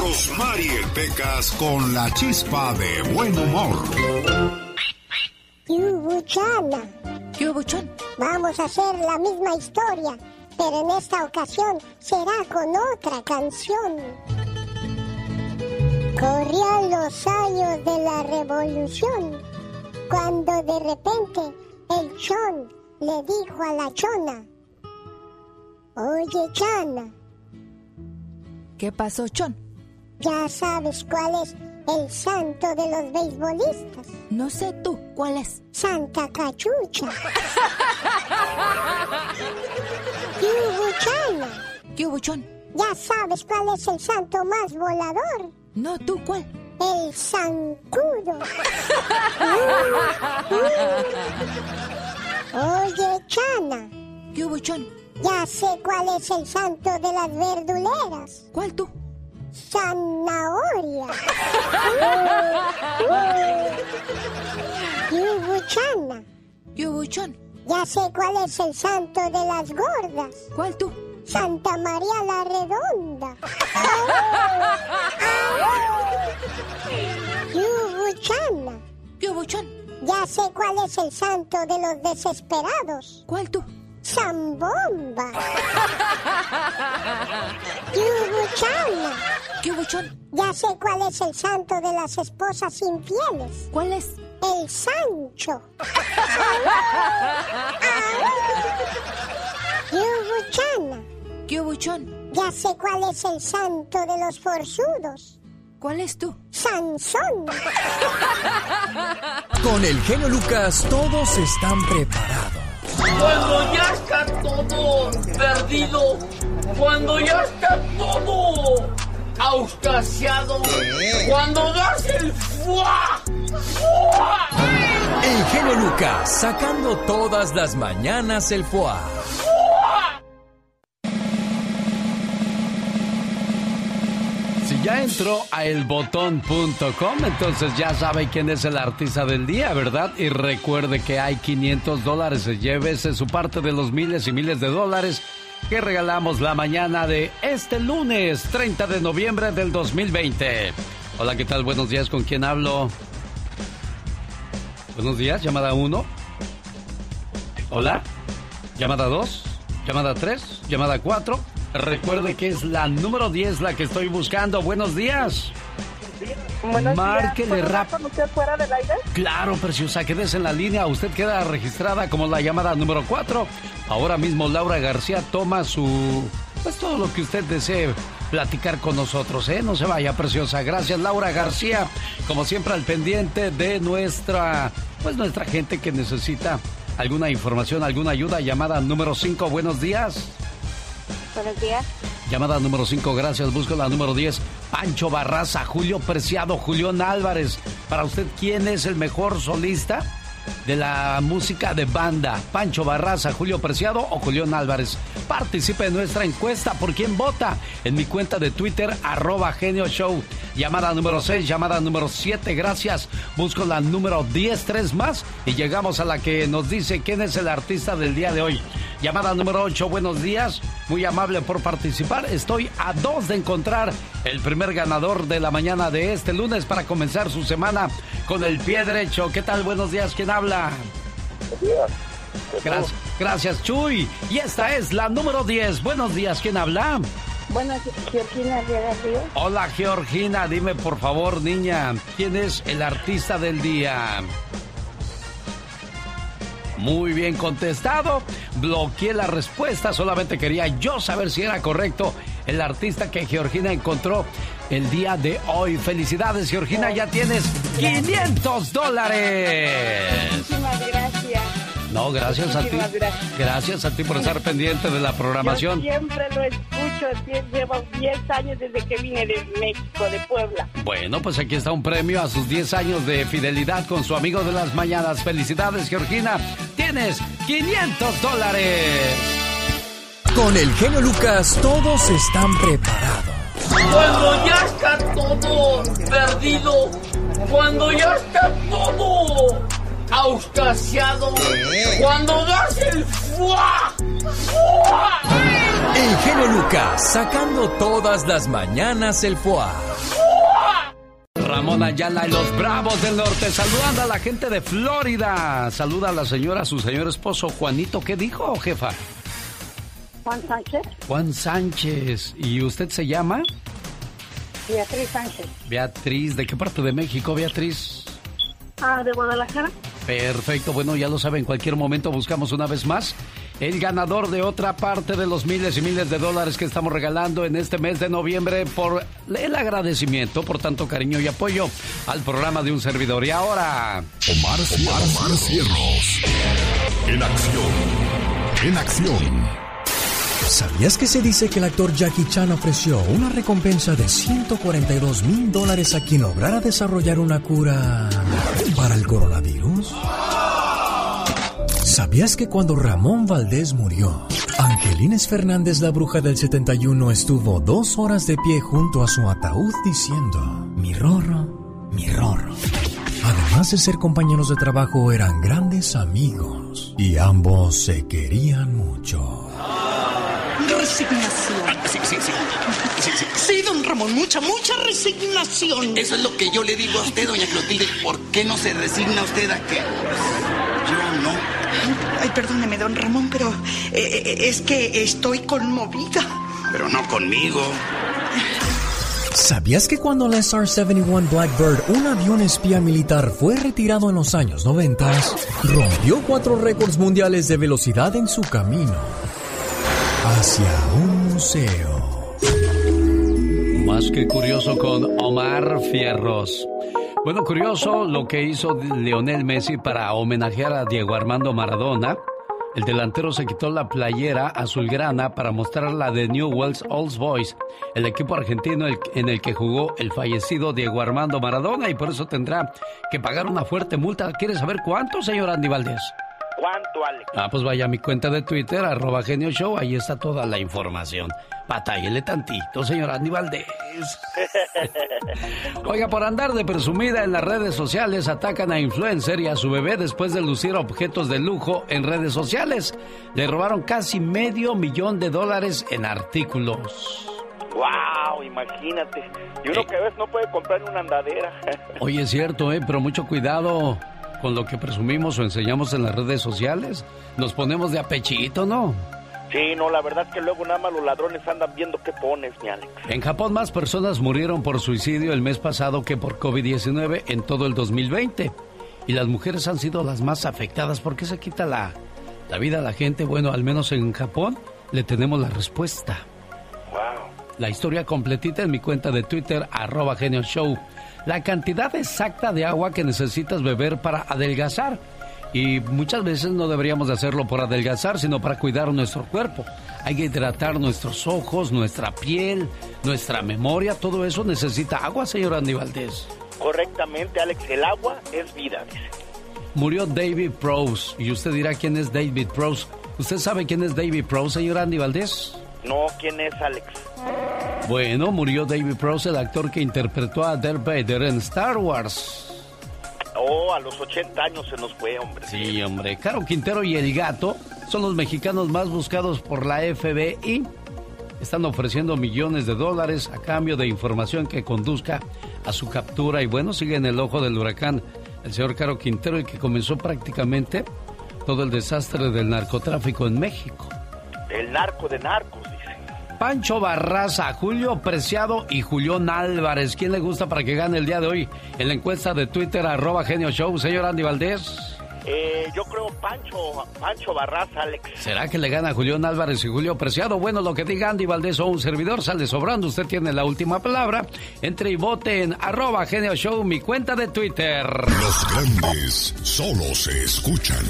Rosmarie Pecas con la chispa de buen humor. Yubuchana. Yubuchón. Vamos a hacer la misma historia, pero en esta ocasión será con otra canción. Corrían los años de la revolución, cuando de repente el chon le dijo a la chona, Oye, Chana. ¿Qué pasó, Chon? Ya sabes cuál es el santo de los beisbolistas. No sé tú, ¿cuál es? Santa Cachucha. ¿Qué Chana? ¿Qué? Ya sabes cuál es el santo más volador. No, tú, ¿cuál? El zancudo. Oye, Chana. ¿Qué hubo, Chon? Ya sé cuál es el santo de las verduleras. ¿Cuál tú? Zanahoria. Yubuchana. Yubuchón. Ya sé cuál es el santo de las gordas. ¿Cuál tú? Santa María la Redonda. Yubuchana. Yubuchón. Ya sé cuál es el santo de los desesperados. ¿Cuál tú? Zambomba. Yubuchana. Yubuchón. Ya sé cuál es el santo de las esposas infieles. ¿Cuál es? El Sancho. Yubuchana. Yubuchón. Ya sé cuál es el santo de los forzudos. ¿Cuál es tú? Sansón. Con el genio Lucas todos están preparados. Cuando ya está todo perdido, cuando ya está todo auscasiado, cuando das el fuá, fuá. El genio Lucas sacando todas las mañanas el foie. Ya entró a elbotón.com, entonces ya sabe quién es el artista del día, ¿verdad? Y recuerde que hay 500 dólares. Llévese su parte de los miles y miles de dólares que regalamos la mañana de este lunes, 30 de noviembre del 2020. Hola, ¿qué tal? Buenos días, ¿con quién hablo? Buenos días, llamada 1. Hola. Llamada 2. Llamada 3. Llamada 4. Recuerde que es la número 10 la que estoy buscando. Buenos días. Buenos Márquele días. ¿Puedo rap- hablar con usted fuera del aire? Claro, preciosa, quédese en la línea. Usted queda registrada como la llamada número 4. Ahora mismo Laura García toma su... Pues todo lo que usted desee platicar con nosotros, ¿eh? No se vaya, preciosa. Gracias, Laura García. Como siempre, al pendiente de nuestra... Pues nuestra gente que necesita alguna información, alguna ayuda. Llamada número 5, buenos días. Buenos días. Llamada número 5, gracias. Busco la número 10. Pancho Barraza, Julio Preciado, Julián Álvarez. Para usted, ¿quién es el mejor solista de la música de banda? Pancho Barraza, Julio Preciado o Julián Álvarez. Participe en nuestra encuesta. ¿Por quién vota? En mi cuenta de Twitter, arroba Genio Show. Llamada número 6, llamada número 7, gracias. Busco la número 10, tres más. Y llegamos a la que nos dice quién es el artista del día de hoy. Llamada número 8, buenos días. Muy amable por participar. Estoy a dos de encontrar el primer ganador de la mañana de este lunes para comenzar su semana con el pie derecho. ¿Qué tal? Buenos días. ¿Quién habla? Gracias, gracias Chuy. Y esta es la número 10. Buenos días. ¿Quién habla? Bueno, Georgina. Hola Georgina, dime por favor, niña, ¿quién es el artista del día? Muy bien contestado. Bloqueé la respuesta, solamente quería yo saber si era correcto el artista que Georgina encontró el día de hoy. Felicidades, Georgina, ya tienes 500 dólares. Muchísimas gracias. No, gracias a ti. Muchísimas gracias. Gracias a ti por estar pendiente de la Yo programación. siempre lo escucho. Llevo 10 años desde que vine de México, de Puebla. Bueno, pues aquí está un premio a sus 10 años de fidelidad con su amigo de las mañanas. Felicidades, Georgina. Tienes 500 dólares. Con el genio Lucas todos están preparados. Cuando ya está todo perdido, cuando ya está todo auscasiado, cuando das el fuá, fuá. El genio Lucas, sacando todas las mañanas el foie. Ramón Ayala y los Bravos del Norte saludando a la gente de Florida. Saluda a la señora, a su señor esposo Juanito. ¿Qué dijo, jefa? Juan Sánchez, Juan Sánchez. ¿Y usted se llama? Beatriz Sánchez. Beatriz. ¿De qué parte de México, Beatriz? Ah, de Guadalajara. Perfecto, bueno, ya lo saben, en cualquier momento buscamos una vez más el ganador de otra parte de los miles y miles de dólares que estamos regalando en este mes de noviembre por el agradecimiento, por tanto cariño y apoyo al programa de un servidor. Y ahora... Omar, Omar, Omar Cierros. En acción. En acción. ¿Sabías que se dice que el actor Jackie Chan ofreció una recompensa de 142 mil dólares a quien lograra desarrollar una cura para el coronavirus? ¿Sabías que cuando Ramón Valdés murió, Angelines Fernández, la bruja del 71, estuvo dos horas de pie junto a su ataúd diciendo, mi rorro, mi rorro? Además de ser compañeros de trabajo, eran grandes amigos y ambos se querían mucho. Resignación. Sí, sí, sí. Sí, sí. Sí, don Ramón, mucha, mucha resignación. Eso es lo que yo le digo a usted, doña Clotilde. ¿Por qué no se resigna usted a que yo no? Ay, perdóneme, don Ramón, pero eh, eh, es que estoy conmovida. Pero no conmigo. ¿Sabías que cuando el SR-71 Blackbird, un avión espía militar, fue retirado en los años 90, rompió cuatro récords mundiales de velocidad en su camino hacia un museo? Más que curioso con Omar Fierros. Bueno, curioso lo que hizo Lionel Messi para homenajear a Diego Armando Maradona. El delantero se quitó la playera azulgrana para mostrar la de Newell's Old Boys, el equipo argentino en el que jugó el fallecido Diego Armando Maradona y por eso tendrá que pagar una fuerte multa. ¿Quiere saber cuánto, señor Andy Valdés? ¿Cuánto, Alex? Ah, pues vaya a mi cuenta de Twitter, arroba genio show, ahí está toda la información. Batállele tantito, señor Andy Valdés. Oiga, por andar de presumida en las redes sociales, atacan a influencer y a su bebé después de lucir objetos de lujo en redes sociales. Le robaron casi medio millón de dólares en artículos. ¡Wow! Imagínate. Y uno Eh. que a veces no puede comprar una andadera. Oye, es cierto, ¿eh? Pero mucho cuidado con lo que presumimos o enseñamos en las redes sociales. Nos ponemos de apechito, ¿no? sí, no, la verdad es que luego nada más los ladrones andan viendo qué pones, mi Alex. En Japón más personas murieron por suicidio el mes pasado que por COVID-19 en todo el 2020. Y las mujeres han sido las más afectadas. ¿Por qué se quita la, la vida a la gente? Bueno, al menos en Japón le tenemos la respuesta. ¡Wow! La historia completita en mi cuenta de Twitter, arroba genio show. La cantidad exacta de agua que necesitas beber para adelgazar. Y muchas veces no deberíamos de hacerlo por adelgazar, sino para cuidar nuestro cuerpo. Hay que hidratar nuestros ojos, nuestra piel, nuestra memoria. Todo eso necesita agua, señor Andy Valdés. Correctamente, Alex, el agua es vida, dice. Murió David Prowse. Y usted dirá quién es David Prowse. ¿Usted sabe quién es David Prowse, señor Andy Valdés? No, ¿quién es, Alex? Bueno, murió David Prowse, el actor que interpretó a Darth Vader en Star Wars. Oh, a los 80 años se nos fue, hombre. Sí, hombre. Caro Quintero y El Gato son los mexicanos más buscados por la FBI. Están ofreciendo millones de dólares a cambio de información que conduzca a su captura. Y bueno, sigue en el ojo del huracán el señor Caro Quintero, el que comenzó prácticamente todo el desastre del narcotráfico en México. El narco de narcos, dice. Pancho Barraza, Julio Preciado y Julián Álvarez. ¿Quién le gusta para que gane el día de hoy en la encuesta de Twitter, arroba genio show, señor Andy Valdés? Eh, yo creo Pancho, Pancho Barraza, Alex. ¿Será que le gana a Julián Álvarez y Julio Preciado? Bueno, lo que diga Andy Valdés o un servidor sale sobrando. Usted tiene la última palabra. Entre y vote en arroba genio show, mi cuenta de Twitter. Los grandes solo se escuchan.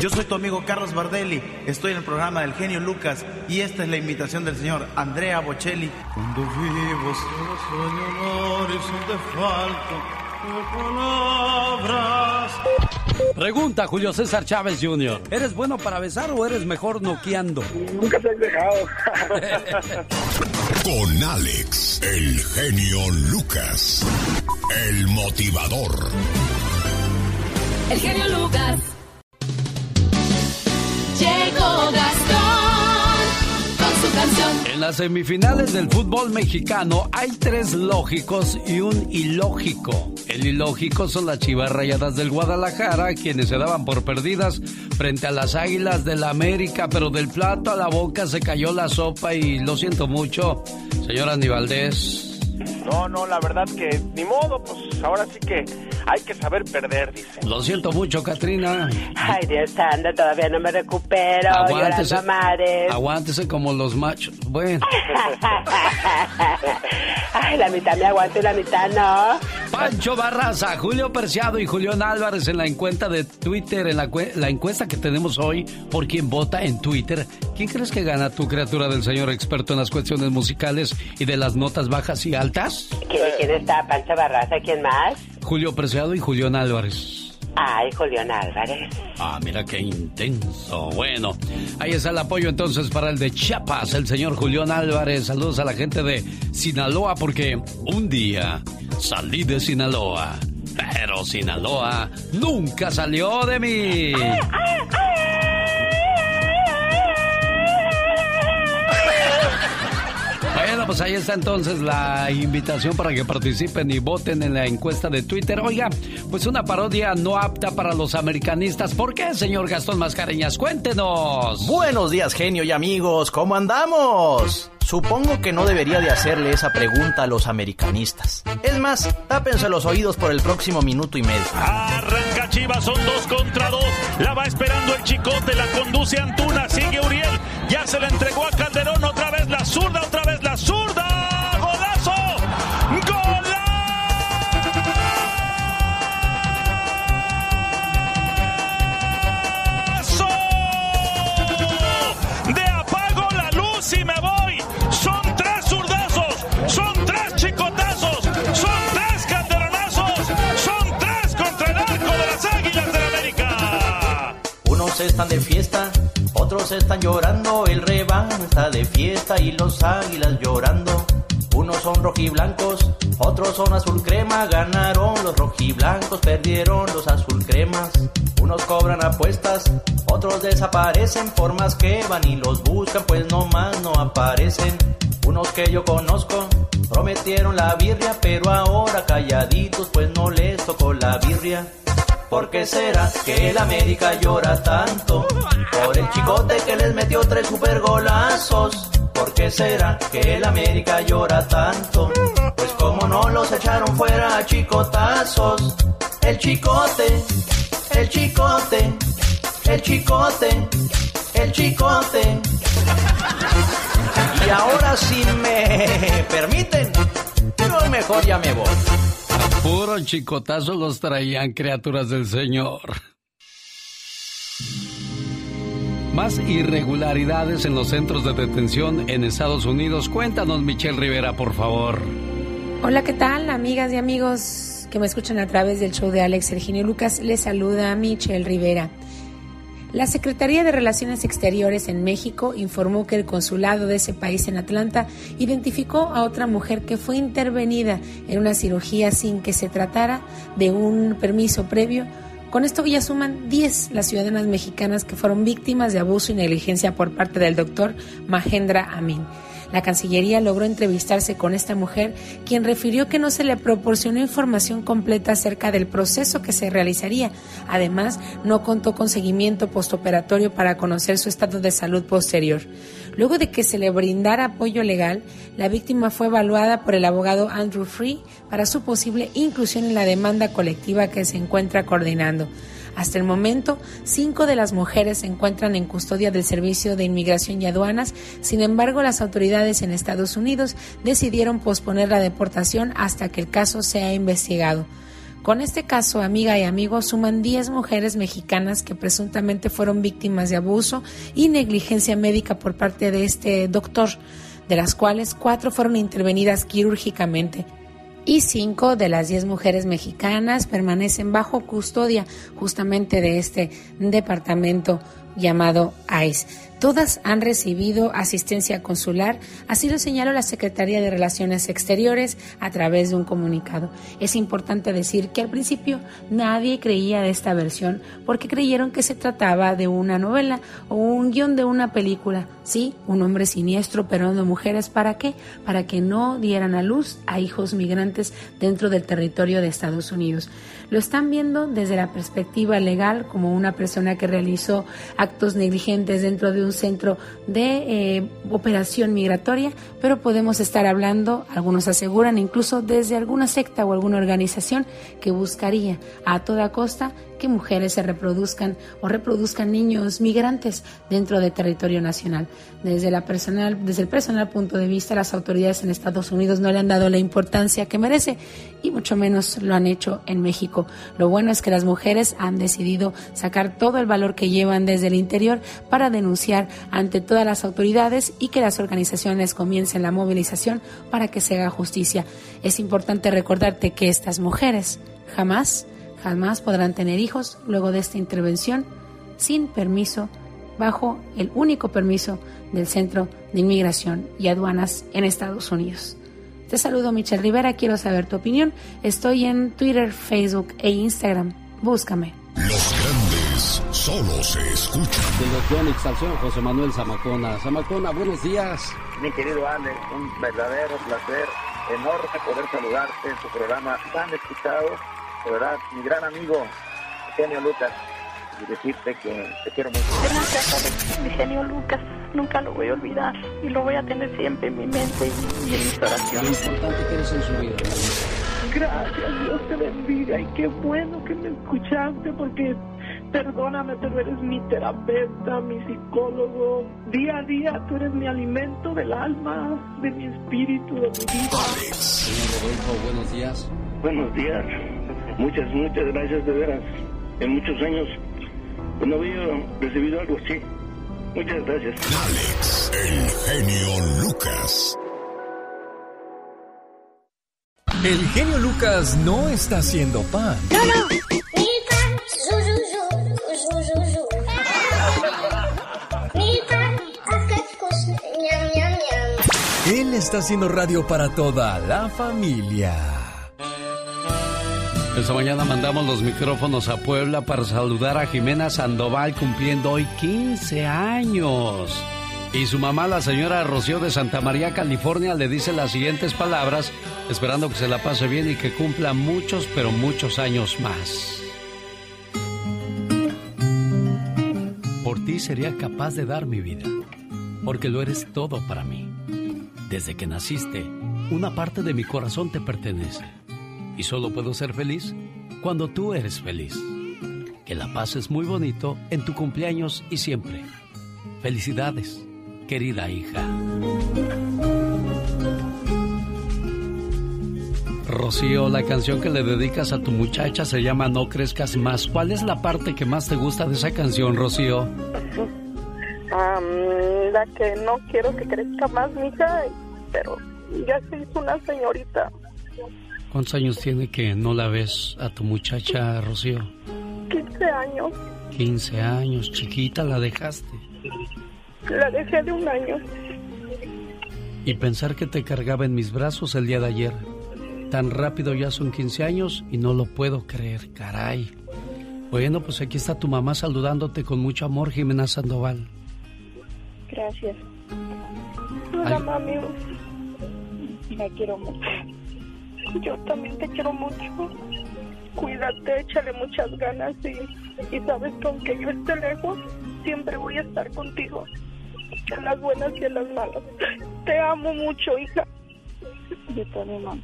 Yo soy tu amigo Carlos Bardelli, estoy en el programa del genio Lucas y esta es la invitación del señor Andrea Bocelli. Cuando vivo solo sueño horizonte falto de palabras. Pregunta Julio César Chávez Jr. ¿Eres bueno para besar o eres mejor noqueando? Nunca te has dejado. Con Alex, el genio Lucas. El motivador. El genio Lucas. Llegó Gastón canción. las semifinales del fútbol mexicano hay tres lógicos y un ilógico. El ilógico son las chivas rayadas del Guadalajara, quienes se daban por perdidas frente a las águilas del América, pero del plato a la boca se cayó la sopa y lo siento mucho, señor Aníbaldez. No, no, la verdad que ni modo, pues ahora sí que hay que saber perder, dice. Lo siento mucho, Katrina. Ay, Dios santo, todavía no me recupero. Aguántese, llorando a mares. aguántese como los machos. Bueno. Ay, la mitad me aguanto y la mitad no. Pancho Barraza, Julio Perciado y Julián Álvarez en la encuesta de Twitter, en la, la encuesta que tenemos hoy por quien vota en Twitter. ¿Quién crees que gana tu criatura del señor experto en las cuestiones musicales y de las notas bajas y altas? ¿Quién, quién está? ¿Pancho Barraza? ¿Quién más? Julio Preciado y Julián Álvarez. Ay, Julián Álvarez. Ah, mira qué intenso. Bueno, ahí está el apoyo entonces para el de Chiapas, el señor Julián Álvarez. Saludos a la gente de Sinaloa porque un día salí de Sinaloa, pero Sinaloa nunca salió de mí. Bueno, pues ahí está entonces la invitación para que participen y voten en la encuesta de Twitter. Oiga, pues una parodia no apta para los americanistas. ¿Por qué, señor Gastón Mascareñas? Cuéntenos. Buenos días, genio y amigos. ¿Cómo andamos? Supongo que no debería de hacerle esa pregunta a los americanistas. Es más, tápense los oídos por el próximo minuto y medio. Arranca Chivas, son dos contra dos. La va esperando el chicote, la conduce Antuna, sigue Uriel. Ya se la entregó a Calderón, otra vez la zurda, otra vez la zurda. ¡Golazo! ¡Golazo! De apago la luz y me voy. Son tres zurdazos, son tres chicotazos, son tres calderonazos, son tres contra el arco de las águilas del América. Unos están de fiesta, están llorando. El rebaño está de fiesta y los águilas llorando. Unos son rojiblancos, otros son azul crema. Ganaron los rojiblancos, perdieron los azul cremas. Unos cobran apuestas, otros desaparecen. Por más que van y los buscan, pues nomás no aparecen. Unos que yo conozco prometieron la birria, pero ahora calladitos, pues no les tocó la birria. ¿Por qué será que el América llora tanto? Por el chicote que les metió tres super golazos. ¿Por qué será que el América llora tanto? Pues como no los echaron fuera a chicotazos. El chicote, el chicote, el chicote, el chicote. Y ahora si me permiten, yo mejor ya me voy. Puro chicotazo los traían criaturas del Señor. Más irregularidades en los centros de detención en Estados Unidos. Cuéntanos, Michelle Rivera, por favor. Hola, ¿qué tal, amigas y amigos que me escuchan a través del show de Alex Serginio Lucas? Les saluda Michelle Rivera. La Secretaría de Relaciones Exteriores en México informó que el consulado de ese país en Atlanta identificó a otra mujer que fue intervenida en una cirugía sin que se tratara de un permiso previo. Con esto ya suman 10 las ciudadanas mexicanas que fueron víctimas de abuso y negligencia por parte del doctor Mahendra Amin. La Cancillería logró entrevistarse con esta mujer, quien refirió que no se le proporcionó información completa acerca del proceso que se realizaría. Además, no contó con seguimiento postoperatorio para conocer su estado de salud posterior. Luego de que se le brindara apoyo legal, la víctima fue evaluada por el abogado Andrew Free para su posible inclusión en la demanda colectiva que se encuentra coordinando. Hasta el momento, cinco de las mujeres se encuentran en custodia del Servicio de Inmigración y Aduanas. Sin embargo, las autoridades en Estados Unidos decidieron posponer la deportación hasta que el caso sea investigado. Con este caso, amiga y amigo, suman 10 mujeres mexicanas que presuntamente fueron víctimas de abuso y negligencia médica por parte de este doctor, de las cuales cuatro fueron intervenidas quirúrgicamente y cinco de las diez mujeres mexicanas permanecen bajo custodia justamente de este departamento llamado ICE. Todas han recibido asistencia consular, así lo señaló la Secretaría de Relaciones Exteriores a través de un comunicado. Es importante decir que al principio nadie creía de esta versión porque creyeron que se trataba de una novela o un guion de una película. Sí, un hombre siniestro operando mujeres, ¿para qué? Para que no dieran a luz a hijos migrantes dentro del territorio de Estados Unidos. Lo están viendo desde la perspectiva legal como una persona que realizó actos negligentes dentro de un centro de eh, operación migratoria, pero podemos estar hablando, algunos aseguran, incluso desde alguna secta o alguna organización que buscaría a toda costa que mujeres se reproduzcan o reproduzcan niños migrantes dentro del territorio nacional. Desde, la personal, desde el personal punto de vista, las autoridades en Estados Unidos no le han dado la importancia que merece y mucho menos lo han hecho en México. Lo bueno es que las mujeres han decidido sacar todo el valor que llevan desde el interior para denunciar ante todas las autoridades y que las organizaciones comiencen la movilización para que se haga justicia. Es importante recordarte que estas mujeres jamás jamás podrán tener hijos luego de esta intervención sin permiso, bajo el único permiso del Centro de Inmigración y Aduanas en Estados Unidos. Te saludo Michelle Rivera, quiero saber tu opinión. Estoy en Twitter, Facebook e Instagram. Búscame. Los grandes solo se escuchan. De los José Manuel Zamacona. Zamacona, buenos días. Mi querido Ale, un verdadero placer, enorme poder saludarte en tu programa tan escuchado de verdad, mi gran amigo, genio Lucas, y decirte que te quiero mucho. Gracias, mi genio Lucas, nunca lo voy a olvidar y lo voy a tener siempre en mi mente y, en mis oraciones. Lo importante que eres en su vida. Gracias, Dios te bendiga y qué bueno que me escuchaste porque perdóname, pero eres mi terapeuta, mi psicólogo. Día a día tú eres mi alimento del alma, de mi espíritu, de mi vida. Señor Rodolfo, buenos días. Buenos días. Muchas, muchas gracias de veras. En muchos años no había recibido algo así. Muchas gracias. Alex, el genio Lucas. El genio Lucas no está haciendo pan. No, no. Él está haciendo radio para toda la familia. Esta mañana mandamos los micrófonos a Puebla para saludar a Jimena Sandoval cumpliendo hoy 15 años. Y su mamá, la señora Rocío de Santa María, California, le dice las siguientes palabras, esperando que se la pase bien y que cumpla muchos, pero muchos años más. Por ti sería capaz de dar mi vida, porque lo eres todo para mí. Desde que naciste, una parte de mi corazón te pertenece y solo puedo ser feliz cuando tú eres feliz. Que la paz es muy bonito en tu cumpleaños y siempre. Felicidades, querida hija. Rocío, la canción que le dedicas a tu muchacha se llama No crezcas más. ¿Cuál es la parte que más te gusta de esa canción, Rocío? la que no quiero que crezca más, mija, pero ya se hizo una señorita. ¿Cuántos años tiene que no la ves a tu muchacha, Rocío? 15 años. 15 años, chiquita, la dejaste. La dejé de un año. Y pensar que te cargaba en mis brazos el día de ayer. Tan rápido ya son 15 años y no lo puedo creer, caray. Bueno, pues aquí está tu mamá saludándote con mucho amor, Jimena Sandoval. Gracias. Hola, mami. Me quiero mucho. Yo también te quiero mucho. Cuídate, échale muchas ganas y, y sabes que aunque yo esté lejos, siempre voy a estar contigo. En las buenas y en las malas. Te amo mucho, hija. Yo también, mamá.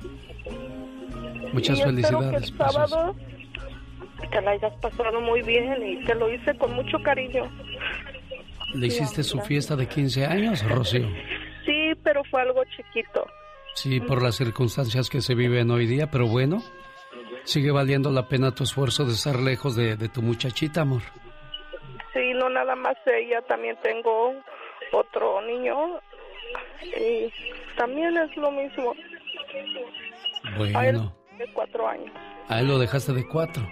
Muchas y felicidades. Que el sábado te la hayas pasado muy bien y te lo hice con mucho cariño. ¿Le hiciste su fiesta de 15 años, Rocío? Sí, pero fue algo chiquito. Sí, por las circunstancias que se viven hoy día, pero bueno, sigue valiendo la pena tu esfuerzo de estar lejos de, tu muchachita, amor. Sí, no nada más ella, también tengo otro niño y también es lo mismo. Bueno. A él de cuatro años. A él lo dejaste de cuatro.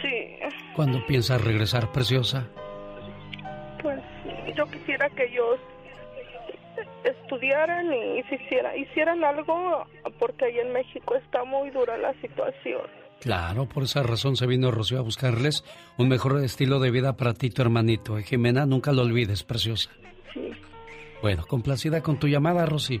Sí. ¿Cuándo piensas regresar, preciosa? yo quisiera que ellos estudiaran y se hiciera, hicieran algo porque ahí en México está muy dura la situación. Claro, por esa razón se vino Rocío a buscarles un mejor estilo de vida para ti, tu hermanito. ¿eh, Jimena, nunca lo olvides, preciosa. Sí. Bueno, complacida con tu llamada, Rosy.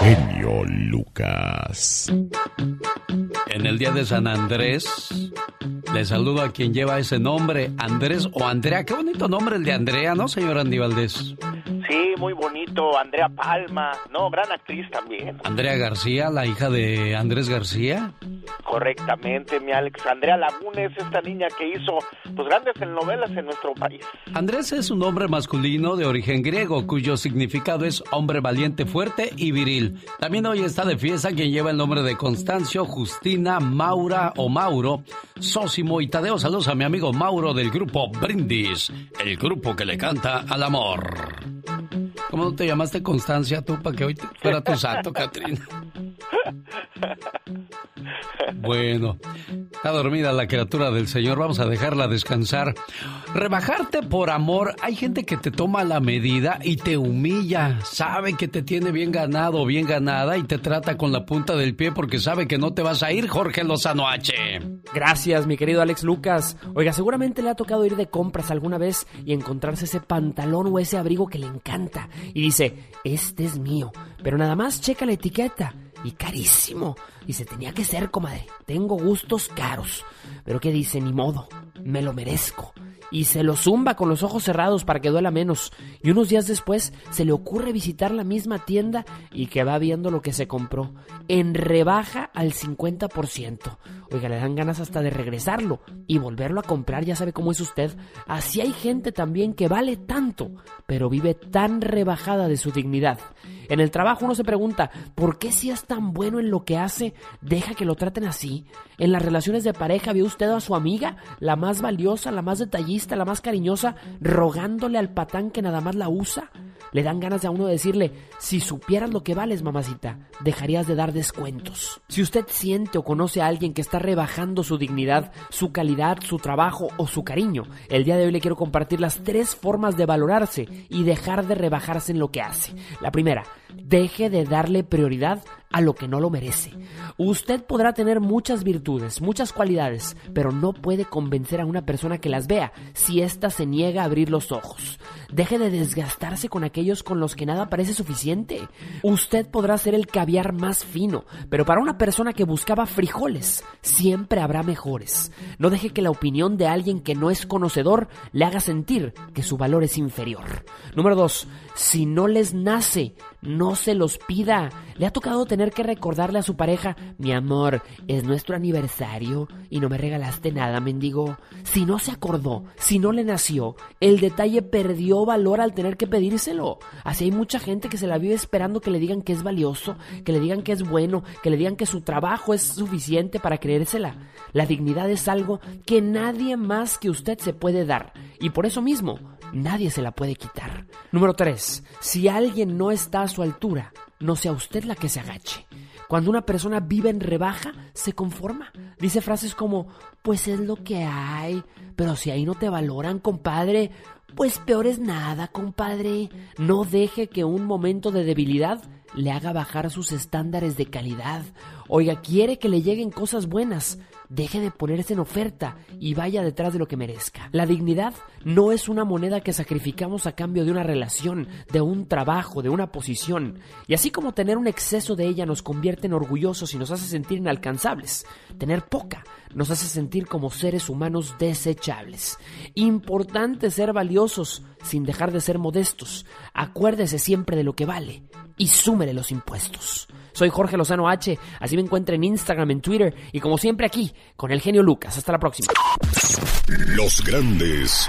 Genio Lucas. En el día de San Andrés, le saludo a quien lleva ese nombre, Andrés o Andrea. Qué bonito nombre el de Andrea, ¿no, señor Andy Valdés? Sí, muy bonito. Andrea Palma. No, gran actriz también. Andrea García, la hija de Andrés García. Correctamente, mi Alex. Andrea Lagunes, esta niña que hizo pues grandes novelas en nuestro país. Andrés es un hombre masculino de origen griego, cuyo significado es hombre valiente, fuerte y viril. También hoy está de fiesta quien lleva el nombre de Constancio, Justina, Maura o Mauro, Sósimo y Tadeo. Saludos a mi amigo Mauro del grupo Brindis, el grupo que le canta al amor. ¿Cómo no te llamaste Constancia tú para que hoy te- fuera tu santo, Katrina? Bueno, está dormida la criatura del Señor, vamos a dejarla descansar. Rebajarte por amor, hay gente que te toma la medida y te humilla, sabe que te tiene bien ganado, bien ganada y te trata con la punta del pie porque sabe que no te vas a ir, Jorge Lozano H. Gracias, mi querido Alex Lucas. Oiga, seguramente le ha tocado ir de compras alguna vez y encontrarse ese pantalón o ese abrigo que le encanta. Y dice, este es mío. Pero nada más checa la etiqueta. Y carísimo. Dice, tenía que ser, comadre. Tengo gustos caros. Pero ¿qué dice? Ni modo. Me lo merezco. Y se lo zumba con los ojos cerrados para que duela menos. Y unos días después se le ocurre visitar la misma tienda y que va viendo lo que se compró. En rebaja al 50%. Oiga, le dan ganas hasta de regresarlo y volverlo a comprar, ya sabe cómo es usted. Así hay gente también que vale tanto, pero vive tan rebajada de su dignidad. En el trabajo uno se pregunta, ¿por qué si es tan bueno en lo que hace, deja que lo traten así? En las relaciones de pareja vio usted a su amiga, la más valiosa, la más detallista, la más cariñosa, rogándole al patán que nada más la usa. Le dan ganas a uno de decirle, si supieras lo que vales, mamacita, dejarías de dar descuentos. Si usted siente o conoce a alguien que está rebajando su dignidad, su calidad, su trabajo o su cariño, el día de hoy le quiero compartir las tres formas de valorarse y dejar de rebajarse en lo que hace. La primera, deje de darle prioridad a lo que no lo merece. Usted podrá tener muchas virtudes, muchas cualidades, pero no puede convencer a una persona que las vea si ésta se niega a abrir los ojos. Deje de desgastarse con aquellos con los que nada parece suficiente. Usted podrá ser el caviar más fino, pero para una persona que buscaba frijoles, siempre habrá mejores. No deje que la opinión de alguien que no es conocedor le haga sentir que su valor es inferior. Número 2. Si no les nace, no se los pida. Le ha tocado tener que recordarle a su pareja, mi amor, es nuestro aniversario y no me regalaste nada, mendigo. Si no se acordó, si no le nació, el detalle perdió valor al tener que pedírselo. Así hay mucha gente que se la vive esperando que le digan que es valioso, que le digan que es bueno, que le digan que su trabajo es suficiente para creérsela. La dignidad es algo que nadie más que usted se puede dar y por eso mismo nadie se la puede quitar. Número 3. Si alguien no está a su altura, no sea usted la que se agache. Cuando una persona vive en rebaja, se conforma. Dice frases como, pues es lo que hay, pero si ahí no te valoran, compadre, pues peor es nada, compadre. No deje que un momento de debilidad le haga bajar sus estándares de calidad. Oiga, quiere que le lleguen cosas buenas. Deje de ponerse en oferta y vaya detrás de lo que merezca. La dignidad no es una moneda que sacrificamos a cambio de una relación, de un trabajo, de una posición. Y así como tener un exceso de ella nos convierte en orgullosos y nos hace sentir inalcanzables, tener poca nos hace sentir como seres humanos desechables. Importante ser valiosos sin dejar de ser modestos. Acuérdese siempre de lo que vale y súmele los impuestos. Soy Jorge Lozano H. Así me encuentre en Instagram, en Twitter y como siempre aquí con el genio Lucas. Hasta la próxima. Los grandes.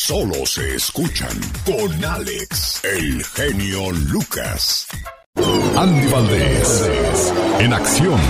Solo se escuchan con Alex, el genio Lucas. Andy Valdés, en acción.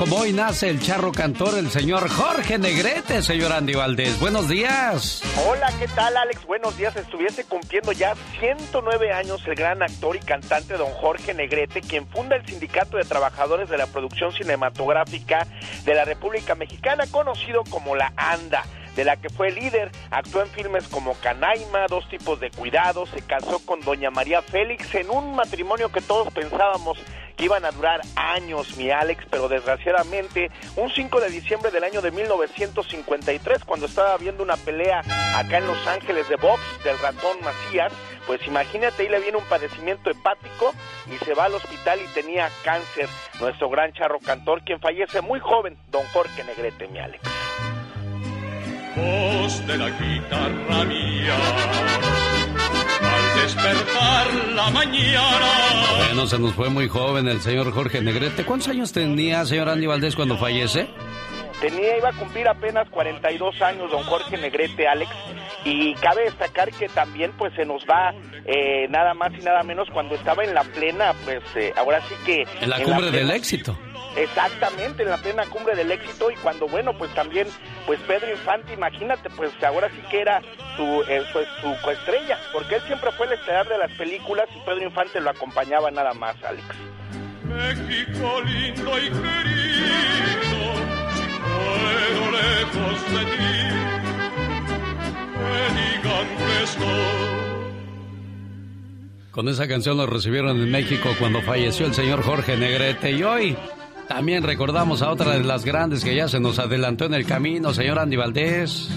Como hoy nace el charro cantor, el señor Jorge Negrete, señor Andy Valdés. Buenos días. Hola, ¿qué tal Alex? Buenos días. Estuviese cumpliendo ya 109 años el gran actor y cantante don Jorge Negrete, quien funda el Sindicato de Trabajadores de la Producción Cinematográfica de la República Mexicana, conocido como la ANDA de la que fue líder, actuó en filmes como Canaima, Dos tipos de cuidado, se casó con doña María Félix en un matrimonio que todos pensábamos que iban a durar años, mi Alex, pero desgraciadamente un 5 de diciembre del año de 1953, cuando estaba viendo una pelea acá en Los Ángeles de box del ratón Macías, pues imagínate, ahí le viene un padecimiento hepático y se va al hospital y tenía cáncer, nuestro gran charro cantor, quien fallece muy joven, don Jorge Negrete, mi Alex voz de la guitarra mía. Al despertar la mañana. Bueno, se nos fue muy joven el señor Jorge Negrete. ¿Cuántos años tenía, señor Andy Valdés, cuando fallece? Tenía, iba a cumplir apenas 42 años don Jorge Negrete, Alex, y cabe destacar que también pues se nos va eh, nada más y nada menos cuando estaba en la plena, pues eh, ahora sí que... En la cumbre del éxito. Exactamente, en la plena cumbre del éxito y cuando, bueno, pues también, pues Pedro Infante, imagínate, pues ahora sí que era su, eh, su, su coestrella, porque él siempre fue el estelar de las películas y Pedro Infante lo acompañaba nada más, Alex. México lindo y querido, si puedo lejos de. Con esa canción lo recibieron en México cuando falleció el señor Jorge Negrete y hoy también recordamos a otra de las grandes que ya se nos adelantó en el camino, señor Andy Valdés.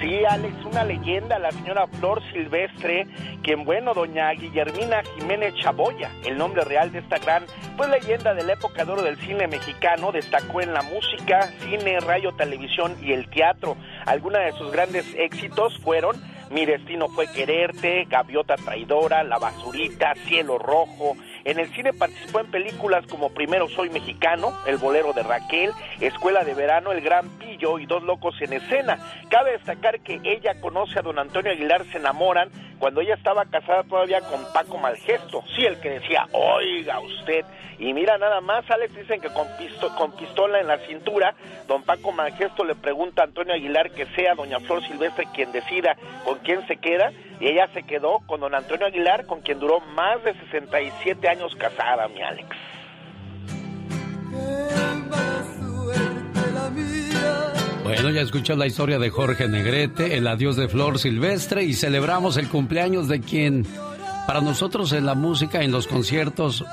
Sí, Alex, una leyenda, la señora Flor Silvestre, quien, bueno, doña Guillermina Jiménez Chaboya, el nombre real de esta gran, pues leyenda de la época de del cine mexicano, destacó en la música, cine, radio, televisión y el teatro. Algunas de sus grandes éxitos fueron Mi destino fue quererte, Gaviota traidora, La basurita, Cielo rojo, en el cine participó en películas como Primero Soy Mexicano, El Bolero de Raquel, Escuela de Verano, El Gran Pillo y Dos Locos en Escena. Cabe destacar que ella conoce a don Antonio Aguilar, se enamoran cuando ella estaba casada todavía con Paco Malgesto. Sí, el que decía, oiga usted. Y mira, nada más, Alex, dicen que con, con pistola en la cintura, don Paco Malgesto le pregunta a Antonio Aguilar que sea doña Flor Silvestre quien decida con quién se queda. Y ella se quedó con don Antonio Aguilar, con quien duró más de 67 años casada, mi Alex. Bueno, ya escuchó la historia de Jorge Negrete, el adiós de Flor Silvestre y celebramos el cumpleaños de quien, para nosotros en la música, en los conciertos,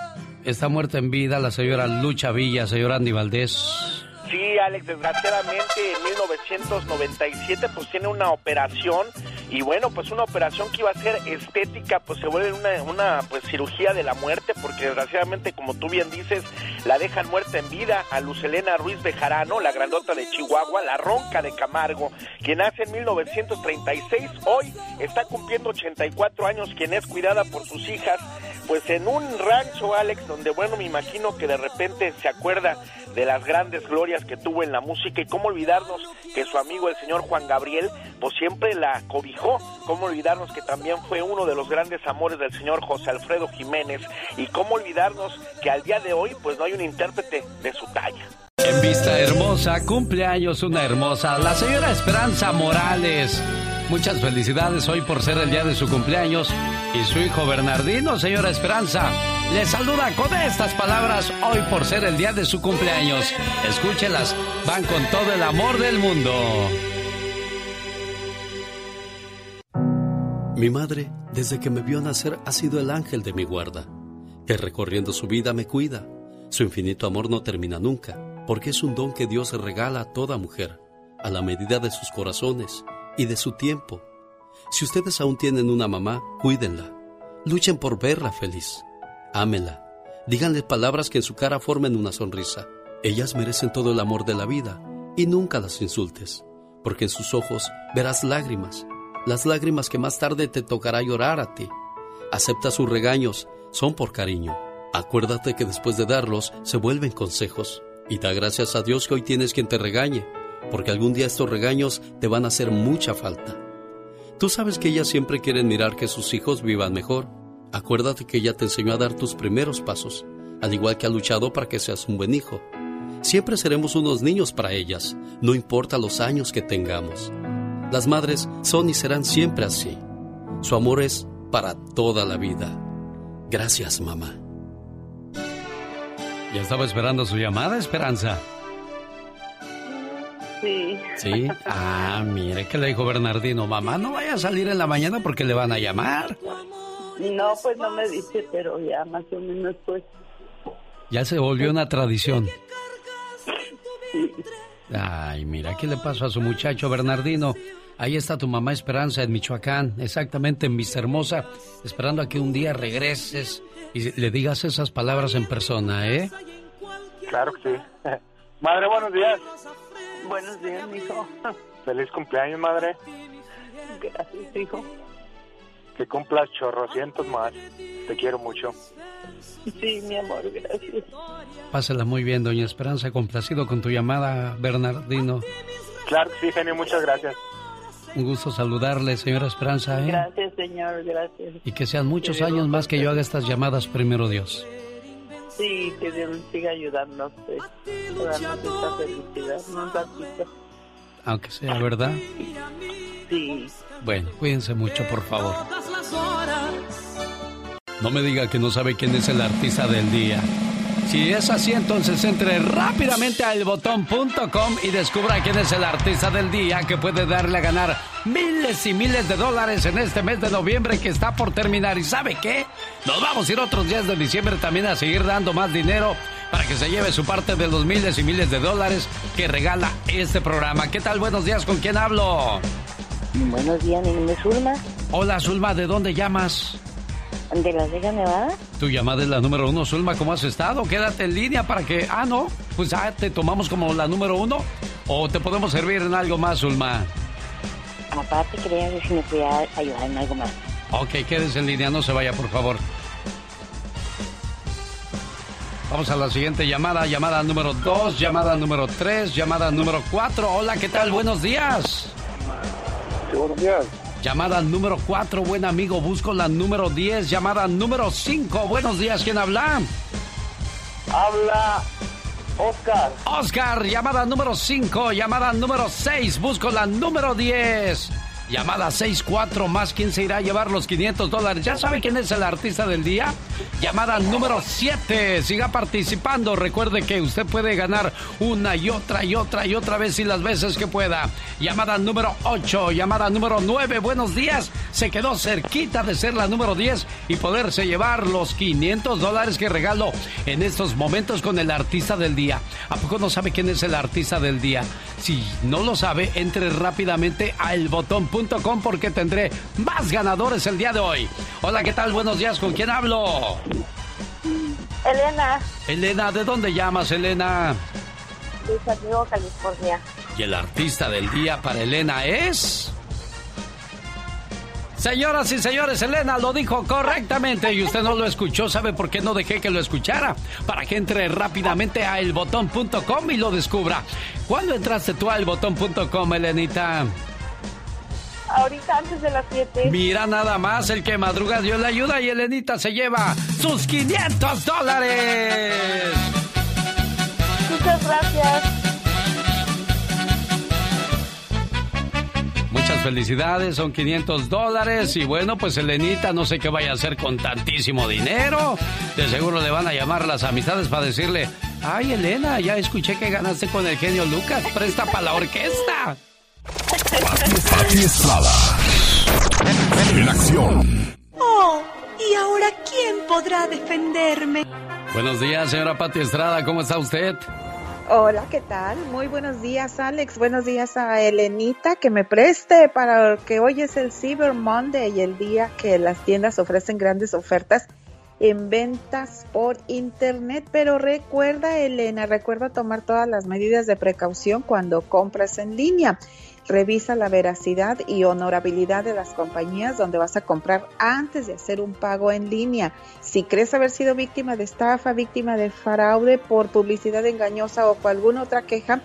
está muerta en vida la señora Lucha Villa, señora Andy Valdés. Sí, Alex, desgraciadamente en 1997 pues tiene una operación y bueno, pues una operación que iba a ser estética pues se vuelve una, una pues cirugía de la muerte porque desgraciadamente como tú bien dices la dejan muerta en vida a Lucelena Ruiz Bejarano, la grandota de Chihuahua, la ronca de Camargo, quien nace en 1936, hoy está cumpliendo 84 años, quien es cuidada por sus hijas pues en un rancho Alex donde bueno me imagino que de repente se acuerda de las grandes glorias que tuvo en la música y cómo olvidarnos que su amigo el señor Juan Gabriel pues siempre la cobijó, cómo olvidarnos que también fue uno de los grandes amores del señor José Alfredo Jiménez y cómo olvidarnos que al día de hoy pues no hay un intérprete de su talla. En vista hermosa, cumpleaños una hermosa, la señora Esperanza Morales. Muchas felicidades hoy por ser el día de su cumpleaños y su hijo Bernardino, señora Esperanza. Le saluda con estas palabras hoy por ser el día de su cumpleaños. Escúchelas, van con todo el amor del mundo. Mi madre, desde que me vio nacer, ha sido el ángel de mi guarda, que recorriendo su vida me cuida. Su infinito amor no termina nunca, porque es un don que Dios regala a toda mujer, a la medida de sus corazones y de su tiempo. Si ustedes aún tienen una mamá, cuídenla. Luchen por verla feliz. Ámenla. Díganle palabras que en su cara formen una sonrisa. Ellas merecen todo el amor de la vida y nunca las insultes, porque en sus ojos verás lágrimas las lágrimas que más tarde te tocará llorar a ti. Acepta sus regaños, son por cariño. Acuérdate que después de darlos se vuelven consejos. Y da gracias a Dios que hoy tienes quien te regañe, porque algún día estos regaños te van a hacer mucha falta. Tú sabes que ellas siempre quieren mirar que sus hijos vivan mejor. Acuérdate que ella te enseñó a dar tus primeros pasos, al igual que ha luchado para que seas un buen hijo. Siempre seremos unos niños para ellas, no importa los años que tengamos. Las madres son y serán siempre así. Su amor es para toda la vida. Gracias, mamá. Ya estaba esperando su llamada, Esperanza. Sí. Sí. Ah, mire que le dijo Bernardino, mamá, no vaya a salir en la mañana porque le van a llamar. No, pues no me dice, pero ya más o menos pues. Ya se volvió una tradición. Ay, mira, ¿qué le pasó a su muchacho Bernardino? Ahí está tu mamá Esperanza en Michoacán, exactamente en Vista Hermosa, esperando a que un día regreses y le digas esas palabras en persona, ¿eh? Claro que sí. Madre, buenos días. Buenos días, hijo. Feliz cumpleaños, madre. Gracias, hijo. Que cumplas chorrocientos más. Te quiero mucho. Sí, mi amor, gracias. Pásala muy bien, doña Esperanza, complacido con tu llamada, Bernardino. Claro sí, genio, muchas gracias. Un gusto saludarle, señora Esperanza. ¿eh? Gracias, señor, gracias. Y que sean muchos años más que yo haga estas llamadas, primero Dios. Sí, que Dios siga ayudándonos, eh, darnos esta felicidad, un ratito. Aunque sea verdad. Sí. Bueno, cuídense mucho, por favor. No me diga que no sabe quién es el artista del día. Si es así, entonces entre rápidamente a elbotón.com y descubra quién es el artista del día que puede darle a ganar miles y miles de dólares en este mes de noviembre que está por terminar. ¿Y sabe qué? Nos vamos a ir otros días de diciembre también a seguir dando más dinero para que se lleve su parte de los miles y miles de dólares que regala este programa. ¿Qué tal? Buenos días, ¿con quién hablo? Buenos días, mi nombre es Zulma, Hola, Zulma, ¿de dónde llamas? De Las Vegas, Nevada. Tu llamada es la número uno, Zulma, ¿cómo has estado? Quédate en línea para que... Ah, no, pues ah, te tomamos como la número uno o te podemos servir en algo más, Zulma. Aparte, quería ver si me podía ayudar en algo más. Ok, quédese en línea, no se vaya, por favor. Vamos a la siguiente llamada, llamada número dos, llamada número tres, llamada número cuatro. Hola, ¿qué tal? Buenos días. Sí, buenos días. Llamada número 4, buen amigo, busco la número 10. Llamada número 5, buenos días, ¿quién habla? Habla Oscar. Oscar, llamada número 5, llamada número 6, busco la número 10. Llamada 6-4 más, ¿quién se irá a llevar los 500 dólares? ¿Ya sabe quién es el artista del día? Llamada número 7, siga participando. Recuerde que usted puede ganar una y otra y otra y otra vez y las veces que pueda. Llamada número 8, llamada número 9, buenos días. Se quedó cerquita de ser la número 10 y poderse llevar los 500 dólares que regalo en estos momentos con el artista del día. ¿A poco no sabe quién es el artista del día? Si no lo sabe, entre rápidamente a porque tendré más ganadores el día de hoy. Hola, ¿qué tal? Buenos días, ¿con quién hablo? Elena, Elena, ¿de dónde llamas, Elena? de San Diego, California. Y el artista del día para Elena es... Señoras y señores, Elena lo dijo correctamente y usted no lo escuchó. ¿Sabe por qué no dejé que lo escuchara? Para que entre rápidamente a elbotón.com y lo descubra. ¿Cuándo entraste tú a elbotón.com, Elenita? Ahorita antes de las 7. Mira nada más, el que madruga Dios le ayuda y Elenita se lleva sus 500 dólares. Muchas gracias. Muchas felicidades, son 500 dólares y bueno, pues Elenita no sé qué vaya a hacer con tantísimo dinero. De seguro le van a llamar las amistades para decirle, ay Elena, ya escuché que ganaste con el genio Lucas, presta para la orquesta. Pati Estrada. En acción. Oh, ¿y ahora quién podrá defenderme? Buenos días, señora Pati Estrada, ¿cómo está usted? Hola, ¿qué tal? Muy buenos días, Alex. Buenos días a Elenita, que me preste para que hoy es el Cyber Monday y el día que las tiendas ofrecen grandes ofertas en ventas por internet. Pero recuerda, Elena, recuerda tomar todas las medidas de precaución cuando compras en línea. Revisa la veracidad y honorabilidad de las compañías donde vas a comprar antes de hacer un pago en línea. Si crees haber sido víctima de estafa, víctima de fraude por publicidad engañosa o por alguna otra queja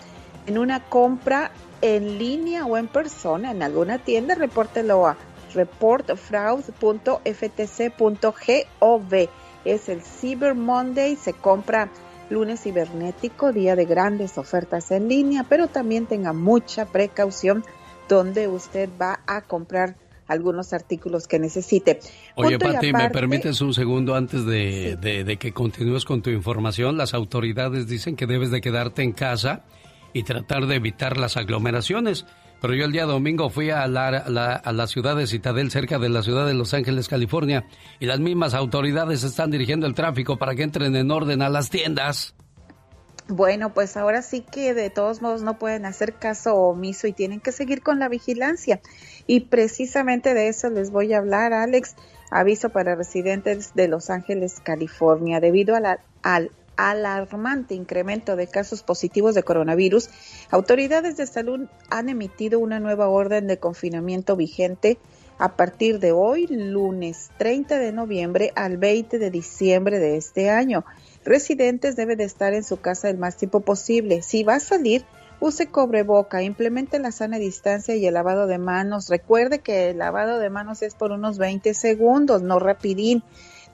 en una compra en línea o en persona en alguna tienda, repórtelo a reportfraud.ftc.gov. Es el Cyber Monday, se compra lunes cibernético, día de grandes ofertas en línea, pero también tenga mucha precaución donde usted va a comprar algunos artículos que necesite. Oye, Pati, ¿me permites un segundo antes de, de, que continúes con tu información? Las autoridades dicen que debes de quedarte en casa y tratar de evitar las aglomeraciones. Pero yo el día domingo fui a la, a la ciudad de Citadel, cerca de la ciudad de Los Ángeles, California, y las mismas autoridades están dirigiendo el tráfico para que entren en orden a las tiendas. Bueno, pues ahora sí que de todos modos no pueden hacer caso omiso y tienen que seguir con la vigilancia. Y precisamente de eso les voy a hablar, Alex. Aviso para residentes de Los Ángeles, California. Debido a la, al alarmante incremento de casos positivos de coronavirus, autoridades de salud han emitido una nueva orden de confinamiento vigente a partir de hoy, lunes 30 de noviembre al 20 de diciembre de este año. Residentes deben de estar en su casa el más tiempo posible. Si va a salir, use cobreboca, implemente la sana distancia y el lavado de manos. Recuerde que el lavado de manos es por unos 20 segundos, no rapidín.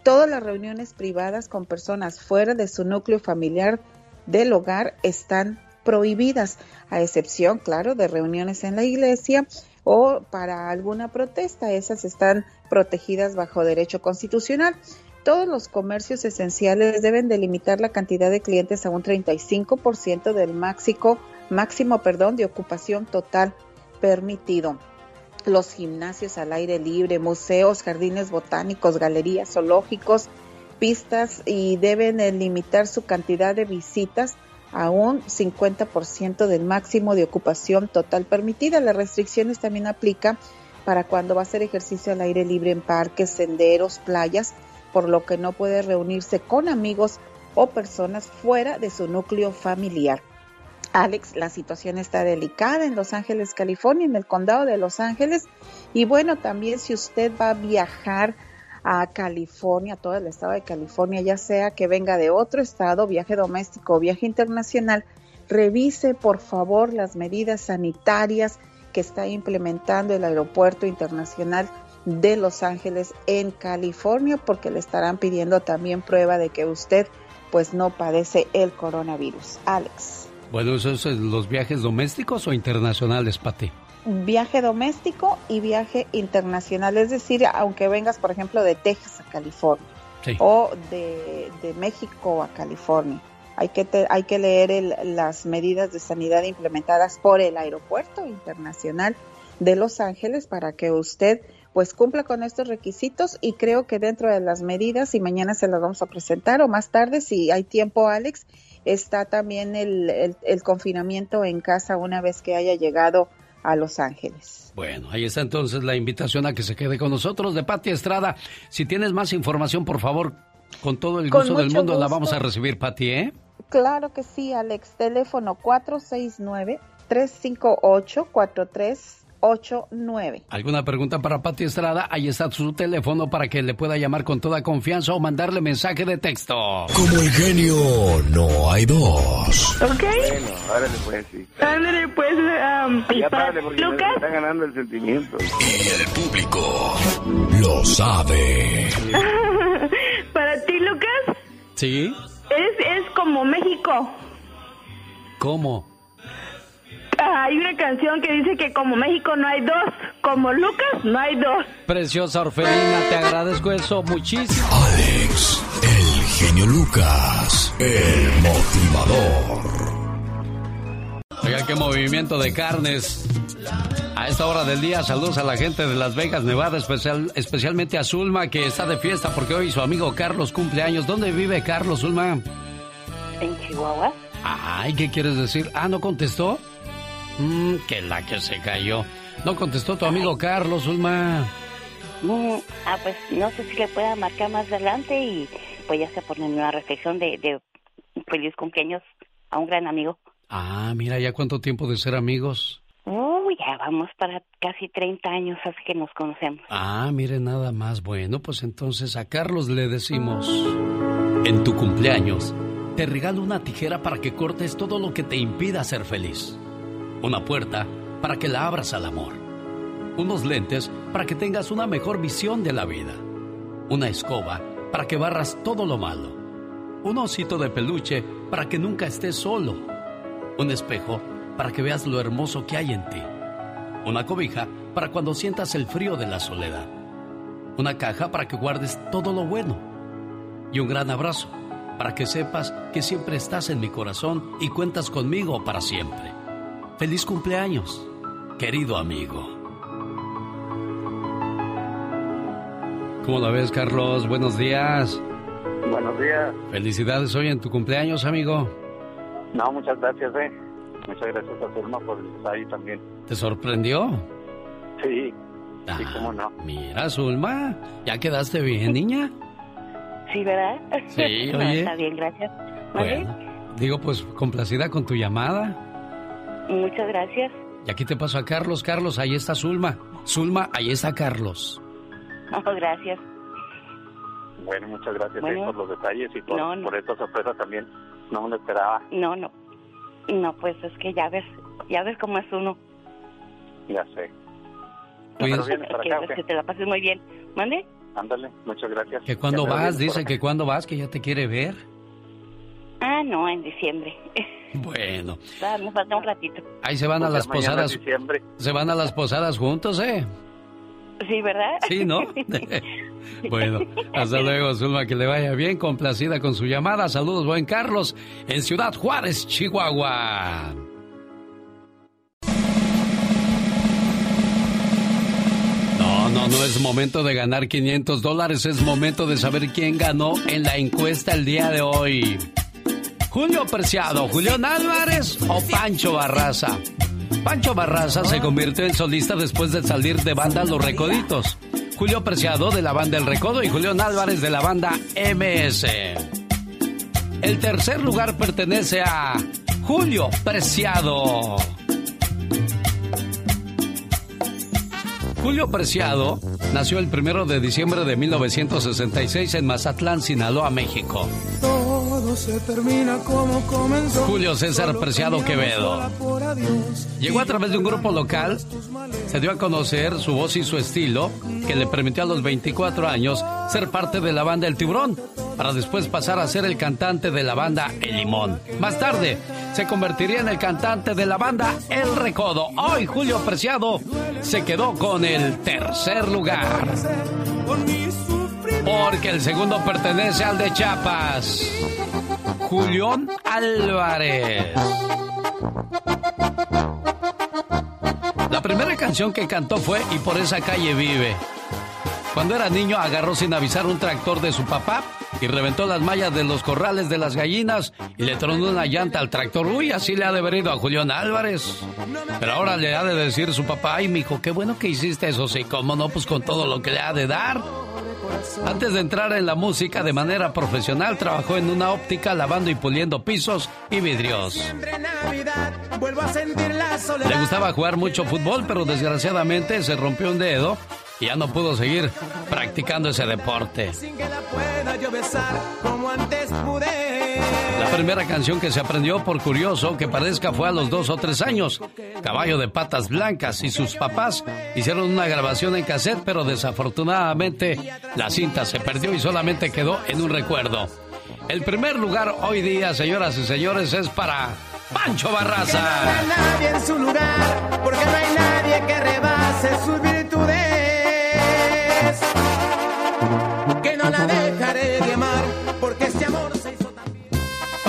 Todas las reuniones privadas con personas fuera de su núcleo familiar del hogar están prohibidas, a excepción, claro, de reuniones en la iglesia o para alguna protesta. Esas están protegidas bajo derecho constitucional. Todos los comercios esenciales deben delimitar la cantidad de clientes a un 35% del máximo, máximo perdón, de ocupación total permitido los gimnasios al aire libre, museos, jardines botánicos, galerías, zoológicos, pistas y deben limitar su cantidad de visitas a un 50% del máximo de ocupación total permitida. Las restricciones también aplican para cuando va a hacer ejercicio al aire libre en parques, senderos, playas, por lo que no puede reunirse con amigos o personas fuera de su núcleo familiar. Alex, la situación está delicada en Los Ángeles, California, en el condado de Los Ángeles. Y bueno, también si usted va a viajar a California, todo el estado de California, ya sea que venga de otro estado, viaje doméstico o viaje internacional, revise por favor las medidas sanitarias que está implementando el Aeropuerto Internacional de Los Ángeles en California, porque le estarán pidiendo también prueba de que usted pues no padece el coronavirus. Alex. Bueno, ¿esos son los viajes domésticos o internacionales, Pati? Viaje doméstico y viaje internacional. Es decir, aunque vengas, por ejemplo, de Texas a California o de, México a California. Hay que, hay que leer las medidas de sanidad implementadas por el Aeropuerto Internacional de Los Ángeles para que usted pues cumpla con estos requisitos y creo que dentro de las medidas y mañana se las vamos a presentar o más tarde si hay tiempo Alex está también el, confinamiento en casa una vez que haya llegado a Los Ángeles. Bueno, ahí está entonces la invitación a que se quede con nosotros de Pati Estrada. Si tienes más información, por favor, con todo el gusto del mundo la vamos a recibir, Pati, ¿eh? Claro que sí, Alex. Teléfono 469 358 43 89. ¿Alguna pregunta para Pati Estrada? Ahí está su teléfono para que le pueda llamar con toda confianza o mandarle mensaje de texto. Como el genio, no hay dos. ¿Ok? Bueno, árale pues, sí. Árale pues, um, ya porque Lucas. está ganando el sentimiento. Y el público lo sabe. ¿Para ti, Lucas? Sí. Es, es como México. ¿Cómo? Hay una canción que dice que como México no hay dos, como Lucas no hay dos. Preciosa Orfelina, te agradezco eso muchísimo. Alex, el genio Lucas, el motivador. Oiga, qué movimiento de carnes. A esta hora del día, saludos a la gente de Las Vegas, Nevada, especial, especialmente a Zulma, que está de fiesta porque hoy su amigo Carlos cumple años. ¿Dónde vive Carlos, Zulma? En Chihuahua. Ay, ¿qué quieres decir? Ah, ¿no contestó? Mmm, que la que se cayó. No contestó tu amigo Carlos, Zulma. Mm, ah, pues no sé si le pueda marcar más adelante y pues ya se pone una reflexión de, de feliz cumpleaños a un gran amigo. Ah, mira, ¿ya cuánto tiempo de ser amigos? Oh, ya vamos para casi 30 años, así que nos conocemos. Ah, mire, nada más. Bueno, pues entonces a Carlos le decimos, en tu cumpleaños, te regalo una tijera para que cortes todo lo que te impida ser feliz. Una puerta para que la abras al amor. Unos lentes para que tengas una mejor visión de la vida. Una escoba para que barras todo lo malo. Un osito de peluche para que nunca estés solo. Un espejo para que veas lo hermoso que hay en ti. Una cobija para cuando sientas el frío de la soledad. Una caja para que guardes todo lo bueno. Y un gran abrazo para que sepas que siempre estás en mi corazón y cuentas conmigo para siempre. Feliz cumpleaños, querido amigo. ¿Cómo la ves, Carlos? Buenos días. Buenos días. Felicidades hoy en tu cumpleaños, amigo. No, muchas gracias, eh. Muchas gracias a Zulma por estar ahí también. ¿Te sorprendió? Sí. Ah, sí, cómo no. Mira, Zulma, ¿ya quedaste bien, niña? Sí, ¿verdad? Sí, No, está bien, gracias. ¿Vale? Bueno, digo, pues complacida con tu llamada. Muchas gracias. Y aquí te paso a Carlos. Carlos, ahí está Zulma. Zulma, ahí está Carlos. Oh, gracias. Bueno, muchas gracias Bueno. eh, por los detalles y por, No, no. por esta sorpresa también. No me lo esperaba. No, no. No, pues es que ya ves, ya ves cómo es uno. Ya sé. Cuídense. ¿Pero vienes para que, acá que te la pases muy bien. ¿Mande? Ándale, muchas gracias. Que me vas, dice que cuando vas, que ya te quiere ver. Ah, no, en diciembre. Bueno, Ah, me falta un ratito. ahí se van a las posadas. diciembre. Se van a las posadas juntos, ¿eh? Sí, ¿verdad? Sí, ¿no? bueno, hasta luego, Zulma, que le vaya bien, complacida con su llamada. Saludos, buen Carlos, en Ciudad Juárez, Chihuahua. No, no, no es momento de ganar 500 dólares, es momento de saber quién ganó en la encuesta el día de hoy. Julio Preciado, Julián Álvarez o Pancho Barraza. Pancho Barraza se convirtió en solista después de salir de banda Los Recoditos. Julio Preciado de la banda El Recodo y Julián Álvarez de la banda MS. El tercer lugar pertenece a Julio Preciado. Julio Preciado nació el primero de diciembre de 1966 en Mazatlán, Sinaloa, México. Todo se termina como comenzó. Julio César Preciado Quevedo. Llegó a través de un grupo local, se dio a conocer su voz y su estilo, que le permitió a los 24 años ser parte de la banda El Tiburón, para después pasar a ser el cantante de la banda El Limón. Más tarde, se convertiría en el cantante de la banda El Recodo. Hoy Julio Preciado se quedó con el tercer lugar. Porque el segundo pertenece al de Chiapas. Julián Álvarez. La primera canción que cantó fue Y por esa calle vive. Cuando era niño agarró sin avisar un tractor de su papá y reventó las mallas de los corrales de las gallinas y le tronó una llanta al tractor. Uy, así le ha de haber ido a Julián Álvarez. Pero ahora le ha de decir su papá, ay, mijo, qué bueno que hiciste eso, sí, cómo no, pues con todo lo que le ha de dar. Antes de entrar en la música de manera profesional, trabajó en una óptica lavando y puliendo pisos y vidrios. Le gustaba jugar mucho fútbol, pero desgraciadamente se rompió un dedo y ya no pudo seguir practicando ese deporte. Sin que la pueda yo besar como antes pude. La primera canción que se aprendió por curioso que parezca fue a los dos o tres años. Caballo de patas blancas y sus papás hicieron una grabación en cassette, pero desafortunadamente la cinta se perdió y solamente quedó en un recuerdo. El primer lugar hoy día, señoras y señores, es para Pancho Barraza. No hay nadie en su lugar, porque no hay nadie que rebase sus virtudes.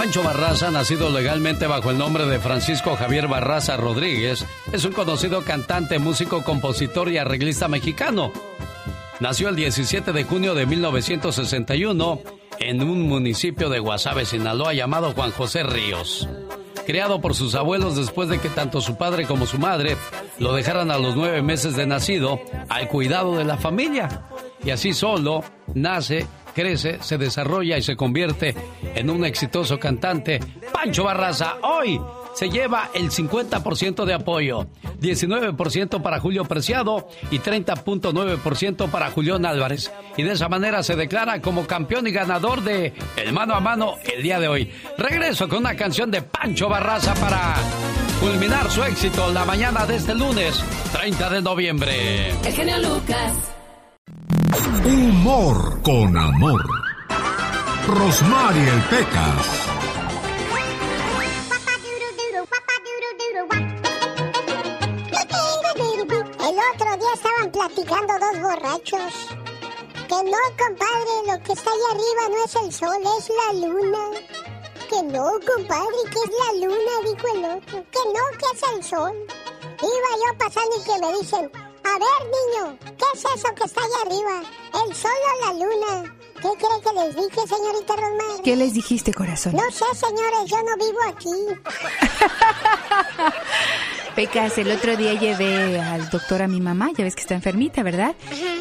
Pancho Barraza, nacido legalmente bajo el nombre de Francisco Javier Barraza Rodríguez, es un conocido cantante, músico, compositor y arreglista mexicano. Nació el 17 de junio de 1961 en un municipio de Guasave, Sinaloa, llamado Juan José Ríos. Criado por sus abuelos después de que tanto su padre como su madre lo dejaran a los nueve meses de nacido al cuidado de la familia. Y así solo nace crece, se desarrolla y se convierte en un exitoso cantante. Pancho Barraza hoy se lleva el 50% de apoyo, 19% para Julio Preciado y 30.9% para Julián Álvarez. Y de esa manera se declara como campeón y ganador de El Mano a Mano el día de hoy. Regreso con una canción de Pancho Barraza para culminar su éxito la mañana de este lunes, 30 de noviembre. El genio Lucas. Humor con amor. Rosmarie Pecas. El otro día estaban platicando dos borrachos. Que no, compadre, lo que está ahí arriba no es el sol, es la luna. Que no, compadre, que es la luna, dijo el otro. Que no, que es el sol. Iba yo pasando y que me dicen, a ver, niño, ¿qué es eso que está allá arriba? ¿El sol o la luna? ¿Qué cree que les dije, señorita Rosmar? ¿Qué les dijiste, corazón? No sé, señores, yo no vivo aquí. Pecas, el otro día llevé al doctor a mi mamá, ya ves que está enfermita, ¿verdad?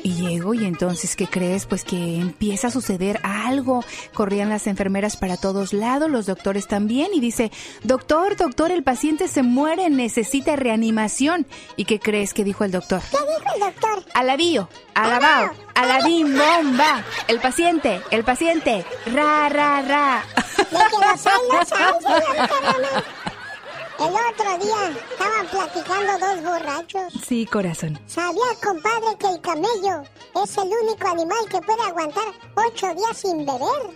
Y llego y entonces, ¿qué crees? Pues que empieza a suceder algo. Corrían las enfermeras para todos lados, los doctores también, y dice, doctor, doctor, el paciente se muere, necesita reanimación. ¿Y qué crees que dijo el doctor? ¿Qué dijo el doctor? Alabío, alabao, alabín, bomba. El paciente, el paciente, ra, ra, ra. El otro día estaban platicando dos borrachos. Sí, corazón. ¿Sabía, compadre, que el camello es el único animal que puede aguantar ocho días sin beber?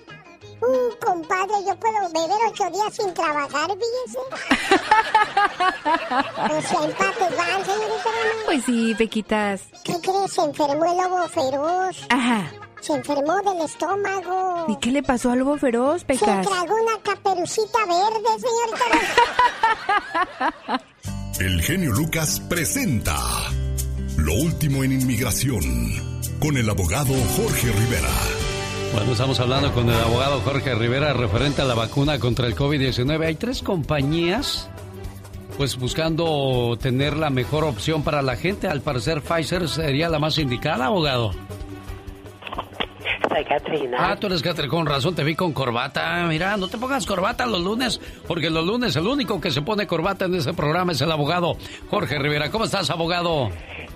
Uh, compadre, yo puedo beber ocho días sin trabajar, fíjese. o sea, empates van, señorita. Pues sí, Pequitas. ¿Qué crees? Se enfermó el lobo feroz. Ajá. Se enfermó del estómago. ¿Y qué le pasó al lobo feroz, Se Pecas? tragó una caperucita verde, señorita. El genio Lucas presenta Lo último en inmigración con el abogado Jorge Rivera. Bueno, estamos hablando con el abogado Jorge Rivera referente a la vacuna contra el COVID-19. Hay tres compañías pues buscando tener la mejor opción para la gente. Al parecer Pfizer sería la más indicada, abogado. Soy. Ah, tú eres Catherine, con razón te vi con corbata. Mira, no te pongas corbata los lunes, porque los lunes el único que se pone corbata en ese programa es el abogado Jorge Rivera. ¿Cómo estás, abogado?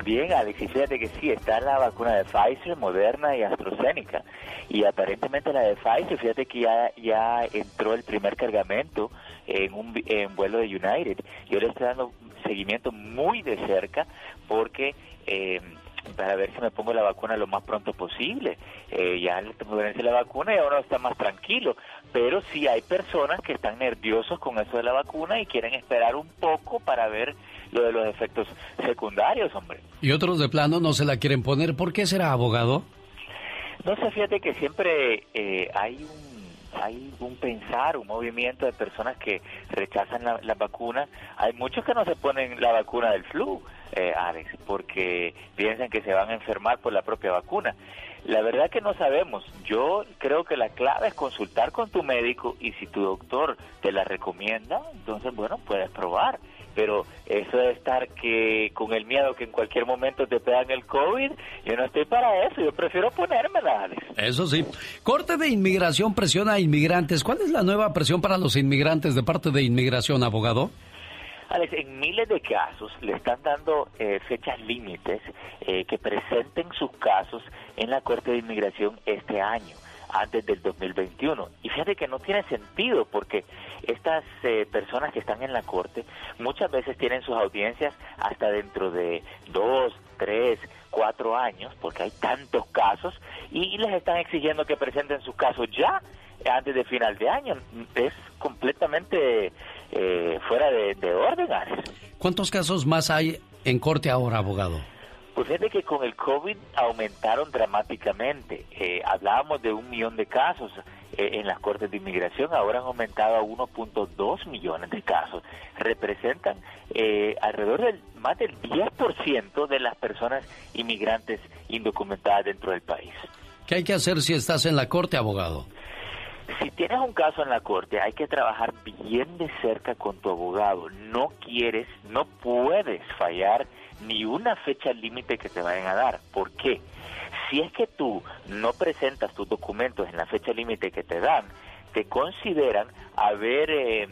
Bien, Alex, y fíjate que sí, está la vacuna de Pfizer, Moderna y AstraZeneca. Y aparentemente la de Pfizer, fíjate que ya, ya entró el primer cargamento en un en vuelo de United. Yo le estoy dando seguimiento muy de cerca porque eh, para ver si me pongo la vacuna lo más pronto posible. Eh, ya le ponerse la vacuna y ahora está más tranquilo. Pero sí hay personas que están nerviosos con eso de la vacuna y quieren esperar un poco para ver lo de los efectos secundarios, hombre. Y otros de plano no se la quieren poner. ¿Por qué será, abogado? No sé, fíjate que siempre eh, hay un hay un pensar, un movimiento de personas que rechazan la, la vacuna. Hay muchos que no se ponen la vacuna del flu, eh, Alex, porque piensan que se van a enfermar por la propia vacuna. La verdad que no sabemos. Yo creo que la clave es consultar con tu médico y si tu doctor te la recomienda, entonces, bueno, puedes probar. Pero eso de estar que con el miedo que en cualquier momento te pegan el COVID, yo no estoy para eso. Yo prefiero ponérmela, Alex. Eso sí. Corte de inmigración presiona a inmigrantes. ¿Cuál es la nueva presión para los inmigrantes de parte de inmigración, abogado? Alex, en miles de casos le están dando eh, fechas límites eh, que presenten sus casos en la Corte de Inmigración este año, antes del 2021. Y fíjate que no tiene sentido porque estas eh, personas que están en la Corte muchas veces tienen sus audiencias hasta dentro de dos, tres, cuatro años, porque hay tantos casos, y les están exigiendo que presenten sus casos ya antes de final de año. Es completamente eh, fuera de, de orden, Alex. ¿Cuántos casos más hay en corte ahora, abogado? Pues fíjate que con el COVID aumentaron dramáticamente. Eh, hablábamos de un millón de casos eh, en las cortes de inmigración. Ahora han aumentado a 1.2 millones de casos. Representan eh, alrededor del más del 10% de las personas inmigrantes indocumentadas dentro del país. ¿Qué hay que hacer si estás en la corte, abogado? Si tienes un caso en la corte, hay que trabajar bien de cerca con tu abogado. No quieres, no puedes fallar ni una fecha límite que te vayan a dar. ¿Por qué? Si es que tú no presentas tus documentos en la fecha límite que te dan, te consideran haber, eh,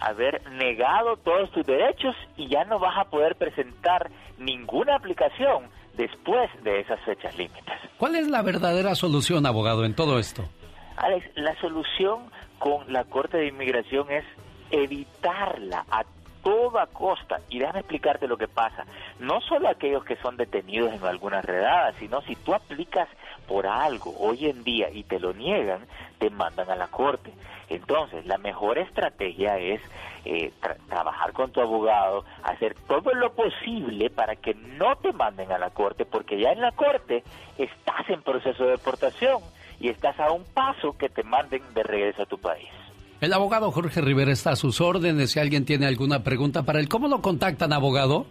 haber negado todos tus derechos y ya no vas a poder presentar ninguna aplicación después de esas fechas límites. ¿Cuál es la verdadera solución, abogado, en todo esto? Alex, la solución con la Corte de Inmigración es evitarla a toda costa. Y déjame explicarte lo que pasa. No solo aquellos que son detenidos en algunas redadas, sino si tú aplicas por algo hoy en día y te lo niegan, te mandan a la corte. Entonces, la mejor estrategia es eh, trabajar con tu abogado, hacer todo lo posible para que no te manden a la corte, porque ya en la corte estás en proceso de deportación y estás a un paso que te manden de regreso a tu país. El abogado Jorge Rivera está a sus órdenes. Si alguien tiene alguna pregunta para él, ¿cómo lo contactan, abogado?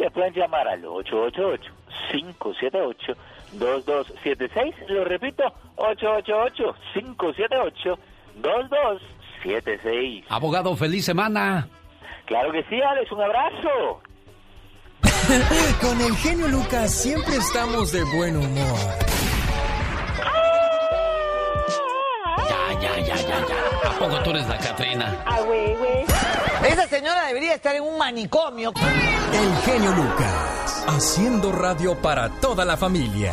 Se pueden llamar al 888-578-2276. Lo repito, 888-578-2276. Abogado, feliz semana. Claro que sí, Alex, un abrazo. Con el genio Lucas siempre estamos de buen humor. Ya, ya, ya, ya, ya. ¿A poco tú eres la Catrina? Ah, güey, güey. Esa señora debería estar en un manicomio. El genio Lucas, haciendo radio para toda la familia.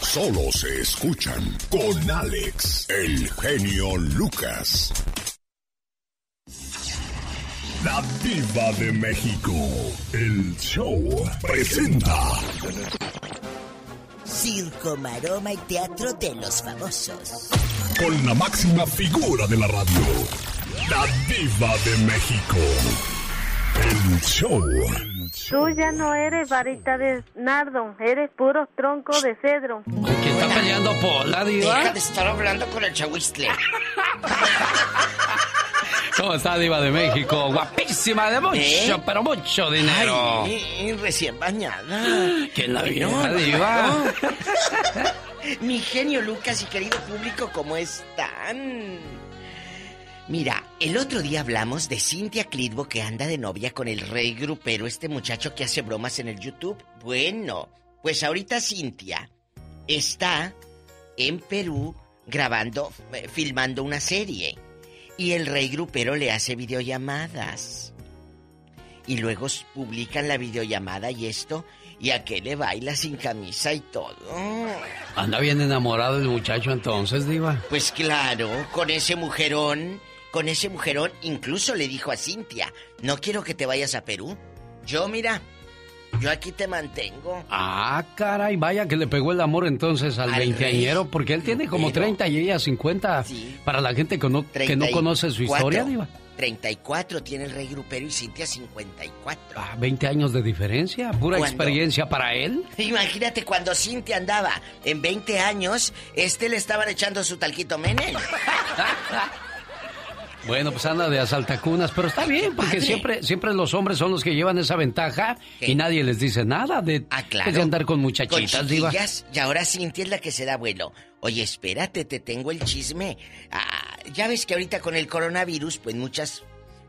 Solo se escuchan con Alex, el genio Lucas. La diva de México, el show presenta. Circo, maroma y teatro de los famosos. Con la máxima figura de la radio, la diva de México, el show. Tú ya no eres varita de nardo, eres puro tronco de cedro. ¿Con quién está peleando Pola, diva? Deja de estar hablando con el chahuistle. ¿Cómo está, diva de México? Guapísima, de mucho, ¿Eh? pero mucho dinero. Ay, recién bañada. ¿Quién la vio, diva? Mi genio Lucas y querido público, ¿cómo están? Mira, el otro día hablamos de Cintia Clitbo que anda de novia con el rey grupero, este muchacho que hace bromas en el YouTube. Bueno, pues ahorita Cintia está en Perú grabando, eh, filmando una serie. Y el rey grupero le hace videollamadas. Y luego publican la videollamada y esto, y a qué le baila sin camisa y todo. Anda bien enamorado el muchacho entonces, diva. Pues claro, con ese mujerón, con ese mujerón, incluso le dijo a Cintia, no quiero que te vayas a Perú. Yo, mira, yo aquí te mantengo. Ah, caray, vaya que le pegó el amor entonces al veinteañero, porque él tiene como grupero. 30 y ella 50. Para la gente que no, que no conoce su historia, 34. diva. 34 tiene el rey grupero y Cintia 54. Ah, 20 años de diferencia, pura experiencia para él. Imagínate cuando Cintia andaba en 20 años, este le estaban echando su talquito menen. Bueno, pues anda de asaltacunas, pero está bien, porque siempre, siempre los hombres son los que llevan esa ventaja y nadie les dice nada de, Ah, claro. de andar con Con muchachitas, chiquillas, y ahora Cintia es la que se da vuelo. Oye, espérate, te tengo el chisme. Ah, ya ves que ahorita con el coronavirus, pues muchas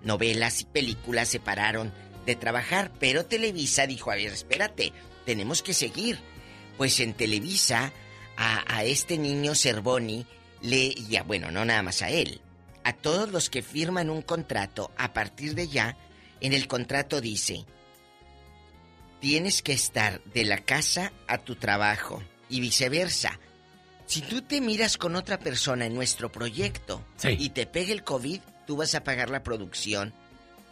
novelas y películas se pararon de trabajar, pero Televisa dijo, a ver, espérate, tenemos que seguir. Pues en Televisa, a, a este niño Cervoni, le, ya bueno, no nada más a él, a todos los que firman un contrato, a partir de ya, en el contrato dice, tienes que estar de la casa a tu trabajo y viceversa. Si tú te miras con otra persona en nuestro proyecto y te pega el COVID, tú vas a pagar la producción.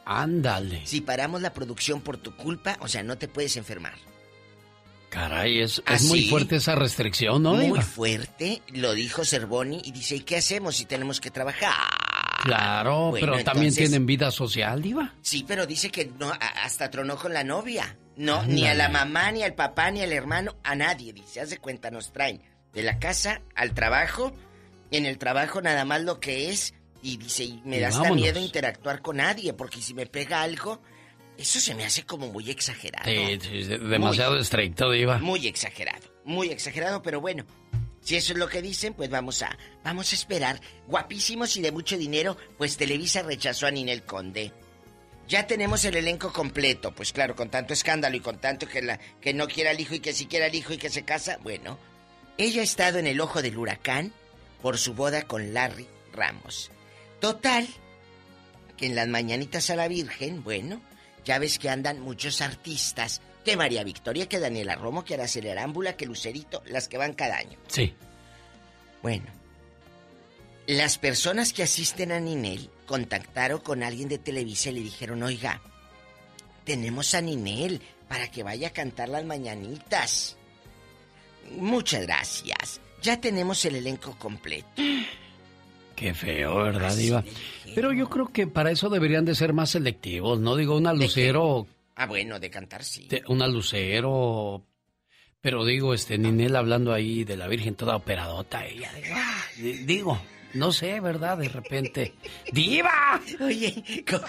Ándale. Si paramos la producción por tu culpa, o sea, no te puedes enfermar. Caray, es, ¿Ah, muy sí? fuerte esa restricción, ¿no? Muy fuerte, lo dijo Cervoni y dice, ¿y qué hacemos si tenemos que trabajar? Claro, Bueno, pero también entonces- tienen vida social, Diva. Sí, pero dice que no, hasta tronó con la novia. No, Ándale. ni a la mamá, ni al papá, ni al hermano, a nadie. Dice, haz de cuenta, nos traen de la casa al trabajo, en el trabajo nada más lo que es, y dice, y me Y da hasta miedo interactuar con nadie, porque si me pega algo, eso se me hace como muy exagerado. Sí, sí, sí, demasiado estricto, Diva. Muy exagerado, muy exagerado, pero bueno. Si eso es lo que dicen, pues vamos a vamos a esperar. Guapísimos y de mucho dinero, pues Televisa rechazó a Ninel Conde. Ya tenemos el elenco completo, pues claro, con tanto escándalo y con tanto que la que no quiera el hijo y que sí quiera el hijo y que se casa, bueno. Ella ha estado en el ojo del huracán por su boda con Larry Ramos. Total, que en las mañanitas a la Virgen, bueno, ya ves que andan muchos artistas, que María Victoria, que Daniela Romo, que Araceli Arámbula, que Lucerito, las que van cada año. Sí. Bueno, las personas que asisten a Ninel contactaron con alguien de Televisa y le dijeron, oiga, tenemos a Ninel para que vaya a cantar las mañanitas. Muchas gracias. Ya tenemos el elenco completo. Qué feo, ¿verdad, Diva? Pero yo creo que para eso deberían de ser más selectivos, ¿no? Digo, una lucero, Ah, bueno, de cantar sí. te- una lucero... Pero digo, este, Ninel hablando ahí de la Virgen toda operadota, ella, digo, ah, digo, no sé, ¿verdad? De repente, ¡Diva! Oye, como,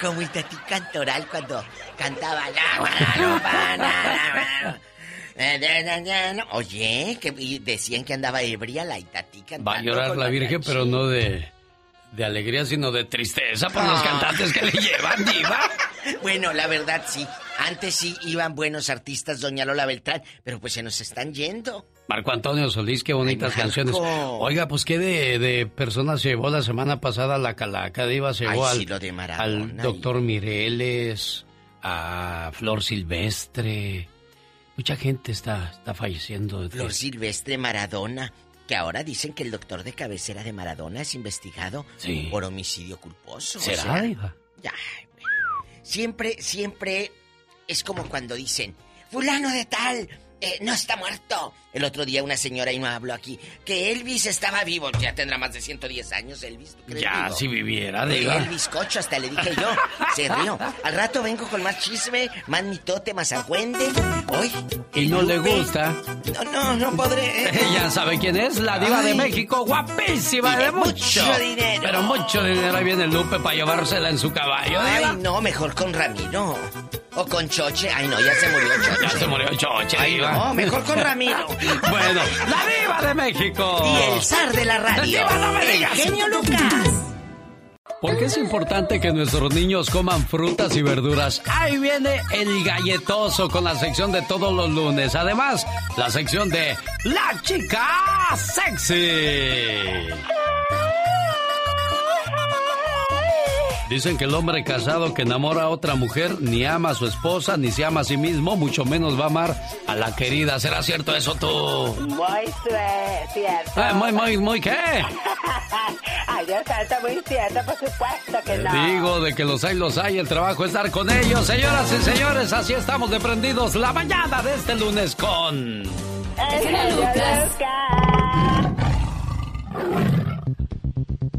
como Itatí Cantoral cuando cantaba la. Oye, que decían que andaba ebria la Itatí cantando. Va a llorar la Virgen, pero no de, de alegría, sino de tristeza por los Ah. cantantes que le llevan, Diva. Bueno, la verdad sí. Antes sí iban buenos artistas, doña Lola Beltrán, pero pues se nos están yendo. Marco Antonio Solís, qué bonitas Ay, canciones. Oiga, pues qué de, de personas llevó la semana pasada la calaca, Diva, se llevó Ay, al, sí, Maradona al doctor Mireles, a Flor Silvestre. Mucha gente está, está falleciendo. de- Flor Silvestre Maradona, que ahora dicen que el doctor de cabecera de Maradona es investigado Sí. por homicidio culposo. o ¿Será, sea? Ya. Siempre, siempre es como cuando dicen, fulano de tal, eh, no está muerto. El otro día una señora y no habló aquí, que Elvis estaba vivo. Ya tendrá más de 110 años Elvis. ¿tú crees Ya, vivo? si viviera, Eh, Diva. Elvis Cocho, hasta le dije yo. Se rió. Al rato vengo con más chisme, más mitote, más agüende. Hoy. Y no le gusta. No, no, no podré. Ella sabe quién es, la diva de. México, guapísima Y de de mucho. mucho dinero. Pero mucho dinero. Ahí viene Lupe para llevársela en su caballo, diva. Ay, no, mejor con Ramiro. O con Choche. Ay, no, ya se murió Choche. Ya se murió Choche, Ay, diva. No, mejor con Ramiro. bueno, la diva de México. Y el zar de la radio. Diva, no me el digas. genio Lucas. ¿Por qué es importante que nuestros niños coman frutas y verduras? Ahí viene el galletoso con la sección de todos los lunes. Además, la sección de La Chica Sexy. Dicen que el hombre casado que enamora a otra mujer ni ama a su esposa, ni se ama a sí mismo, mucho menos va a amar a la querida. ¿Será cierto eso tú? Muy cierto. Eh, muy, muy, muy, ¿qué? Ay, Dios santo, muy cierto, por supuesto que no. Digo de que los hay, los hay, el trabajo es estar con ellos. Señoras y señores, así estamos de prendidos la mañana de este lunes con... El genio Lucas.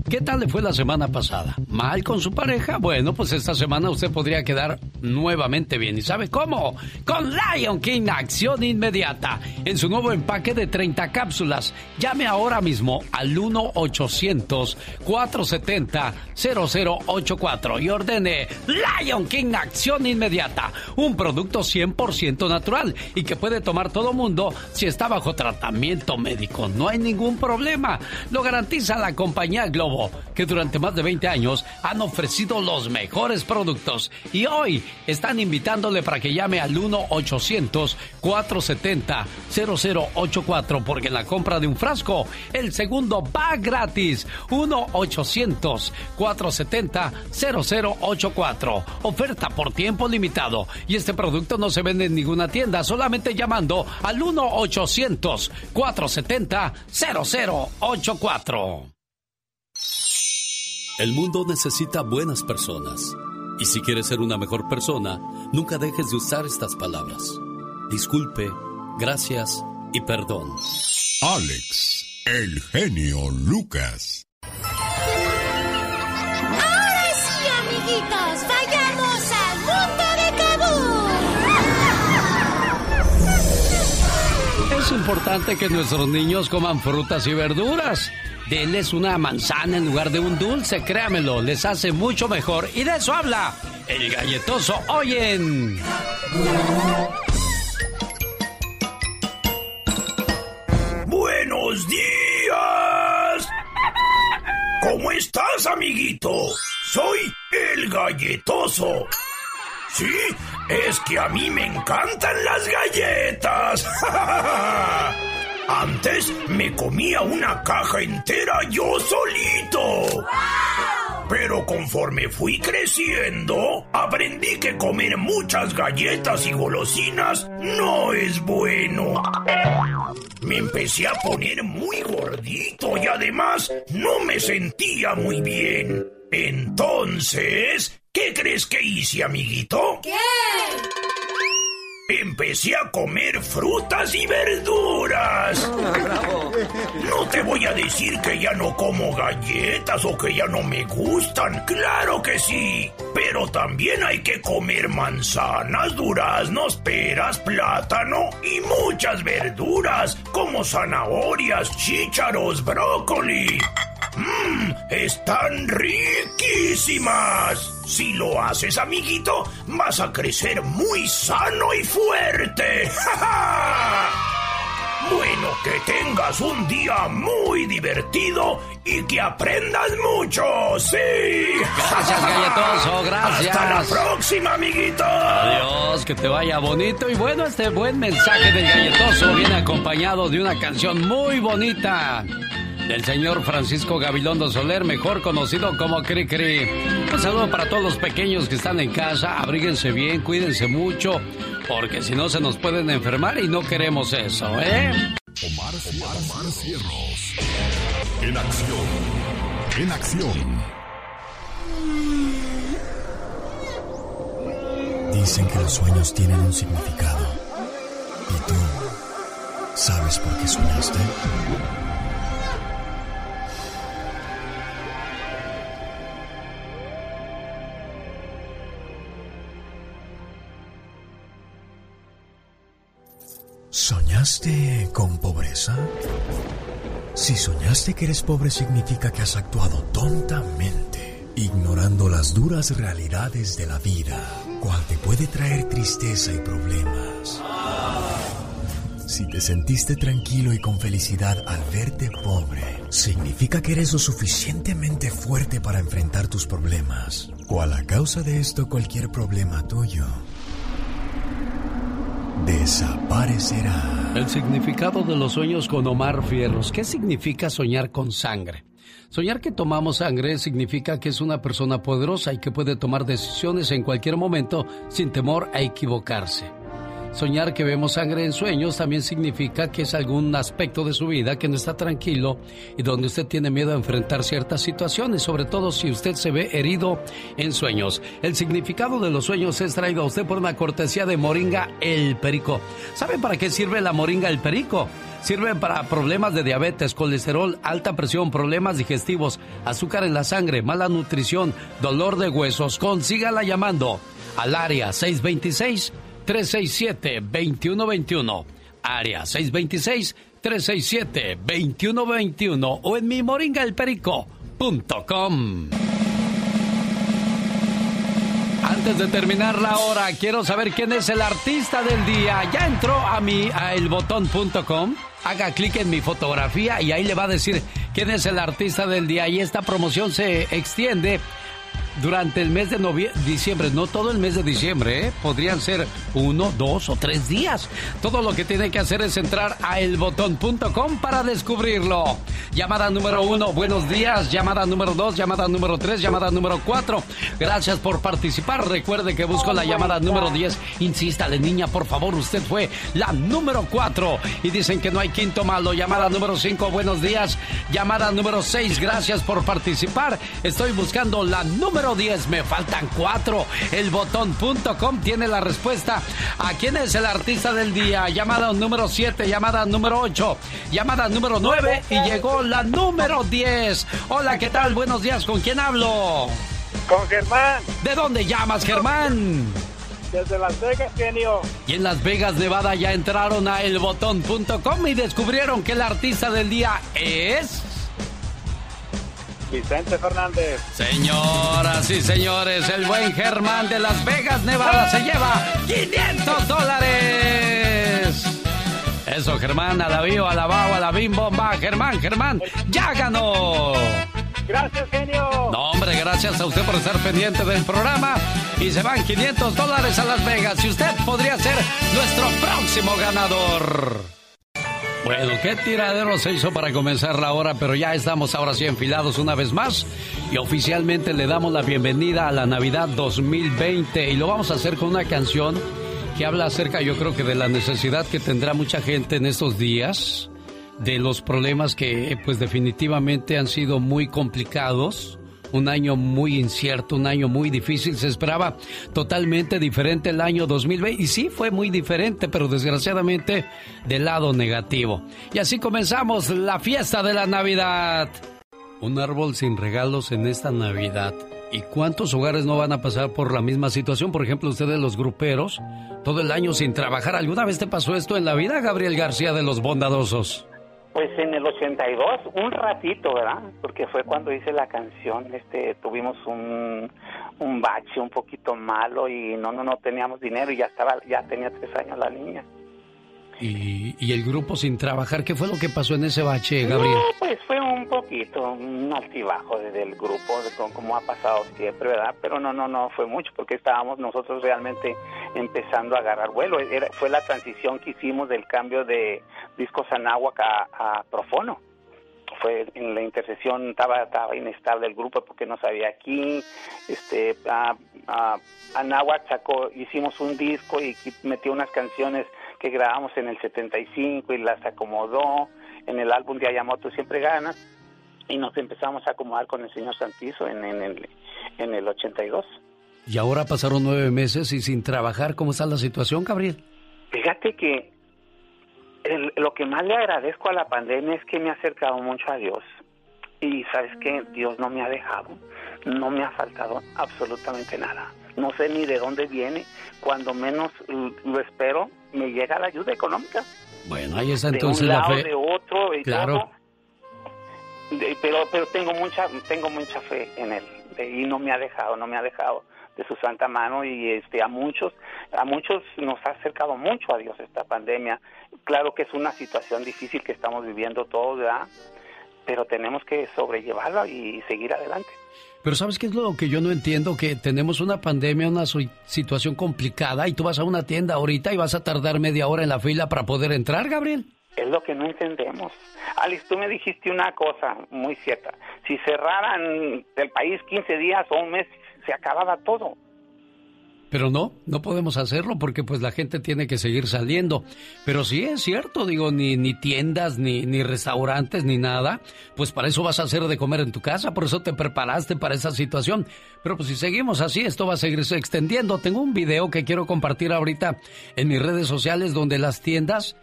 ¿Qué tal le fue la semana pasada? ¿Mal con su pareja? Bueno, pues esta semana usted podría quedar nuevamente bien. ¿Y sabe cómo? Con Lion King Acción Inmediata. En su nuevo empaque de 30 cápsulas. Llame ahora mismo al 1-800-470-0084 y ordene Lion King Acción Inmediata. Un producto 100% natural y que puede tomar todo mundo si está bajo tratamiento médico. No hay ningún problema. Lo garantiza la compañía Globo Que durante más de 20 años han ofrecido los mejores productos y hoy están invitándole para que llame al 1-800-470-0084 porque en la compra de un frasco el segundo va gratis. 1-800-470-0084. Oferta por tiempo limitado y este producto no se vende en ninguna tienda, solamente llamando al 1-800-470-0084. El mundo necesita buenas personas. Y si quieres ser una mejor persona, nunca dejes de usar estas palabras. Disculpe, gracias y perdón. Alex, el genio Lucas. Ahora sí, amiguitos, vayamos al mundo de Es importante que nuestros niños coman frutas y verduras. Denles una manzana en lugar de un dulce, créamelo, les hace mucho mejor. Y de eso habla el galletoso Oyen. Buenos días. ¿Cómo estás, amiguito? Soy el galletoso. Sí, es que a mí me encantan las galletas. Antes me comía una caja entera yo solito. Pero conforme fui creciendo, aprendí que comer muchas galletas y golosinas no es bueno. Me empecé a poner muy gordito y además no me sentía muy bien. Entonces, ¿qué crees que hice, amiguito? ¿Qué? Empecé a comer frutas y verduras. No te voy a decir que ya no como galletas o que ya no me gustan. Claro que sí. Pero también hay que comer manzanas, duraznos, peras, plátano y muchas verduras como zanahorias, chícharos, brócoli. ¡Mmm! ¡Están riquísimas! Si lo haces, amiguito, vas a crecer muy sano y fuerte. Bueno, que tengas un día muy divertido y que aprendas mucho, sí. Gracias, galletoso, gracias. Hasta la próxima, amiguito. Adiós, que te vaya bonito. Y bueno, este buen mensaje del galletoso viene acompañado de una canción muy bonita del señor Francisco Gabilondo Soler, mejor conocido como Cri Cri. Un saludo para todos los pequeños que están en casa, abríguense bien, cuídense mucho, porque si no se nos pueden enfermar y no queremos eso, ¿eh? Omar, Omar Cierros. En acción. En acción. Dicen que los sueños tienen un significado. ¿Y tú sabes por qué soñaste? ¿Soñaste con pobreza? Si soñaste que eres pobre significa que has actuado tontamente, ignorando las duras realidades de la vida, cual te puede traer tristeza y problemas. Si te sentiste tranquilo y con felicidad al verte pobre, significa que eres lo suficientemente fuerte para enfrentar tus problemas. ¿Cuál a causa de esto cualquier problema tuyo desaparecerá. El significado de los sueños con Omar Fierros. ¿Qué significa soñar con sangre? Soñar que tomamos sangre significa que es una persona poderosa y que puede tomar decisiones en cualquier momento sin temor a equivocarse. Soñar que vemos sangre en sueños también significa que es algún aspecto de su vida que no está tranquilo y donde usted tiene miedo a enfrentar ciertas situaciones, sobre todo si usted se ve herido en sueños. El significado de los sueños es traído a usted por una cortesía de Moringa el Perico. ¿Sabe para qué sirve la Moringa el Perico? Sirve para problemas de diabetes, colesterol, alta presión, problemas digestivos, azúcar en la sangre, mala nutrición, dolor de huesos. Consígala llamando al área 626 367-2121. Área 626-367-2121 o en mi moringaelperico.com. Antes de terminar la hora, quiero saber quién es el artista del día. Ya entró a mi a elbotón.com. Haga clic en mi fotografía y ahí le va a decir quién es el artista del día. Y esta promoción se extiende durante el mes de diciembre, no todo el mes de diciembre, ¿eh? podrían ser uno, dos o tres días. Todo lo que tiene que hacer es entrar a elbotón.com para descubrirlo. Llamada número uno, buenos días. Llamada número dos, llamada número tres, llamada número cuatro. Gracias por participar. Recuerde que busco la llamada número diez. Insístale, niña, por favor, usted fue la número cuatro. Y dicen que no hay quinto malo. Llamada número cinco, buenos días. Llamada número seis, gracias por participar. Estoy buscando la número 10. Me faltan cuatro. El botón.com tiene la respuesta a quién es el artista del día. Llamada número 7, llamada número 8, llamada número 9 y llegó la número 10. Hola, ¿qué tal? Buenos días. ¿Con quién hablo? Con Germán. ¿De dónde llamas, Germán? Desde Las Vegas, genio. Y en Las Vegas, Nevada, ya entraron a elbotón.com y descubrieron que el artista del día es... Vicente Fernández. Señoras y señores, el buen Germán de Las Vegas, Nevada, se lleva 500 dólares. Eso, Germán, a la bio, a la bao, a la bim bomba. Germán, Germán, ya ganó. Gracias, genio. No, hombre, gracias a usted por estar pendiente del programa. Y se van 500 dólares a Las Vegas. Y usted podría ser nuestro próximo ganador. Bueno, qué tiradero se hizo para comenzar la hora, pero ya estamos ahora sí enfilados una vez más y oficialmente le damos la bienvenida a la Navidad 2020 y lo vamos a hacer con una canción que habla acerca, yo creo que de la necesidad que tendrá mucha gente en estos días, de los problemas que pues definitivamente han sido muy complicados un año muy incierto, un año muy difícil. Se esperaba totalmente diferente el año 2020 y sí fue muy diferente, pero desgraciadamente del lado negativo. Y así comenzamos la fiesta de la Navidad. Un árbol sin regalos en esta Navidad. ¿Y cuántos hogares no van a pasar por la misma situación? Por ejemplo, ustedes los gruperos, todo el año sin trabajar. ¿Alguna vez te pasó esto en la vida, Gabriel García de los Bondadosos? Pues en el 82, un ratito, ¿verdad? Porque fue cuando hice la canción, este, tuvimos un, un bache un poquito malo y no, no, no teníamos dinero y ya estaba, ya tenía tres años la niña. Y, el grupo sin trabajar, ¿qué fue lo que pasó en ese bache, Gabriel? No, pues fue un poquito, un altibajo del grupo, de, como ha pasado siempre, ¿verdad? Pero no, no, no fue mucho, porque estábamos nosotros realmente empezando a agarrar vuelo. Era, fue la transición que hicimos del cambio de discos Anáhuac a, a Profono fue en la intercesión estaba estaba inestable el grupo porque no sabía aquí este a, Anáhuac sacó hicimos un disco y metió unas canciones que grabamos en el 75 y las acomodó en el álbum de Ayamoto Siempre Ganas y nos empezamos a acomodar con el señor Santizo en, en, el, en el 82. Y ahora pasaron nueve meses y sin trabajar, ¿cómo está la situación, Gabriel? Fíjate que lo que más le agradezco a la pandemia es que me ha acercado mucho a Dios. Y sabes que Dios no me ha dejado, no me ha faltado absolutamente nada. No sé ni de dónde viene, cuando menos lo espero, me llega la ayuda económica. Bueno, ahí está entonces de un la fe. De otro, y claro. pero pero tengo mucha tengo mucha fe en él y no me ha dejado, no me ha dejado de su santa mano y este a muchos a muchos nos ha acercado mucho a Dios esta pandemia. Claro que es una situación difícil que estamos viviendo todos, ¿verdad? Pero tenemos que sobrellevarla y seguir adelante. Pero ¿sabes qué es lo que yo no entiendo? Que tenemos una pandemia, una situación complicada y tú vas a una tienda ahorita y vas a tardar media hora en la fila para poder entrar, Gabriel. Es lo que no entendemos. Alice, tú me dijiste una cosa muy cierta. Si cerraran el país 15 días o un mes, se acababa todo. Pero no, no podemos hacerlo porque pues la gente tiene que seguir saliendo. Pero sí es cierto, digo, ni, ni tiendas, ni, ni restaurantes, ni nada. Pues para eso vas a hacer de comer en tu casa, por eso te preparaste para esa situación. Pero pues si seguimos así, esto va a seguirse extendiendo. Tengo un video que quiero compartir ahorita en mis redes sociales donde las tiendas,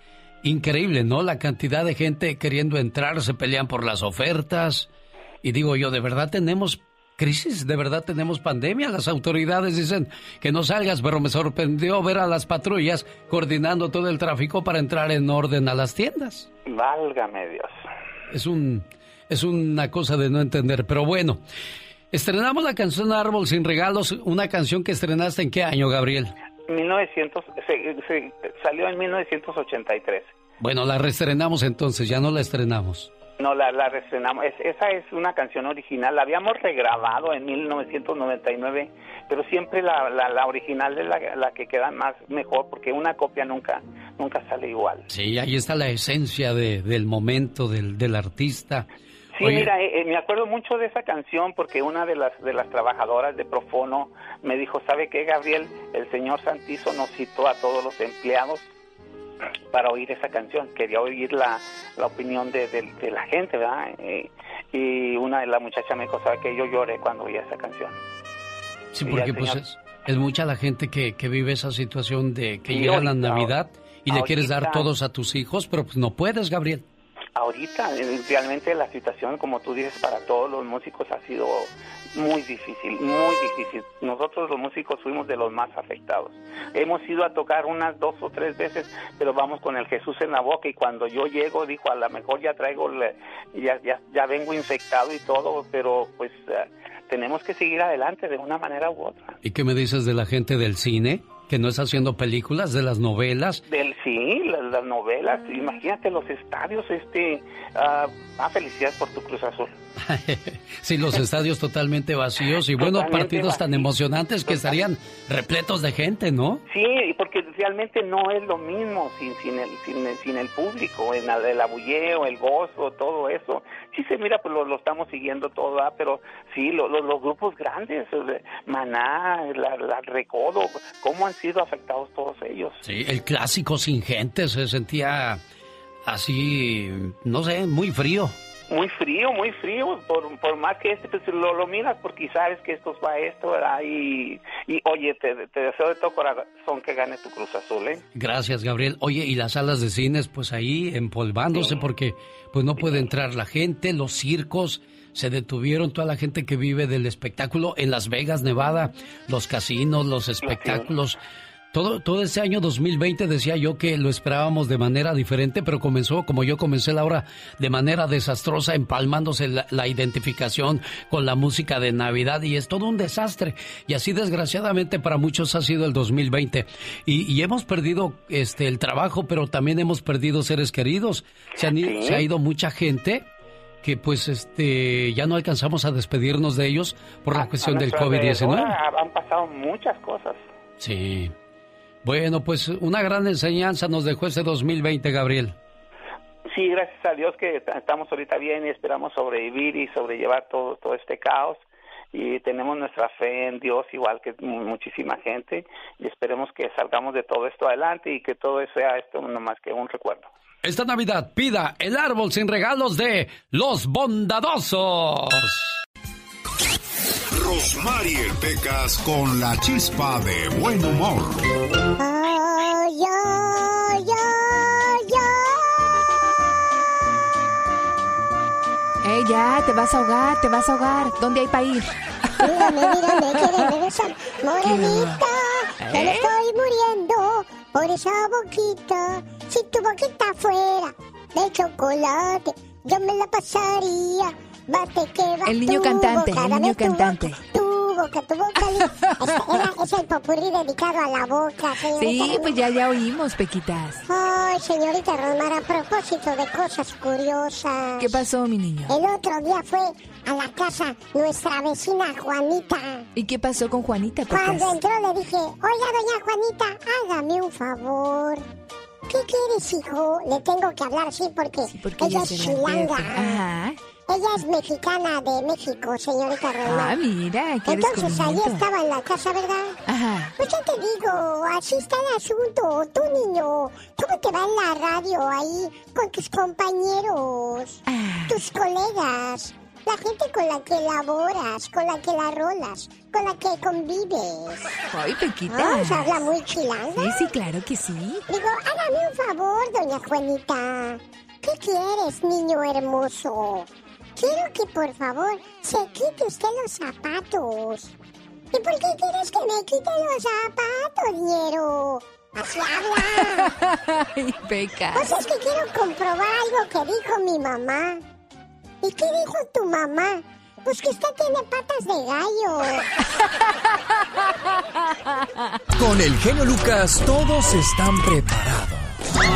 increíble, ¿no? La cantidad de gente queriendo entrar, se pelean por las ofertas. Y digo yo, ¿de verdad tenemos crisis, de verdad tenemos pandemia. Las autoridades dicen que no salgas, pero me sorprendió ver a las patrullas coordinando todo el tráfico para entrar en orden a las tiendas. Válgame Dios. Es un es una cosa de no entender, pero bueno. Estrenamos la canción Árbol sin regalos, una canción que estrenaste en qué año, Gabriel? 1900, se- se- salió en 1983. Bueno, la reestrenamos entonces, ya no la estrenamos. No, la, la reestrenamos. Es- esa es una canción original. La habíamos regrabado en 1999, pero siempre la, la, la original es la, la que queda más mejor porque una copia nunca nunca sale igual. Sí, ahí está la esencia de- del momento, del, del artista. Sí, Oye, mira, eh, eh, me acuerdo mucho de esa canción porque una de las de las trabajadoras de Profono me dijo, ¿sabe qué, Gabriel? El señor Santizo nos citó a todos los empleados para oír esa canción. Quería oír la, la opinión de, de- de la gente, ¿verdad? Eh, y una de las muchachas me dijo, ¿sabe qué? Yo lloré cuando oí esa canción. Sí, porque pues es, es mucha la gente que, que vive esa situación de que Sí, llega la Navidad y le quieres dar todos a tus hijos, pero pues no puedes, Gabriel. Ahorita, eh, realmente la situación, como tú dices, para todos los músicos ha sido muy difícil, muy difícil. Nosotros los músicos fuimos de los más afectados. Hemos ido a tocar unas dos o tres veces, pero vamos con el Jesús en la boca y cuando yo llego, dijo, a lo mejor ya traigo, ya, ya, ya vengo infectado y todo, pero pues eh, tenemos que seguir adelante de una manera u otra. ¿Y qué me dices de la gente del cine? Que no está haciendo películas, de las novelas. Del sí, las, las novelas, imagínate los estadios, este, ah, ah, felicidades por tu Cruz Azul. sí, los estadios totalmente vacíos y buenos Totalmente partidos tan emocionantes que estarían repletos de gente, ¿no? Sí, porque realmente no es lo mismo sin, sin, el, sin, el, sin el público, en el, el abulleo, el gozo, todo eso. Sí se mira, pues lo, lo estamos siguiendo todo, ¿ah? pero sí, lo- lo- los grupos grandes, Maná, la, la Recodo, ¿cómo han sido afectados todos ellos? Sí, el clásico sin gente se sentía así, no sé, muy frío. Muy frío, muy frío, por, por más que este, pues lo, lo miras porque sabes que esto va a esto, ¿verdad? Y, y oye, te, te deseo de todo corazón que gane tu Cruz Azul, ¿eh? Gracias, Gabriel. Oye, y las salas de cines, pues ahí empolvándose porque pues no puede entrar la gente, los circos se detuvieron, toda la gente que vive del espectáculo en Las Vegas, Nevada, los casinos, los espectáculos. Todo, todo este año 2020 decía yo que lo esperábamos de manera diferente, pero comenzó, como yo comencé la hora, de manera desastrosa, empalmándose la, la identificación con la música de Navidad y es todo un desastre. Y así desgraciadamente para muchos ha sido el 2020. Y, y hemos perdido este el trabajo, pero también hemos perdido seres queridos. Se, han Sí. se ha ido mucha gente que pues este ya no alcanzamos a despedirnos de ellos por la cuestión A del nuestro alrededor COVID-19. Han pasado muchas cosas. Sí. Bueno, pues una gran enseñanza nos dejó ese 2020, Gabriel. Sí, gracias a Dios que estamos ahorita bien y esperamos sobrevivir y sobrellevar todo, todo este caos. Y tenemos nuestra fe en Dios, igual que mu- muchísima gente. Y esperemos que salgamos de todo esto adelante y que todo sea esto no más que un recuerdo. Esta Navidad pida el árbol sin regalos de Los Bondadosos. Rosmarie Pecas con la chispa de buen humor. Ay, ay, ay, Ey, ya, te vas a ahogar, te vas a ahogar. ¿Dónde hay para ir? Mírame, mírame. Morenita, me ¿Eh? estoy muriendo por esa boquita. Si tu boquita fuera de chocolate, yo me la pasaría. Bate que va El niño cantante, boca, el niño tu cantante. boca, Tu boca, tu boca. Este era- es el popurrí dedicado a la boca, señorita. Sí, pues ya, ya oímos, Pequitas. Ay, señorita Rosmar, a propósito de cosas curiosas. ¿Qué pasó, mi niño? El otro día fue a la casa nuestra vecina Juanita. ¿Y qué pasó con Juanita, Cuando Pecas? entró le dije, oiga, doña Juanita, hágame un favor. ¿Qué quieres, hijo? Le tengo que hablar así porque, Porque ella es chilanga. Ajá. Ella es mexicana de México, señorita Rosmar. Ah, mira, eres Entonces ahí estaba en la casa, ¿verdad? Ajá. Pues ya te digo, así está el asunto. Tú, niño, ¿cómo te va en la radio ahí con tus compañeros, Ah. tus colegas, la gente con la que laboras, con la que la rolas, con la que convives? Ay, Pequitas. Ah, ¿se habla muy chilanga? Sí, sí, claro que sí. Digo, hágame un favor, doña Juanita. ¿Qué quieres, niño hermoso? Quiero que por favor se quite usted los zapatos. ¿Y por qué quieres que me quite los zapatos, ñero? Así habla. Ay, Pecas. Pues es que quiero comprobar algo que dijo mi mamá. ¿Y qué dijo tu mamá? Pues que usted tiene patas de gallo. Con el genio Lucas todos están preparados.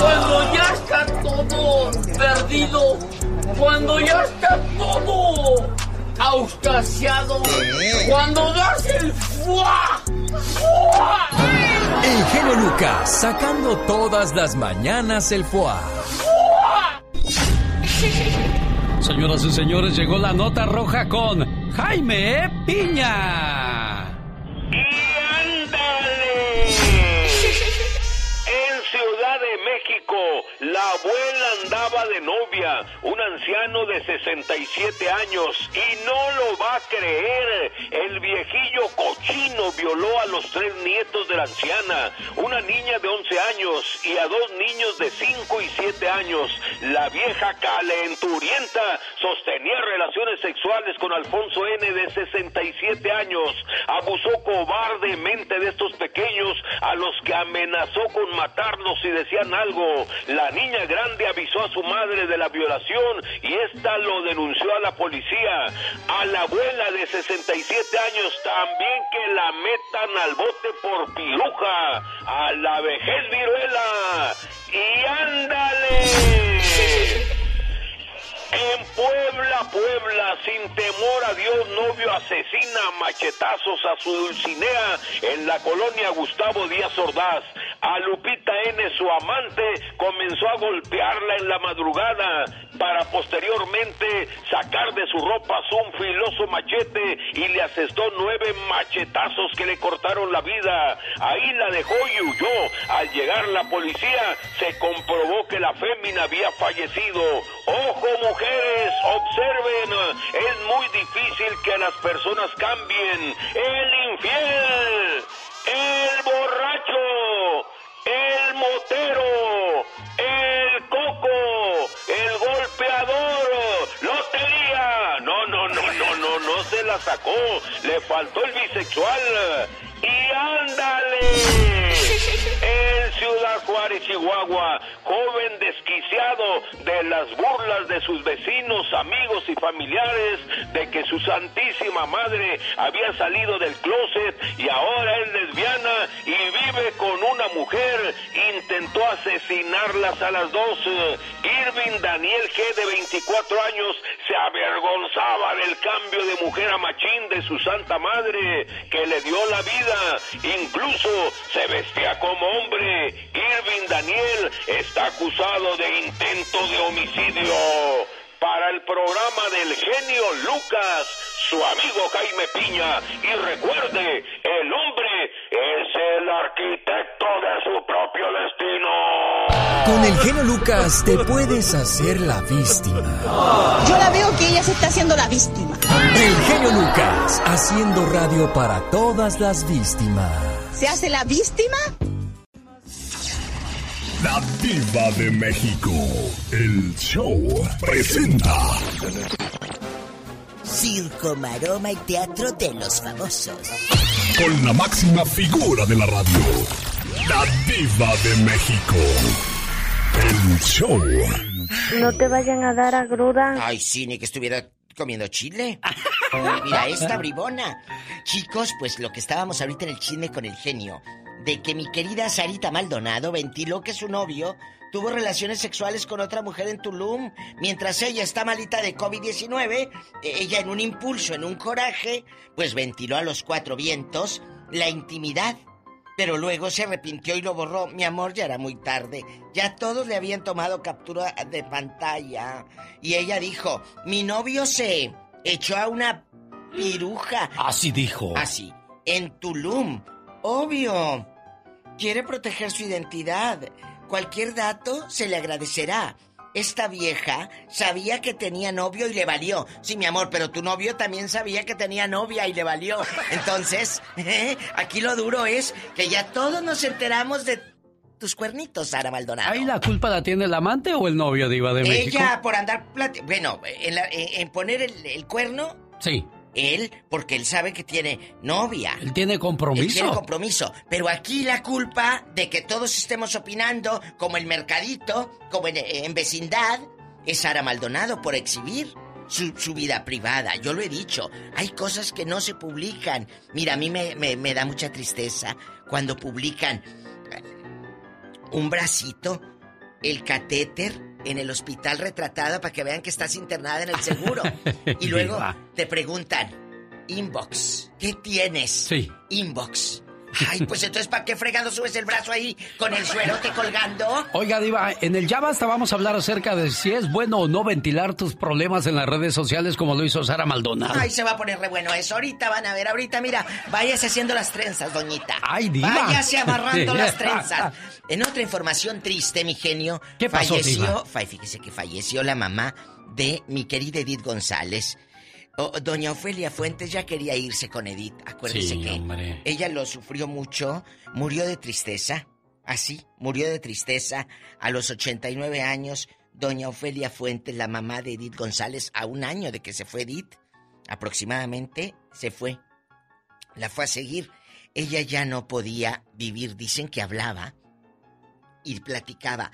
Cuando ya está todo perdido, cuando ya está todo auscasiado, cuando das el fuá, fuá, El genio Lucas sacando todas las mañanas el foie. Señoras y señores, llegó la nota roja con Jaime Piña. La abuela andaba de novia, un anciano de 67 años, y no lo va a creer. El viejillo cochino violó a los tres nietos de la anciana, una niña de 11 años y a dos niños de 5 y 7 años. La vieja calenturienta sostenía relaciones sexuales con Alfonso N. de 67 años. Abusó cobardemente de estos pequeños a los que amenazó con matarlos si decían algo. La niña grande avisó a su madre de la violación y esta lo denunció a la policía. A la abuela de 67 años también que la metan al bote por piruja. A la vejez viruela. Y ándale. En Puebla, Puebla, sin temor a Dios, novio asesina machetazos a su Dulcinea en la colonia Gustavo Díaz Ordaz. A Lupita N, su amante, comenzó a golpearla en la madrugada para posteriormente sacar de su ropa un filoso machete y le asestó nueve machetazos que le cortaron la vida. Ahí la dejó y huyó. Al llegar la policía, se comprobó que la fémina había fallecido. Ojo, mujeres, observen, es muy difícil que las personas cambien. El infiel, el borracho, el motero, el coco, el golpeador, lotería. No, no, no, no, no, no se la sacó. Le faltó el bisexual. Y ándale. Ciudad Juárez, Chihuahua, joven desquiciado de las burlas de sus vecinos, amigos y familiares de que su santísima madre había salido del closet y ahora es lesbiana y vive con una mujer, intentó asesinarlas a las dos. Irving Daniel G de 24 años se avergonzaba del cambio de mujer a machín de su santa madre que le dio la vida, incluso se vestía como hombre. Irving Daniel está acusado de intento de homicidio. Para el programa del genio Lucas, su amigo Jaime Piña. Y recuerde, el hombre es el arquitecto de su propio destino. Con el genio Lucas te puedes hacer la víctima. Yo la veo que ella se está haciendo la víctima. El genio Lucas haciendo radio para todas las víctimas. ¿Se hace la víctima? La Diva de México. El show presenta. Circo, maroma y teatro de los famosos. Con la máxima figura de la radio. La Diva de México. El show. No te vayan a dar agruda. Ay, sí, ni que estuviera comiendo chile. Mira, esta bribona. Chicos, pues lo que estábamos ahorita en el chisme con el genio, de que mi querida Sarita Maldonado ventiló que su novio tuvo relaciones sexuales con otra mujer en Tulum, mientras ella está malita de COVID-19, ella en un impulso, en un coraje, pues ventiló a los cuatro vientos la intimidad. Pero luego se arrepintió y lo borró. Mi amor, ya era muy tarde. Ya todos le habían tomado captura de pantalla. Y ella dijo, mi novio se echó a una piruja. Así dijo. Así. En Tulum. Obvio. Quiere proteger su identidad. Cualquier dato se le agradecerá. Esta vieja sabía que tenía novio y le valió. Sí, mi amor, pero tu novio también sabía que tenía novia y le valió. Entonces, aquí lo duro es que ya todos nos enteramos de tus cuernitos, Sara Maldonado. ¿Ahí la culpa la tiene el amante o el novio Diva de México? Ella por andar Bueno, en, la- en poner el, el cuerno, Sí. Él, porque él sabe que tiene novia. Él tiene Él compromiso. tiene compromiso. Pero aquí la culpa de que todos estemos opinando, como el mercadito, como en, en vecindad, es Sara Maldonado por exhibir. su, su vida privada. Yo lo he dicho. Hay cosas que no se publican. Mira, a mí me, me- me da mucha tristeza cuando publican eh, un bracito, el catéter en el hospital retratada para que vean que estás internada en el seguro. Y luego te preguntan, inbox, ¿qué tienes? Sí. Inbox. Ay, pues entonces, ¿para qué fregado subes el brazo ahí con el suerote colgando? Oiga, Diva, en el Ya Basta vamos a hablar acerca de si es bueno o no ventilar tus problemas en las redes sociales como lo hizo Sara Maldonado. Ay, se va a poner re bueno eso. Ahorita van a ver, ahorita mira, váyase haciendo las trenzas, doñita. Ay, diva. Váyase amarrando las trenzas. En otra información triste, mi genio, ¿Qué pasó, falleció, diva? fíjese que falleció la mamá de mi querida Edith González. O- doña Ofelia Fuentes ya quería irse con Edith, acuérdese Sí, que hombre. ella lo sufrió mucho, murió de tristeza, así, murió de tristeza a los 89 años. Doña Ofelia Fuentes, la mamá de Edith González, a un año de que se fue Edith, aproximadamente se fue. La fue a seguir. Ella ya no podía vivir, dicen que hablaba y platicaba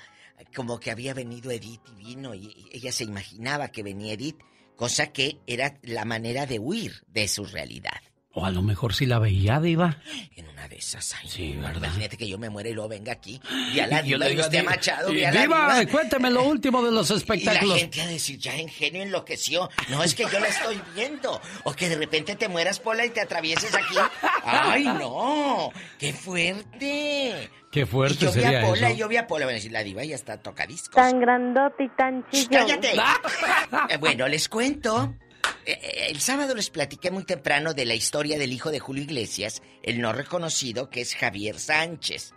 como que había venido Edith y vino y ella se imaginaba que venía Edith, cosa que era la manera de huir de su realidad. O a lo mejor si la veía, Diva. En una de esas, ay, Sí, ¿verdad? Imagínate que yo me muera y luego venga aquí. Vi a la Y yo diva le y usted a "Diva, Machado, y a la Diva, diva". cuénteme lo último de los Y la espectáculos. gente a decir, ya en genio enloqueció. No, es que yo la estoy viendo. O que de repente te mueras, Pola, y te atravieses aquí. ¡Ay, no! ¡Qué fuerte! Qué Y fuerte yo vi a Pola, eso. y yo vi a Pola. Van a decir, la diva ya está tocadiscos. Tan grandote y tan chillón. ¡Cállate! Eh, bueno, les cuento. Eh, eh, El sábado les platiqué muy temprano de la historia del hijo de Julio Iglesias, el no reconocido, que es Javier Sánchez.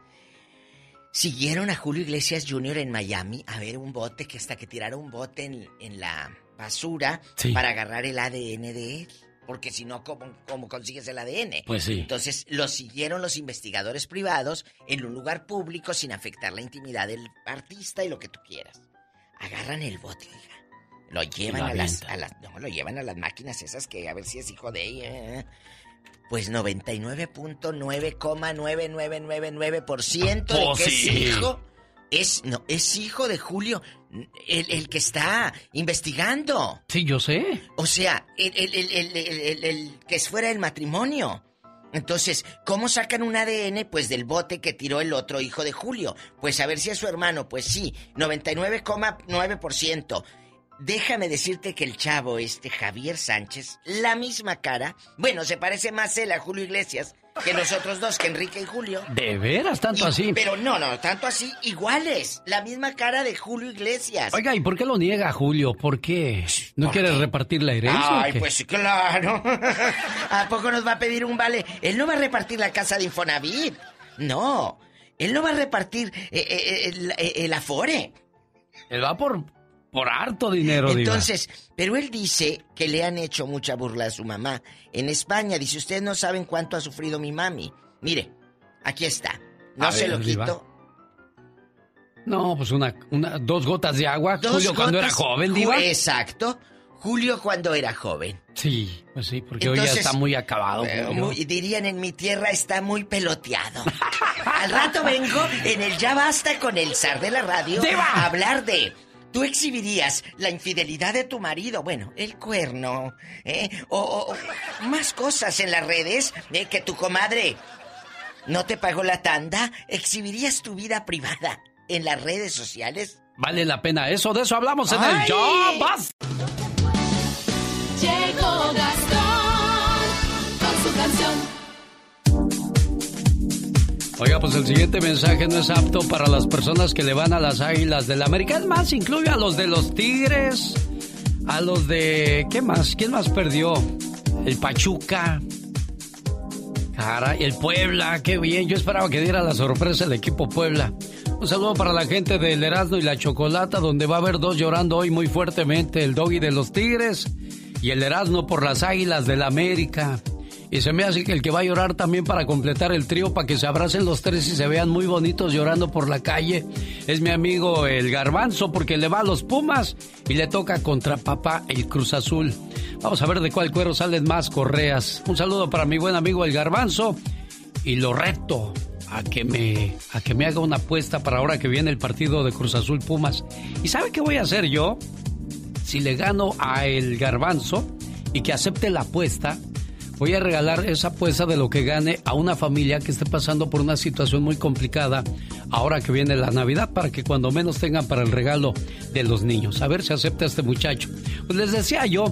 Siguieron a Julio Iglesias Jr. en Miami a ver un bote, que hasta que tiraron un bote en, en la basura Sí. para agarrar el ADN de él. Porque si no, ¿cómo, ¿cómo consigues el ADN? Pues sí. Entonces lo siguieron los investigadores privados en un lugar público sin afectar la intimidad del artista y lo que tú quieras. Agarran el bote, oiga. Lo llevan lo a las, a las. No, lo llevan a las máquinas esas que a ver si es hijo de ella. Pues 99.9,9999% de Oh, que es sí. hijo. Es, no, es hijo de Julio, el, el que está investigando. Sí, yo sé. O sea, el, el- el- el- el- el- el que es fuera del matrimonio. Entonces, ¿cómo sacan un ADN? Pues del bote que tiró el otro hijo de Julio. Pues a ver si es su hermano. Pues sí, 99,9%. Déjame decirte que el chavo este, Javier Sánchez, la misma cara. Bueno, se parece más él a Julio Iglesias que los otros dos, que Enrique y Julio. ¿De veras tanto Y- así? Pero no, no, tanto así, iguales. La misma cara de Julio Iglesias. Oiga, ¿y por qué lo niega Julio? ¿Por qué? ¿No quiere repartir la herencia? Ay, qué? pues claro. ¿A poco nos va a pedir un vale? Él no va a repartir la casa de Infonavit. No. Él no va a repartir eh, eh, el, eh, el Afore. Él va por, por harto dinero, Diva. Entonces, pero él dice que le han hecho mucha burla a su mamá. En España, dice, ustedes no saben cuánto ha sufrido mi mami. Mire, aquí está. No A se ver, lo Diva. quito. No, pues una, una, dos gotas de agua. Dos Julio cuando era joven, Diva. Exacto. Julio cuando era joven. Sí, pues sí, porque hoy ya Entonces, está muy acabado. Eh, muy- dirían en mi tierra está muy peloteado. Al rato vengo en el Ya Basta con el zar de la radio ¡Diva! a hablar de... ¿Tú exhibirías la infidelidad de tu marido? Bueno, el cuerno, ¿eh? O, más cosas en las redes, ¿eh? Que tu comadre no te pagó la tanda. ¿Exhibirías tu vida privada en las redes sociales? Vale la pena eso, de eso hablamos en el Ay. Ya. Llegó Oiga, pues el siguiente mensaje no es apto para las personas que le van a las águilas del América. Es más, incluye a los de los Tigres, a los de. ¿Qué más? ¿Quién más perdió? El Pachuca. Caray, el Puebla, qué bien. Yo esperaba que diera la sorpresa el equipo Puebla. Un saludo para la gente del Erasmo y la Chocolata, donde va a haber dos llorando hoy muy fuertemente: el Doggy de los Tigres y el Erasmo por las águilas del América. Y se me hace que el que va a llorar también para completar el trío, para que se abracen los tres y se vean muy bonitos llorando por la calle, es mi amigo el Garbanzo, porque le va a los Pumas y le toca contra papá el Cruz Azul. Vamos a ver de cuál cuero salen más correas. Un saludo para mi buen amigo el Garbanzo y lo reto a que me a que me haga una apuesta para ahora que viene el partido de Cruz Azul Pumas. ¿Y sabe qué voy a hacer yo? si le gano a el garbanzo y que acepte la apuesta, voy a regalar esa apuesta de lo que gane a una familia que esté pasando por una situación muy complicada ahora que viene la Navidad para que cuando menos tengan para el regalo de los niños. A ver si acepta este muchacho. Pues les decía yo,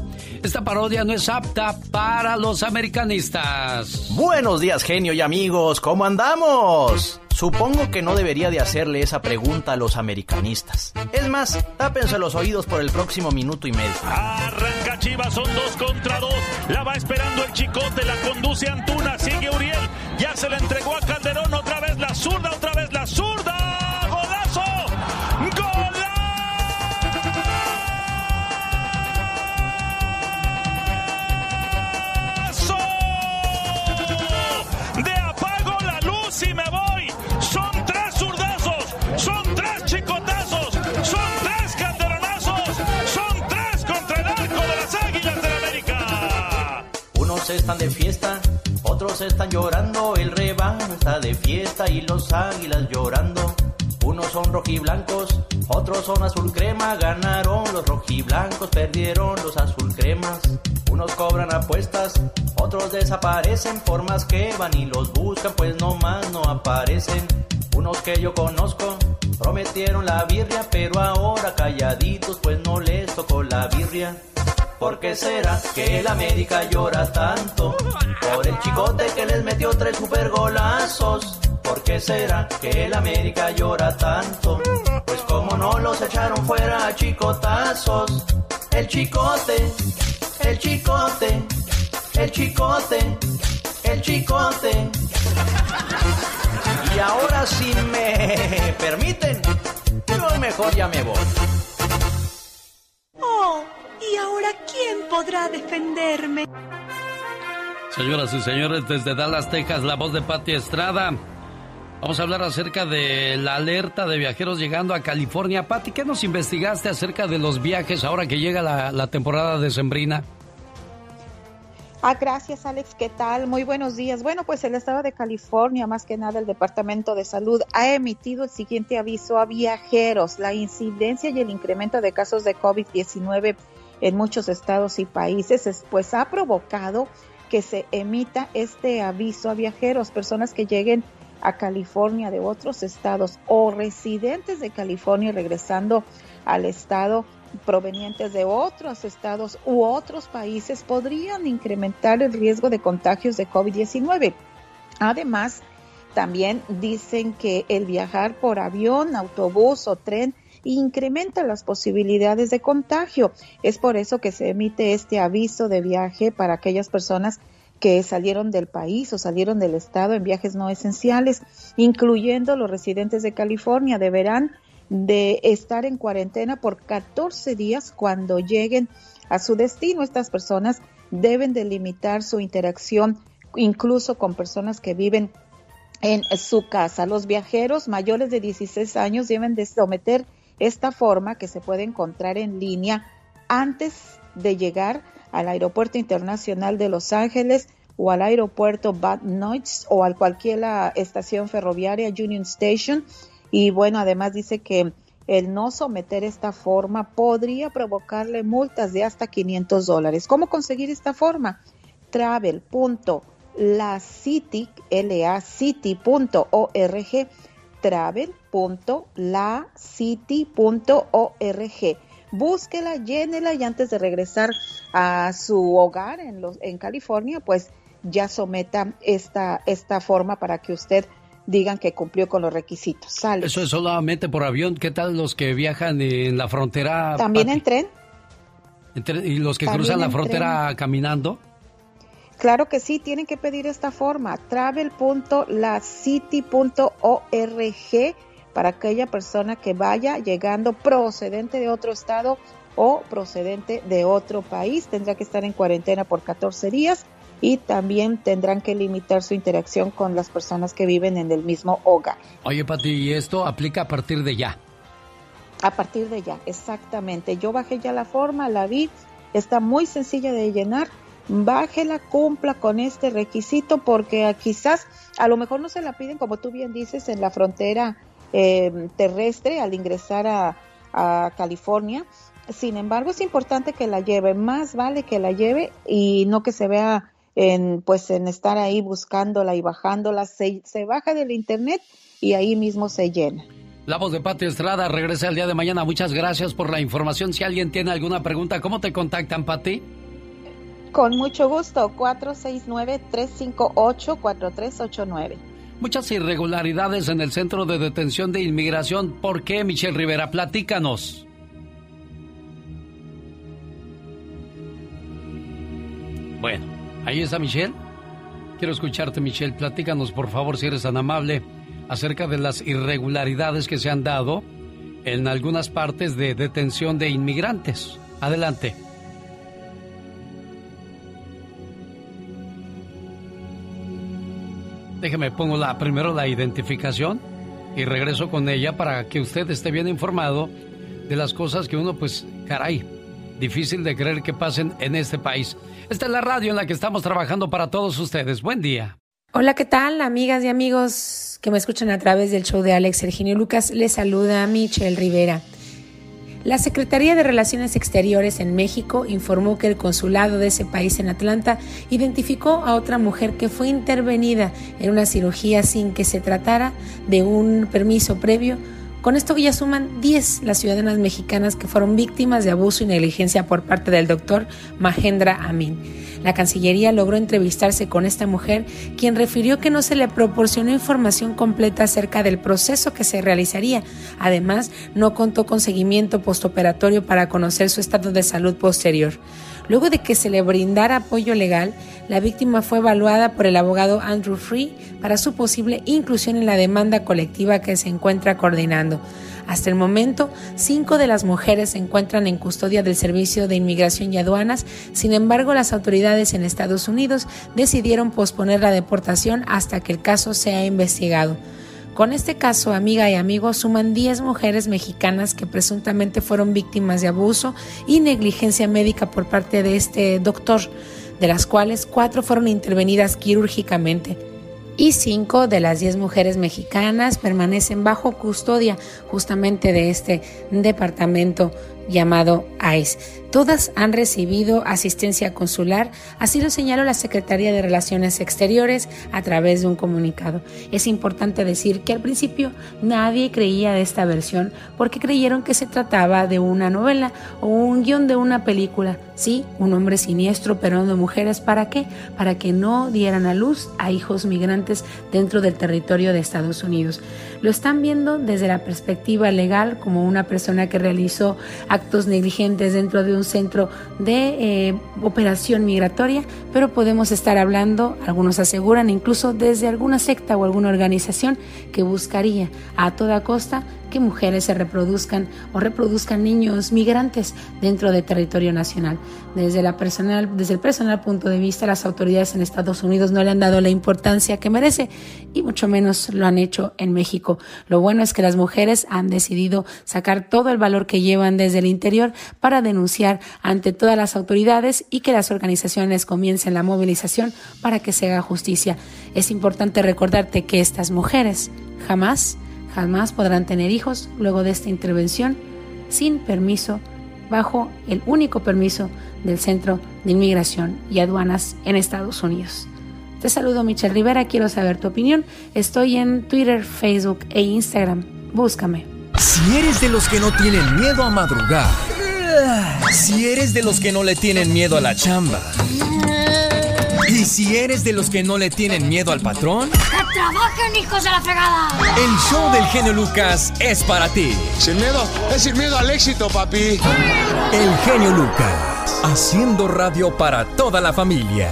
esta parodia no es apta para los americanistas. Buenos días, genio y amigos, ¿cómo andamos? Supongo que no debería de hacerle esa pregunta a los americanistas. Es más, tápense los oídos por el próximo minuto y medio. Arranca Chivas, son dos contra dos. La va esperando el chicote, la conduce Antuna, sigue Uriel. Ya se la entregó a Calderón, otra vez la zurda, otra vez la zurda. Están de fiesta, otros están llorando, el rebaño está de fiesta y los águilas llorando. Unos son rojiblancos, otros son azul crema, ganaron los rojiblancos, perdieron los azul cremas. Unos cobran apuestas, otros desaparecen, por más que van y los buscan, pues nomás no aparecen. Unos que yo conozco, prometieron la birria, pero ahora calladitos, pues no les tocó la birria. ¿Por qué será que el América llora tanto? Por el chicote que les metió tres super golazos. ¿Por qué será que el América llora tanto? Pues como no los echaron fuera a chicotazos. El chicote, el chicote, el chicote, el chicote. Y ahora si me permiten, yo mejor ya me voy. Oh, ¿y ahora quién podrá defenderme? Señoras y señores, desde Dallas, Texas, la voz de Patti Estrada. Vamos a hablar acerca de la alerta de viajeros llegando a California. Patti, ¿qué nos investigaste acerca de los viajes ahora que llega la, la temporada decembrina? Ah, gracias Alex, ¿qué tal? Muy buenos días. Bueno, pues el estado de California, más que nada el Departamento de Salud, ha emitido el siguiente aviso a viajeros. La incidencia y el incremento de casos de COVID-19 en muchos estados y países, es- pues ha provocado que se emita este aviso a viajeros, personas que lleguen a California de otros estados o residentes de California regresando al estado provenientes de otros estados u otros países podrían incrementar el riesgo de contagios de COVID-19. Además, también dicen que el viajar por avión, autobús o tren incrementa las posibilidades de contagio. Es por eso que se emite este aviso de viaje para aquellas personas que salieron del país o salieron del estado en viajes no esenciales, incluyendo los residentes de California, deberán de estar en cuarentena por 14 días cuando lleguen a su destino. Estas personas deben de limitar su interacción incluso con personas que viven en su casa. Los viajeros mayores de 16 años deben de someter esta forma que se puede encontrar en línea antes de llegar al Aeropuerto Internacional de Los Ángeles o al aeropuerto Bad Noich o a cualquier estación ferroviaria Union Station. Y bueno, además dice que el no someter esta forma podría provocarle multas de hasta 500 dólares. ¿Cómo conseguir esta forma? Travel.lacity, L-A-City.org, travel.lacity.org. Búsquela, llénela y antes de regresar a su hogar en, los, en California, pues ya someta esta, esta forma para que usted digan que cumplió con los requisitos. Sale. Eso es solamente por avión. ¿Qué tal los que viajan en la frontera? También Pati? en tren. Entre- ¿Y los que También cruzan la frontera caminando? Claro que sí, tienen que pedir esta forma, travel.lacity.org para aquella persona que vaya llegando procedente de otro estado o procedente de otro país. Tendrá que estar en cuarentena por 14 días y también tendrán que limitar su interacción con las personas que viven en el mismo hogar. Oye, Pati, ¿y esto aplica a partir de ya? A partir de ya, exactamente. Yo bajé ya la forma, la vi, está muy sencilla de llenar. Bájela, cumpla con este requisito porque ah, quizás a lo mejor no se la piden, como tú bien dices, en la frontera eh, terrestre al ingresar a, a California. Sin embargo, es importante que la lleve, más vale que la lleve y no que se vea en pues en estar ahí buscándola y bajándola, se, se baja del internet y ahí mismo se llena. La voz de Pati Estrada regresa el día de mañana. Muchas gracias por la información. Si alguien tiene alguna pregunta, ¿cómo te contactan, Pati? Con mucho gusto, 469-358-4389. Muchas irregularidades en el centro de detención de inmigración. ¿Por qué, Michelle Rivera? Platícanos. Bueno, ahí está Michelle. Quiero escucharte, Michelle. Platícanos, por favor, si eres tan amable, acerca de las irregularidades que se han dado en algunas partes de detención de inmigrantes. Adelante. Déjeme pongo la, primero la identificación y regreso con ella para que usted esté bien informado de las cosas que uno, pues, caray, difícil de creer que pasen en este país. Esta es la radio en la que estamos trabajando para todos ustedes. Buen día. Hola, ¿qué tal, amigas y amigos que me escuchan a través del show de Alex Serginio Lucas? Les saluda Michelle Rivera. La Secretaría de Relaciones Exteriores en México informó que el consulado de ese país en Atlanta identificó a otra mujer que fue intervenida en una cirugía sin que se tratara de un permiso previo. Con esto ya suman 10 las ciudadanas mexicanas que fueron víctimas de abuso y negligencia por parte del doctor Mahendra Amin. La Cancillería logró entrevistarse con esta mujer, quien refirió que no se le proporcionó información completa acerca del proceso que se realizaría. Además, no contó con seguimiento postoperatorio para conocer su estado de salud posterior. Luego de que se le brindara apoyo legal, la víctima fue evaluada por el abogado Andrew Free para su posible inclusión en la demanda colectiva que se encuentra coordinando. Hasta el momento, cinco de las mujeres se encuentran en custodia del Servicio de Inmigración y Aduanas, sin embargo las autoridades en Estados Unidos decidieron posponer la deportación hasta que el caso sea investigado. Con este caso, amiga y amigo, suman 10 mujeres mexicanas que presuntamente fueron víctimas de abuso y negligencia médica por parte de este doctor, de las cuales cuatro fueron intervenidas quirúrgicamente. Y cinco de las diez mujeres mexicanas permanecen bajo custodia justamente de este departamento llamado ICE. Todas han recibido asistencia consular, así lo señaló la Secretaría de Relaciones Exteriores a través de un comunicado. Es importante decir que al principio nadie creía de esta versión porque creyeron que se trataba de una novela o un guion de una película. Sí, un hombre siniestro pero de mujeres, ¿para qué? Para que no dieran a luz a hijos migrantes dentro del territorio de Estados Unidos. Lo están viendo desde la perspectiva legal como una persona que realizó actos negligentes dentro de un centro de eh, operación migratoria, pero podemos estar hablando, algunos aseguran, incluso desde alguna secta o alguna organización que buscaría a toda costa mujeres se reproduzcan o reproduzcan niños migrantes dentro del territorio nacional. Desde, la personal, desde el personal punto de vista, las autoridades en Estados Unidos no le han dado la importancia que merece y mucho menos lo han hecho en México. Lo bueno es que las mujeres han decidido sacar todo el valor que llevan desde el interior para denunciar ante todas las autoridades y que las organizaciones comiencen la movilización para que se haga justicia. Es importante recordarte que estas mujeres jamás jamás podrán tener hijos luego de esta intervención sin permiso, bajo el único permiso del Centro de Inmigración y Aduanas en Estados Unidos. Te saludo Michelle Rivera, quiero saber tu opinión. Estoy en Twitter, Facebook e Instagram. Búscame. Si eres de los que no tienen miedo a madrugar, si eres de los que no le tienen miedo a la chamba, y si eres de los que no le tienen miedo al patrón, ¡Que trabajen, hijos de la fregada! el show del genio Lucas es para ti. Sin miedo, es sin miedo al éxito, papi. El genio Lucas, haciendo radio para toda la familia.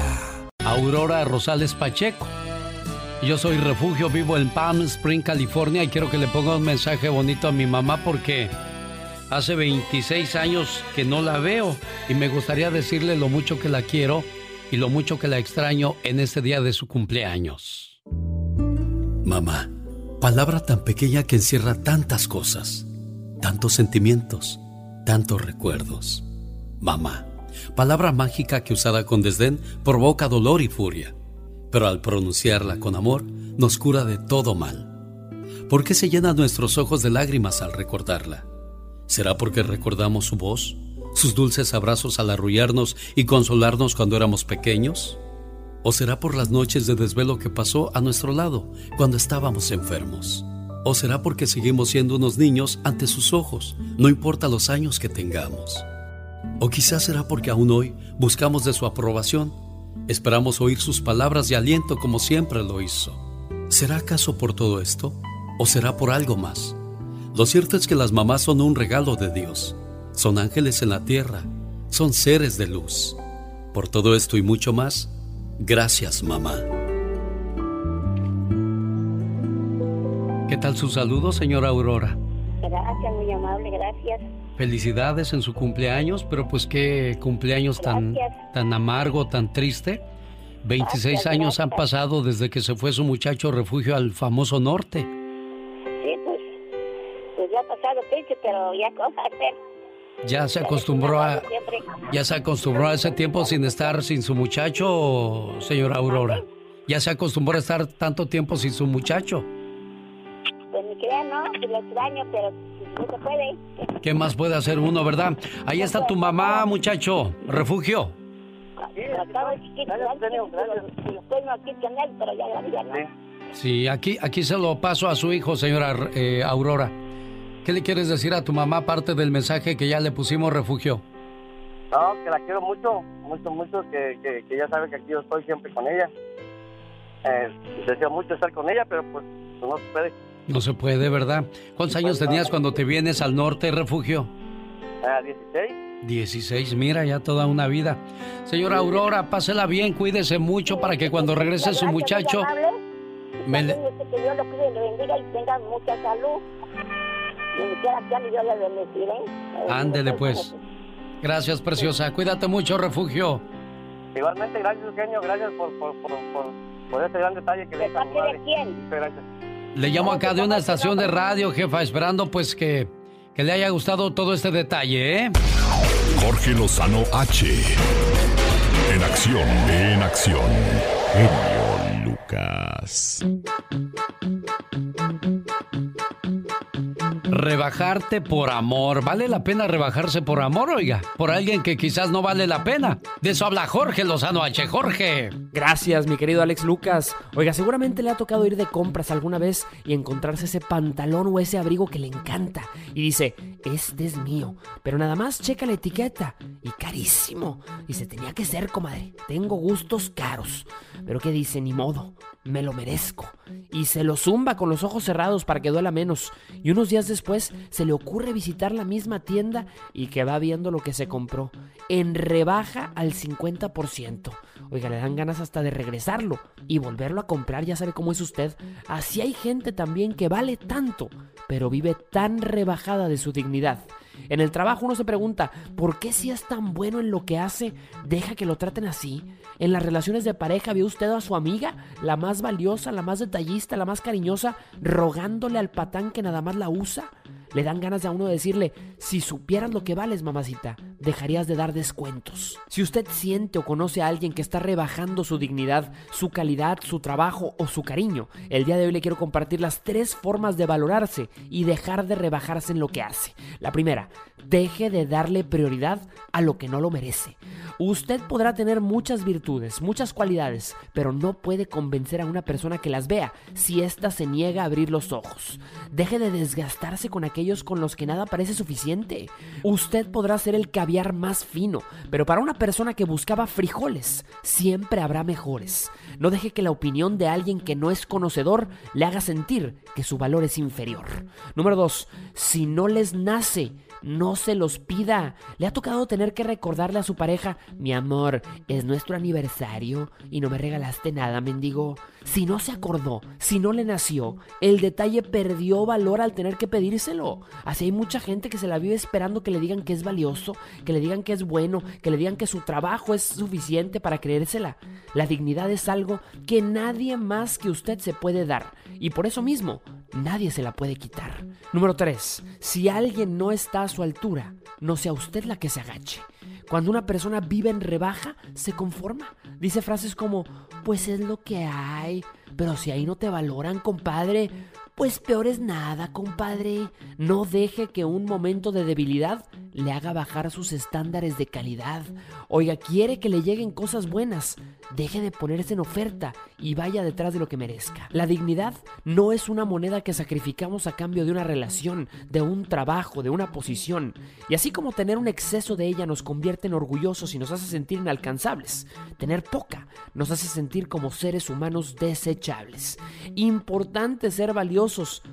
Aurora Rosales Pacheco. Yo soy refugio, vivo en Palm Spring, California y quiero que le ponga un mensaje bonito a mi mamá porque hace 26 años que no la veo y me gustaría decirle lo mucho que la quiero y lo mucho que la extraño en este día de su cumpleaños. Mamá, palabra tan pequeña que encierra tantas cosas, tantos sentimientos, tantos recuerdos. Mamá, palabra mágica que usada con desdén provoca dolor y furia, pero al pronunciarla con amor nos cura de todo mal. ¿Por qué se llenan nuestros ojos de lágrimas al recordarla? ¿Será porque recordamos su voz? ¿Sus dulces abrazos al arrullarnos y consolarnos cuando éramos pequeños? ¿O será por las noches de desvelo que pasó a nuestro lado cuando estábamos enfermos? ¿O será porque seguimos siendo unos niños ante sus ojos, no importa los años que tengamos? ¿O quizás será porque aún hoy buscamos de su aprobación? Esperamos oír sus palabras de aliento como siempre lo hizo. ¿Será acaso por todo esto? ¿O será por algo más? Lo cierto es que las mamás son un regalo de Dios. Son ángeles en la tierra. Son seres de luz. Por todo esto y mucho más, gracias mamá. ¿Qué tal su saludo, señora Aurora? Gracias, muy amable, gracias. Felicidades en su cumpleaños, pero pues qué cumpleaños tan, tan amargo, tan triste. 26 Gracias, años han pasado desde que se fue su muchacho refugio al famoso norte. Sí, pues, pues ya ha pasado triste, pero ya cosa hacer. Ya se acostumbró a ya se acostumbró a ese tiempo sin estar sin su muchacho, señora Aurora. Ya se acostumbró a estar tanto tiempo sin su muchacho. Pues ni crea, no, pues lo extraño, pero no se puede. ¿Qué más puede hacer uno, verdad? Ahí está tu mamá, muchacho. Refugio. Sí, aquí, aquí se lo paso a su hijo, señora eh, Aurora. ¿Qué le quieres decir a tu mamá aparte del mensaje que ya le pusimos refugio? No, que la quiero mucho, mucho, mucho, que, que, que ya sabe que aquí yo estoy siempre con ella. Eh, deseo mucho estar con ella, pero pues no se puede. No se puede, ¿verdad? ¿Cuántos años tenías cuando te vienes al norte, refugio? Ah, 16. 16, mira, ya toda una vida. Señora Aurora, pásela bien, cuídese mucho para que cuando regrese su muchacho... me le- que Dios lo cuide y le bendiga y tenga mucha salud. Y quiera que y Dios le bendeciré. Ándele pues. Gracias, preciosa. Cuídate mucho, refugio. Igualmente, gracias, Eugenio, gracias por, por, por, por, por ese gran detalle que le mi madre. Muchas gracias. Le llamo acá de una estación de radio, jefa, esperando pues que, que le haya gustado todo este detalle, ¿eh? Jorge Lozano H. En acción, en acción. Genio Lucas. Rebajarte por amor. ¿Vale la pena rebajarse por amor, oiga? Por alguien que quizás no vale la pena. De eso habla Jorge Lozano H. Jorge. Gracias, mi querido Alex Lucas. Oiga, seguramente le ha tocado ir de compras alguna vez y encontrarse ese pantalón o ese abrigo que le encanta. Y dice, este es mío. Pero nada más checa la etiqueta. Y carísimo. Dice, tenía que ser, comadre. Tengo gustos caros. Pero ¿qué dice? Ni modo. Me lo merezco. Y se lo zumba con los ojos cerrados para que duela menos. Y unos días después se le ocurre visitar la misma tienda y que va viendo lo que se compró. En rebaja al 50%. Oiga, le dan ganas hasta de regresarlo y volverlo a comprar, ya sabe cómo es usted. Así hay gente también que vale tanto, pero vive tan rebajada de su dignidad. En el trabajo uno se pregunta, ¿por qué si es tan bueno en lo que hace, deja que lo traten así? En las relaciones de pareja vio usted a su amiga, la más valiosa, la más detallista, la más cariñosa, rogándole al patán que nada más la usa. Le dan ganas de a uno decirle, si supieras lo que vales, mamacita, dejarías de dar descuentos. Si usted siente o conoce a alguien que está rebajando su dignidad, su calidad, su trabajo o su cariño, el día de hoy le quiero compartir las tres formas de valorarse y dejar de rebajarse en lo que hace. La primera, deje de darle prioridad a lo que no lo merece. Usted podrá tener muchas virtudes, muchas cualidades, pero no puede convencer a una persona que las vea si ésta se niega a abrir los ojos. Deje de desgastarse con aquellos con los que nada parece suficiente. Usted podrá ser el caviar más fino, pero para una persona que buscaba frijoles, siempre habrá mejores. No deje que la opinión de alguien que no es conocedor le haga sentir que su valor es inferior. Número 2. Si no les nace, no se los pida. Le ha tocado tener que recordarle a su pareja, mi amor, es nuestro aniversario y no me regalaste nada, mendigo. Si no se acordó, si no le nació, el detalle perdió valor al tener que pedírselo. Así hay mucha gente que se la vive esperando que le digan que es valioso, que le digan que es bueno, que le digan que su trabajo es suficiente para creérsela. La dignidad es algo que nadie más que usted se puede dar y por eso mismo nadie se la puede quitar. Número 3. Si alguien no está su altura, no sea usted la que se agache. Cuando una persona vive en rebaja, se conforma. Dice frases como, pues es lo que hay, pero si ahí no te valoran, compadre, Pues peor es nada, compadre. No deje que un momento de debilidad le haga bajar sus estándares de calidad. Oiga, quiere que le lleguen cosas buenas. Deje de ponerse en oferta y vaya detrás de lo que merezca. La dignidad no es una moneda que sacrificamos a cambio de una relación, de un trabajo, de una posición. Y así como tener un exceso de ella nos convierte en orgullosos y nos hace sentir inalcanzables, tener poca nos hace sentir como seres humanos desechables. Importante ser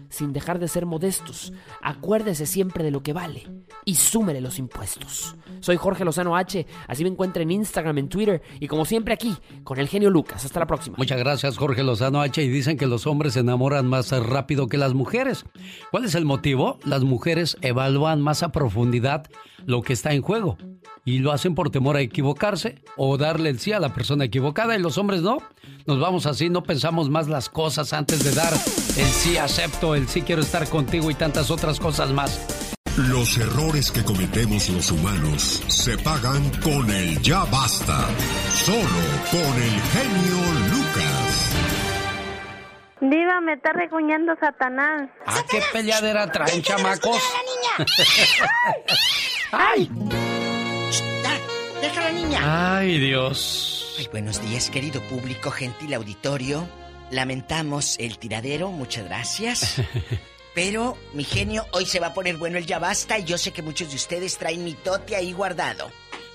sin dejar de ser modestos. Acuérdese siempre de lo que vale y súmele los impuestos. Soy Jorge Lozano H, así me encuentra en Instagram, en Twitter y como siempre aquí con el genio Lucas. Hasta la próxima. Muchas gracias, Jorge Lozano H. Y dicen que los hombres se enamoran más rápido que las mujeres. ¿Cuál es el motivo? Las mujeres evalúan más a profundidad lo que está en juego y lo hacen por temor a equivocarse o darle el sí a la persona equivocada y los hombres no. Nos vamos así, no pensamos más las cosas antes de dar el sí acepto, el sí quiero estar contigo y tantas otras cosas más. Los errores que cometemos los humanos se pagan con el ya basta. Solo con el genio Lucas. Diva, me está recuñando Satanás. ¿A qué peleadera traen, chamacos? ¡Ay! ¡Deja a la niña! Ay, Dios. Ay, buenos días, querido público, gentil auditorio. Lamentamos el tiradero, muchas gracias. Pero, mi genio, hoy se va a poner bueno el ya basta y yo sé que muchos de ustedes traen mi tote ahí guardado.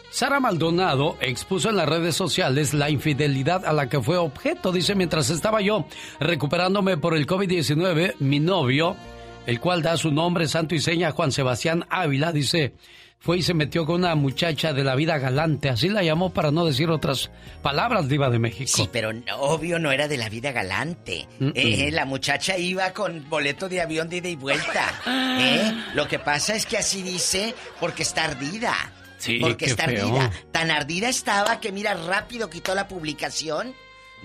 Sara Maldonado expuso en las redes sociales la infidelidad a la que fue objeto. Dice, mientras estaba yo recuperándome por el COVID-19, mi novio, el cual da su nombre santo y seña Juan Sebastián Ávila, dice, fue y se metió con una muchacha de la vida galante, así la llamó para no decir otras palabras, diva de México. Sí, pero obvio no era de la vida galante. Mm-mm. Eh, la muchacha iba con boleto de avión de ida y vuelta. ¿eh? Lo que pasa es que así dice porque está ardida. Sí, porque está feo. ardida. Tan ardida estaba que mira rápido quitó la publicación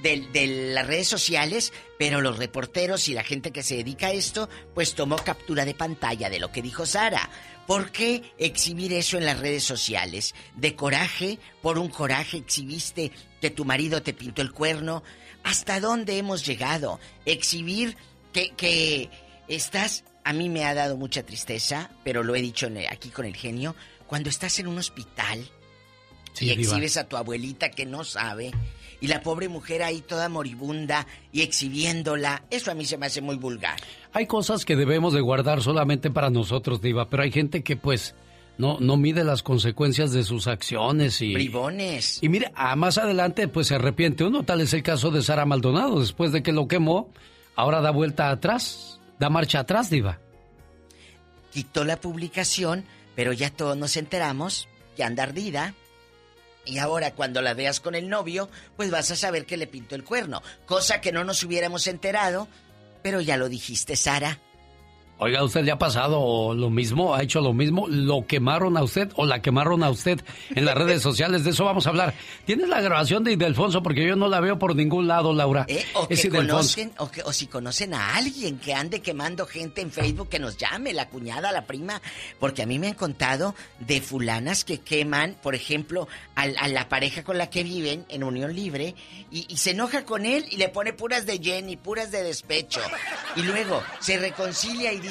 de, de las redes sociales, pero los reporteros y la gente que se dedica a esto, pues tomó captura de pantalla de lo que dijo Sara. ¿Por qué exhibir eso en las redes sociales? De coraje, por un coraje exhibiste que tu marido te pintó el cuerno. ¿Hasta dónde hemos llegado? Exhibir que, que estás... A mí me ha dado mucha tristeza, pero lo he dicho aquí con el genio. Cuando estás en un hospital Sí, y exhibes a tu abuelita que no sabe, y la pobre mujer ahí toda moribunda y exhibiéndola, eso a mí se me hace muy vulgar. Hay cosas que debemos de guardar solamente para nosotros, diva, pero hay gente que pues no, no mide las consecuencias de sus acciones y... Bribones. Y mire, a más adelante pues se arrepiente uno, tal es el caso de Sara Maldonado, después de que lo quemó, ahora da vuelta atrás, da marcha atrás, diva. Quitó la publicación, pero ya todos nos enteramos que anda ardida. Y ahora cuando la veas con el novio, pues vas a saber que le pintó el cuerno. Cosa que no nos hubiéramos enterado, pero ya lo dijiste, Sara. Oiga, ¿usted le ha pasado lo mismo? ¿Ha hecho lo mismo? ¿Lo quemaron a usted o la quemaron a usted en las redes sociales? De eso vamos a hablar. ¿Tienes la grabación de Idelfonso? Porque yo no la veo por ningún lado, Laura. Eh, O, es que conocen, o, que- o si conocen a alguien que ande quemando gente en Facebook, que nos llame, la cuñada, la prima. Porque a mí me han contado de fulanas que queman, por ejemplo, al- a, la pareja con la que viven en unión libre y, y se enoja con él y le pone puras de Jenny, puras de despecho. Y luego se reconcilia y dice,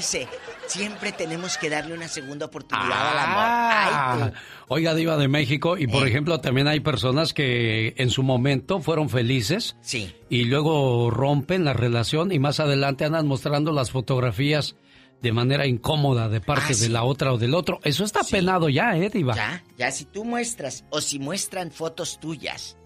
siempre tenemos que darle una segunda oportunidad al amor. Ay, Ah, oiga, Diva de México, y Eh. por ejemplo, también hay personas que en su momento fueron felices. Sí. Y luego rompen la relación y más adelante andan mostrando las fotografías de manera incómoda de parte Ah, sí. de la otra o del otro. Eso está penado ya, ¿eh, Diva? Ya, ya si tú muestras o si muestran fotos tuyas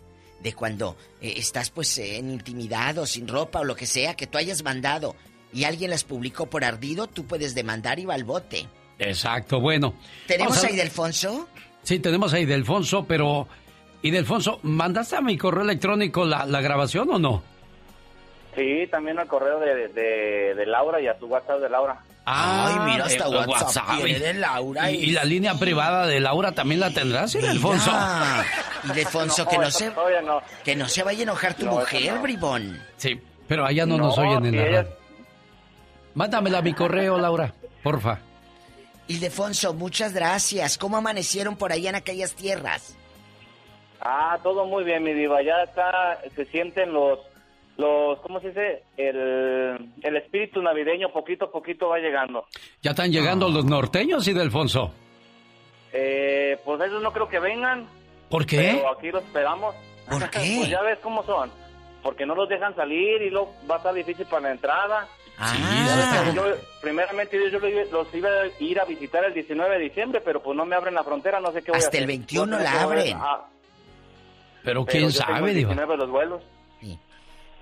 de cuando eh, estás pues eh, en intimidad o sin ropa o lo que sea que tú hayas mandado y alguien las publicó por ardido, tú puedes demandar y va al bote. Exacto, bueno. ¿Tenemos a- a Idelfonso? Sí, tenemos a Idelfonso, pero... Idelfonso, ¿mandaste a mi correo electrónico la, la grabación o no? Sí, también al correo de, de, de Laura y a su WhatsApp de Laura. Ay, mira, hasta eh, WhatsApp tiene de Laura Y, la línea privada de Laura también la tendrás, Idelfonso. Idelfonso, que no se no. que no se vaya a enojar tu No, mujer, no. bribón. Sí, pero allá no, nos No, oyen en la ella- radio. Mándamela a mi correo, Laura, porfa. Ildefonso, muchas gracias. ¿Cómo amanecieron por allá en aquellas tierras? Ah, todo muy bien, mi diva. Ya está, se sienten los los, ¿cómo se dice? El, el espíritu navideño poquito a poquito va llegando. Ya están llegando los norteños y Delfonso. Eh, pues ellos no creo que vengan. ¿Por qué? Pero aquí los esperamos. ¿Por qué? pues ya ves cómo son. Porque no los dejan salir y luego va a estar difícil para la entrada. Ah. Yo, primeramente yo, yo los iba- a ir a visitar el 19 de diciembre, pero pues no me abren la frontera, no sé qué voy a Hasta hacer. el 21 No sé la a- abren. Ah, Pero pero quién sabe, el Diva. 19 los vuelos.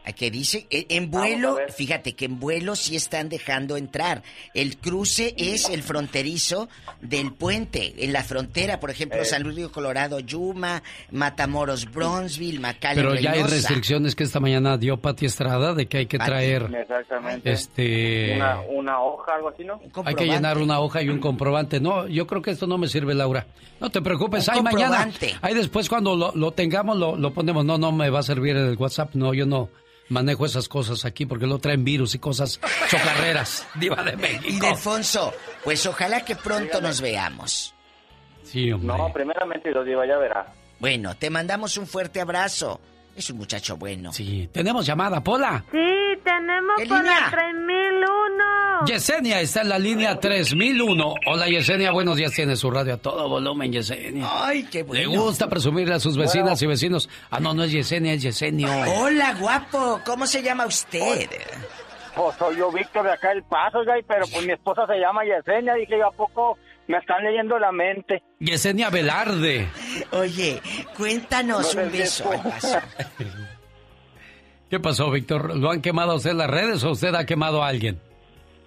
A Que dice, eh, en vuelo, fíjate que en vuelo sí están dejando entrar. El cruce es el fronterizo del puente. En la frontera, por ejemplo, Eh. San Luis Río Colorado, Yuma, Matamoros, Bronzeville, McAllen, Pero ya hay restricciones que esta mañana dio Pati Estrada de que hay que traer, Exactamente. este, Una, una hoja, algo así, ¿no? hay que llenar una hoja y un comprobante. No, yo creo que esto no me sirve, Laura. No te preocupes, ahí mañana, ahí después cuando lo, lo tengamos lo, lo ponemos. No, no me va a servir el WhatsApp. No, yo no manejo esas cosas aquí porque lo traen virus y cosas chocarreras. Diva de México. Y Delfonso, pues ojalá que pronto nos veamos. Sí, hombre. No, primeramente los diva, ya verá. Bueno, te mandamos un fuerte abrazo. Es un muchacho bueno. Sí, tenemos llamada, Pola. Sí, tenemos ¿Qué por línea? la 3001. Yesenia está en la línea 3001. Hola Yesenia, buenos días. Tiene su radio a todo volumen, Yesenia. Ay, qué Le bueno. gusta presumirle a sus vecinas y vecinos. Ah, no, no es Yesenia, es Yesenio. Hola, guapo. ¿Cómo se llama usted? Pues soy yo Víctor de acá del Paso, güey, pero pues mi esposa se llama Yesenia. Dije yo, ¿a poco me están leyendo la mente? Yesenia Velarde. Oye, cuéntanos No un beso si- al paso. ¿Qué pasó, Víctor? ¿Lo han quemado a usted en las redes o usted ha quemado a alguien?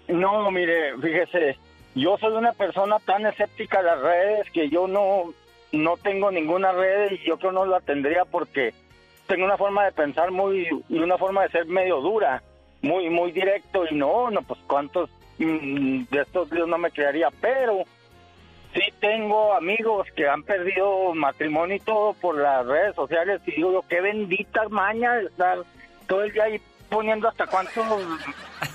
No, mire, fíjese, yo soy una persona tan escéptica a las redes que yo no, no tengo ninguna red y yo creo no la tendría porque tengo una forma de pensar muy y una forma de ser medio dura, muy muy directo y no, no, pues cuántos mm, de estos días no me crearía, pero sí tengo amigos que han perdido matrimonio y todo por las redes sociales y digo yo, qué bendita maña de estar todo el día ahí poniendo hasta cuántos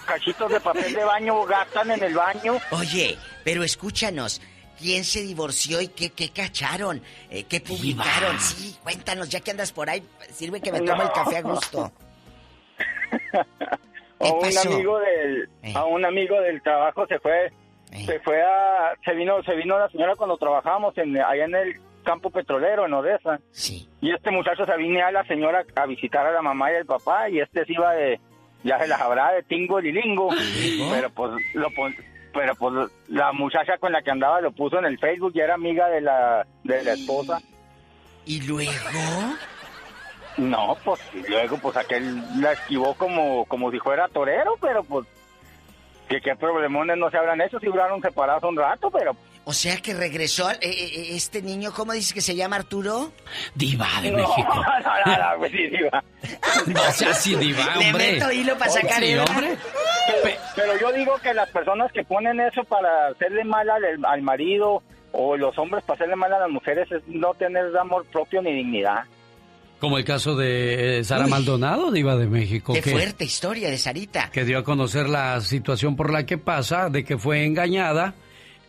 cachitos de papel de baño gastan en el baño. Oye, pero escúchanos. ¿Quién se divorció y qué, qué cacharon? Eh, ¿Qué publicaron? Sí, cuéntanos, ya que andas por ahí, sirve que me tome el café a gusto. a un pasó? amigo del a un amigo del trabajo se fue se fue a se vino se vino la señora cuando trabajábamos en allá en el campo petrolero en Odessa sí y este muchacho se vino a la señora a visitar a la mamá y al papá y este se iba de ya se las habrá de tingo y lingo pero pues lo pon- pero pues la muchacha con la que andaba lo puso en el Facebook y era amiga de la de la esposa. Y luego no pues y luego pues aquel la esquivó como como si fuera torero pero pues que qué problemones no se habrán hecho si duraron separados un rato pero O sea que regresó al- eh, eh, este niño, ¿cómo dices que se llama Arturo? Diva de No, México. no, no, no, pues sí, diva. No sea así, Diva, Le hombre. meto hilo para sacar Sí, hombre. Pero, pero yo digo que las personas que ponen eso para hacerle mal al, al marido o los hombres para hacerle mal a las mujeres es no tener amor propio ni dignidad. Como el caso de eh, Sara Uy. Maldonado, Diva de México. Qué que, fuerte historia de Sarita. que dio a conocer la situación por la que pasa, de que fue engañada.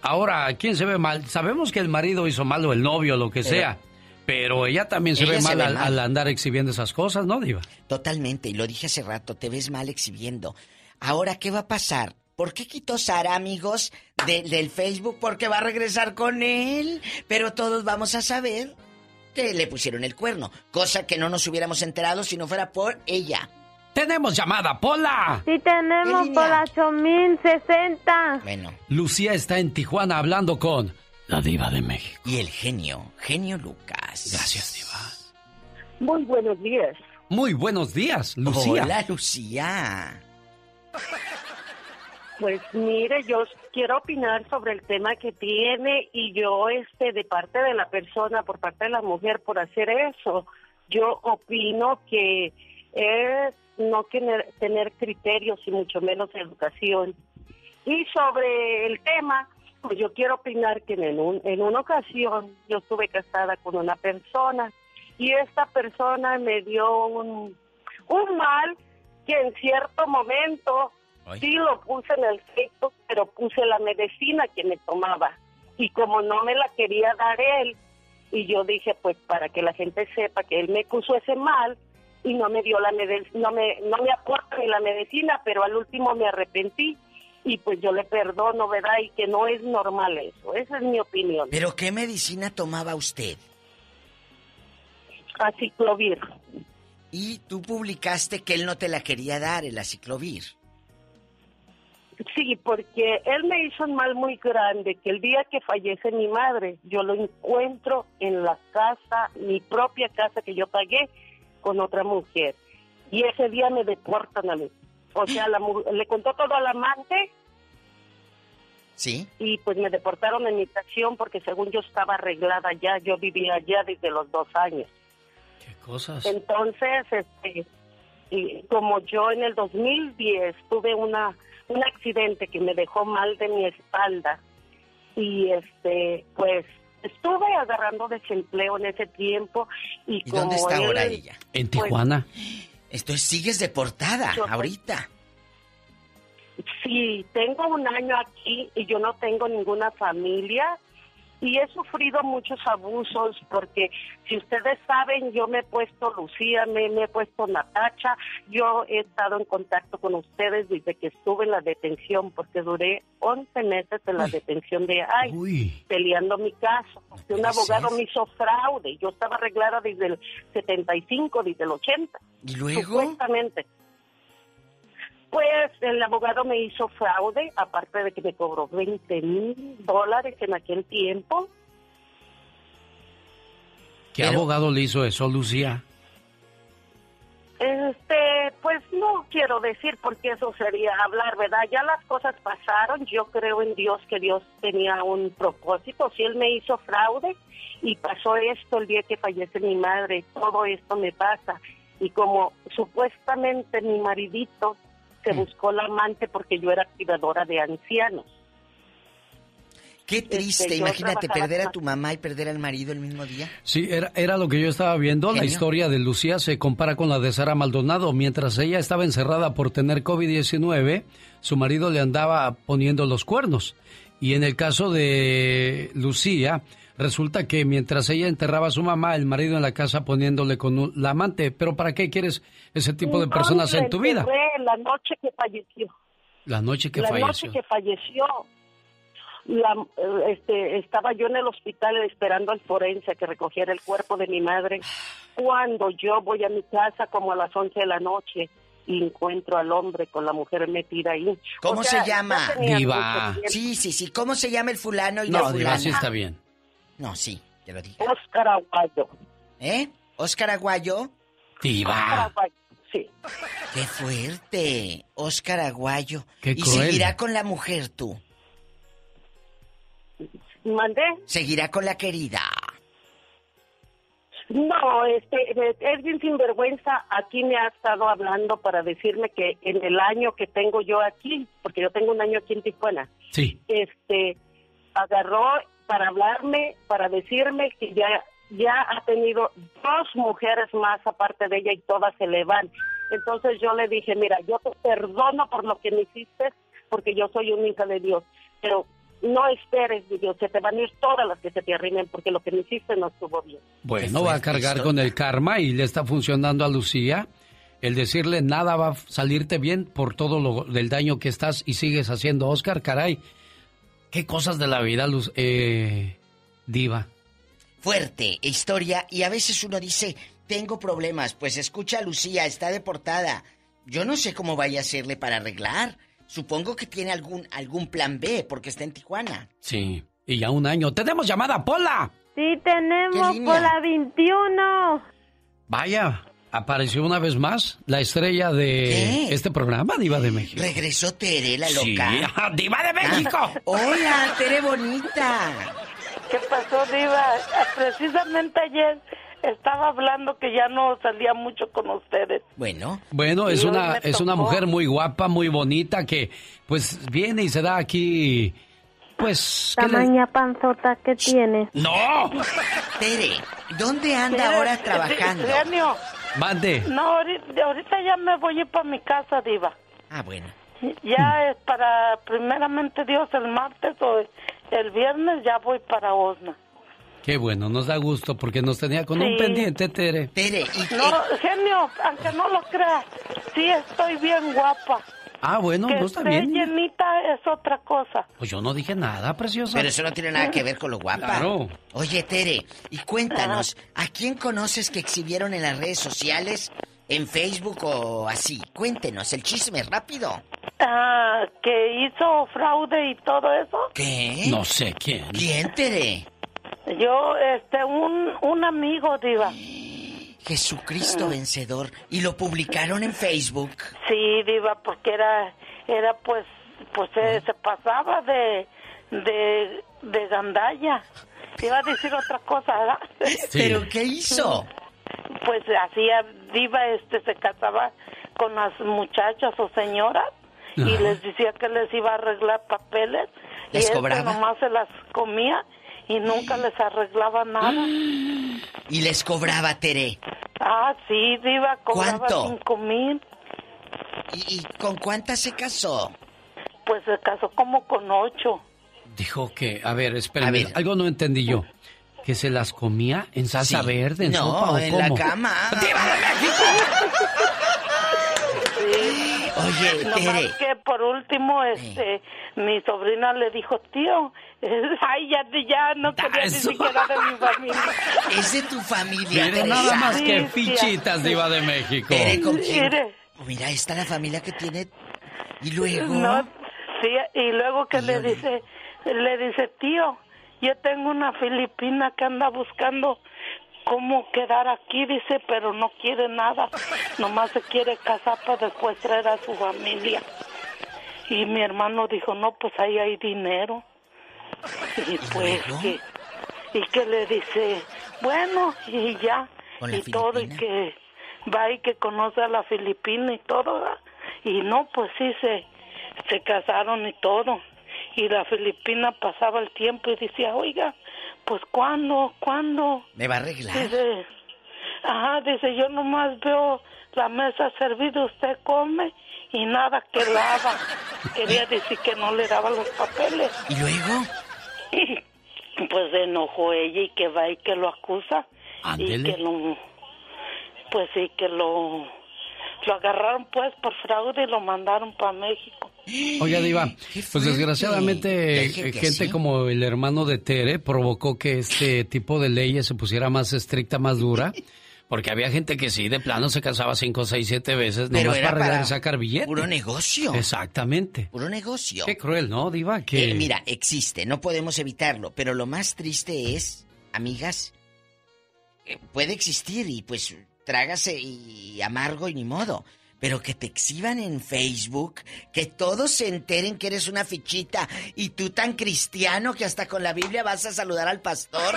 Ahora, ¿quién se ve mal? Sabemos que el marido hizo mal o el novio, lo que Pero- sea. Pero ella también se Ella ve se mal, ve al, andar exhibiendo esas cosas, ¿no, Diva? Totalmente, y lo dije hace rato, te ves mal exhibiendo. Ahora, ¿qué va a pasar? ¿Por qué quitó Sara, amigos, de- del Facebook? Porque va a regresar con él. Pero todos vamos a saber que le pusieron el cuerno. Cosa que no nos hubiéramos enterado si no fuera por ella. ¡Tenemos llamada, Pola! Sí, tenemos por la 8060. Bueno. Lucía está en Tijuana hablando con la Diva de México. Y el genio, genio Lucas. Gracias, Diva. Muy buenos días. Muy buenos días, Lucía. Hola, Lucía. Pues mire, yo quiero opinar sobre el tema que tiene y yo, este, de parte de la persona, por parte de la mujer, por hacer eso, yo opino que es no tener, tener criterios y mucho menos educación. Y sobre el tema, pues yo quiero opinar que en, un, en una ocasión yo estuve casada con una persona y esta persona me dio un, un mal que en cierto momento sí lo puse en el Facebook, pero puse la medicina que me tomaba. Y como no me la quería dar él, y yo dije, pues para que la gente sepa que él me puso ese mal, y no me dio la no me no me aporta ni la medicina, pero al último me arrepentí y pues yo le perdono, ¿verdad? Y que no es normal eso. Esa es mi opinión. ¿Pero qué medicina tomaba usted? Aciclovir. Y tú publicaste que él no te la quería dar, el aciclovir. Sí, porque él me hizo un mal muy grande, que el día que fallece mi madre, yo lo encuentro en la casa, mi propia casa que yo pagué, con otra mujer. Y ese día me deportan a mí. O sea, la mu- le contó todo al amante ¿Sí? y pues me deportaron en mi estación porque según yo estaba arreglada ya, yo vivía allá desde los dos años. ¿Qué cosas? Entonces, este, y como yo en el 2010 tuve una un accidente que me dejó mal de mi espalda y este, pues estuve agarrando desempleo en ese tiempo y, ¿Y como dónde está él, ahora ella? En pues, Tijuana. Entonces sigues deportada Yo- ahorita. Sí, tengo un año aquí y yo no tengo ninguna familia y he sufrido muchos abusos porque si ustedes saben, yo me he puesto Lucía, me, me he puesto Natacha, yo he estado en contacto con ustedes desde que estuve en la detención porque duré 11 meses en la detención de ay peleando mi caso. porque un abogado me hizo fraude, yo estaba arreglada desde el 75, desde el 80. ¿Y luego? Supuestamente. Pues el abogado me hizo fraude, aparte de que me cobró 20 mil dólares en aquel tiempo. ¿Qué abogado le hizo eso, Lucía? Este, pues no quiero decir porque eso sería hablar, ¿verdad? Ya las cosas pasaron, yo creo en Dios que Dios tenía un propósito. Si Él me hizo fraude y pasó esto el día que fallece mi madre, todo esto me pasa. Y como supuestamente mi maridito se buscó la amante porque yo era cuidadora de ancianos. Qué triste, Este, yo imagínate perder a tu mamá y perder al marido el mismo día. Sí, era, era lo que yo estaba viendo. La historia de Lucía se compara con la de Sara Maldonado. Mientras ella estaba encerrada por tener COVID-19, su marido le andaba poniendo los cuernos. Y en el caso de Lucía, resulta que mientras ella enterraba a su mamá, el marido en la casa poniéndole con un- la amante. Pero ¿para qué quieres ese tipo de personas en tu vida? La noche que falleció. La noche que la falleció. noche que falleció, la, este, estaba yo en el hospital esperando al forense que recogiera el cuerpo de mi madre. Cuando yo voy a mi casa como a las 11 de la noche y encuentro al hombre con la mujer metida ahí. ¿Cómo O sea, se llama? Diva. Sí, sí, sí. ¿Cómo se llama el fulano y la No, fulana? diva, sí está bien. No, sí, te lo digo. Oscar Aguayo. ¿Eh? ¿Oscar Aguayo? Diva. Aguayo, sí. ¡Qué fuerte! Oscar Aguayo. Qué ¿Y cruel. seguirá con la mujer tú? ¿Mandé? ¿Seguirá con la querida? No, este, es bien sinvergüenza. Aquí me ha estado hablando para decirme que en el año que tengo yo aquí, porque yo tengo un año aquí en Tijuana, Sí. este, agarró para hablarme, para decirme que ya, ya ha tenido dos mujeres más aparte de ella y todas se le van. Entonces yo le dije, mira, yo te perdono por lo que me hiciste, porque yo soy una hija de Dios, pero no esperes, Dios, se te van a ir todas las que se te arrimen, porque lo que me hiciste no estuvo bien. Bueno, va a cargar con el karma y le está funcionando a Lucía el decirle nada va a salirte bien por todo lo del daño que estás y sigues haciendo. Oscar, caray, qué cosas de la vida, Luz, eh, diva. Fuerte, historia, y a veces uno dice, tengo problemas, pues escucha a Lucía, está deportada. Yo no sé cómo vaya a hacerle para arreglar. Supongo que tiene algún, algún plan B, porque está en Tijuana. Sí, y ya un año. ¡Tenemos llamada, Pola! Sí, tenemos ¿Qué línea? por la 21. Vaya, apareció una vez más la estrella de ¿Qué? este programa, Diva de México. Regresó Tere, la Sí, loca. ¡Diva de México! Ah, hola, Tere bonita. ¿Qué pasó, Diva? Precisamente ayer estaba hablando que ya no salía mucho con ustedes. Bueno. Bueno, es una, es una mujer muy guapa, muy bonita, que pues viene y se da aquí, pues... ¿qué le- Tamaña panzota que tiene. ¡No! Tere, ¿dónde anda ahora trabajando? Genio, Mande. no, ahorita, ahorita ya me voy a ir para mi casa, Diva. Ah, bueno. Ya es para, primeramente Dios, el martes o el viernes ya voy para Osna. Qué bueno, nos da gusto porque nos tenía con un pendiente, Tere. Tere, No, genio, aunque no lo creas, sí estoy bien guapa. Ah, bueno, que no está esté bien. llenita es otra cosa. Pues yo no dije nada, preciosa. Pero eso no tiene nada que ver con lo guapa. Claro. Oye, Tere, y cuéntanos, ¿a quién conoces que exhibieron en las redes sociales, en Facebook o así? Cuéntenos, el chisme, rápido. Ah, que hizo fraude y todo eso. ¿Qué? No sé quién. ¿Quién, Tere? Yo, este, un, un amigo, Diva. Jesucristo vencedor. ¿Y lo publicaron en Facebook? Sí, Diva, porque era, era pues, pues se, se pasaba de, de, de gandalla. Iba a decir otra cosa, ¿verdad? ¿Pero qué hizo? Pues hacía, Diva, este, se casaba con las muchachas o señoras y les decía que les iba a arreglar papeles. y ¿Les este cobraba? nomás se las comía y nunca les arreglaba nada. Y les cobraba, Tere. Ah, sí, Diva, cobraba ¿Cuánto? cinco mil. ¿Y, y con cuántas se casó? Pues se casó como con ocho. Dijo que, a ver, espérame, algo no entendí yo. ¿Que se las comía en salsa Sí. verde, en No, sopa o en la cómo? cama. Sí. Oye, Nomás Tere. que por último, este, mi sobrina le dijo, tío, ay, ya, ya no quería ni siquiera de mi familia. Es de tu familia, Teresa. nada más que Sí, fichitas, sí. diva de México. Tere, ¿con quién? Oh, mira, está la familia que tiene. Y luego. No, sí, y luego que le dice, le dice, tío, yo tengo una filipina que anda buscando cómo quedar aquí, dice, pero no quiere nada, nomás se quiere casar para después traer a su familia. Y mi hermano dijo, no, pues ahí hay dinero. Y pues que, y que le dice, bueno, y ya, ¿Con la y todo, y que va y que conoce a la filipina y todo, y no, pues sí, se, se casaron y todo. Y la filipina pasaba el tiempo y decía, oiga, pues ¿cuándo? ¿Cuándo? ¿Me va a arreglar? Dice, ajá, dice, yo nomás veo la mesa servida, usted come y nada que lava. Quería decir que no le daba los papeles. ¿Y luego? Pues se enojó ella y que va y que lo acusa. Y Ándele. que lo, pues sí, que lo, lo agarraron pues por fraude y lo mandaron para México. Oiga, Diva, pues desgraciadamente gente así. como el hermano de Tere provocó que este tipo de leyes se pusiera más estricta, más dura, porque había gente que sí, de plano se casaba cinco, seis, siete veces, Pero nomás era para arreglar y sacar billetes. puro negocio. Exactamente. Puro negocio. Qué cruel, ¿no, Diva? Que... Eh, mira, existe, no podemos evitarlo, pero lo más triste es, amigas, eh, puede existir y pues trágase y amargo y ni modo. Pero que te exhiban en Facebook, que todos se enteren que eres una fichita y tú tan cristiano que hasta con la Biblia vas a saludar al pastor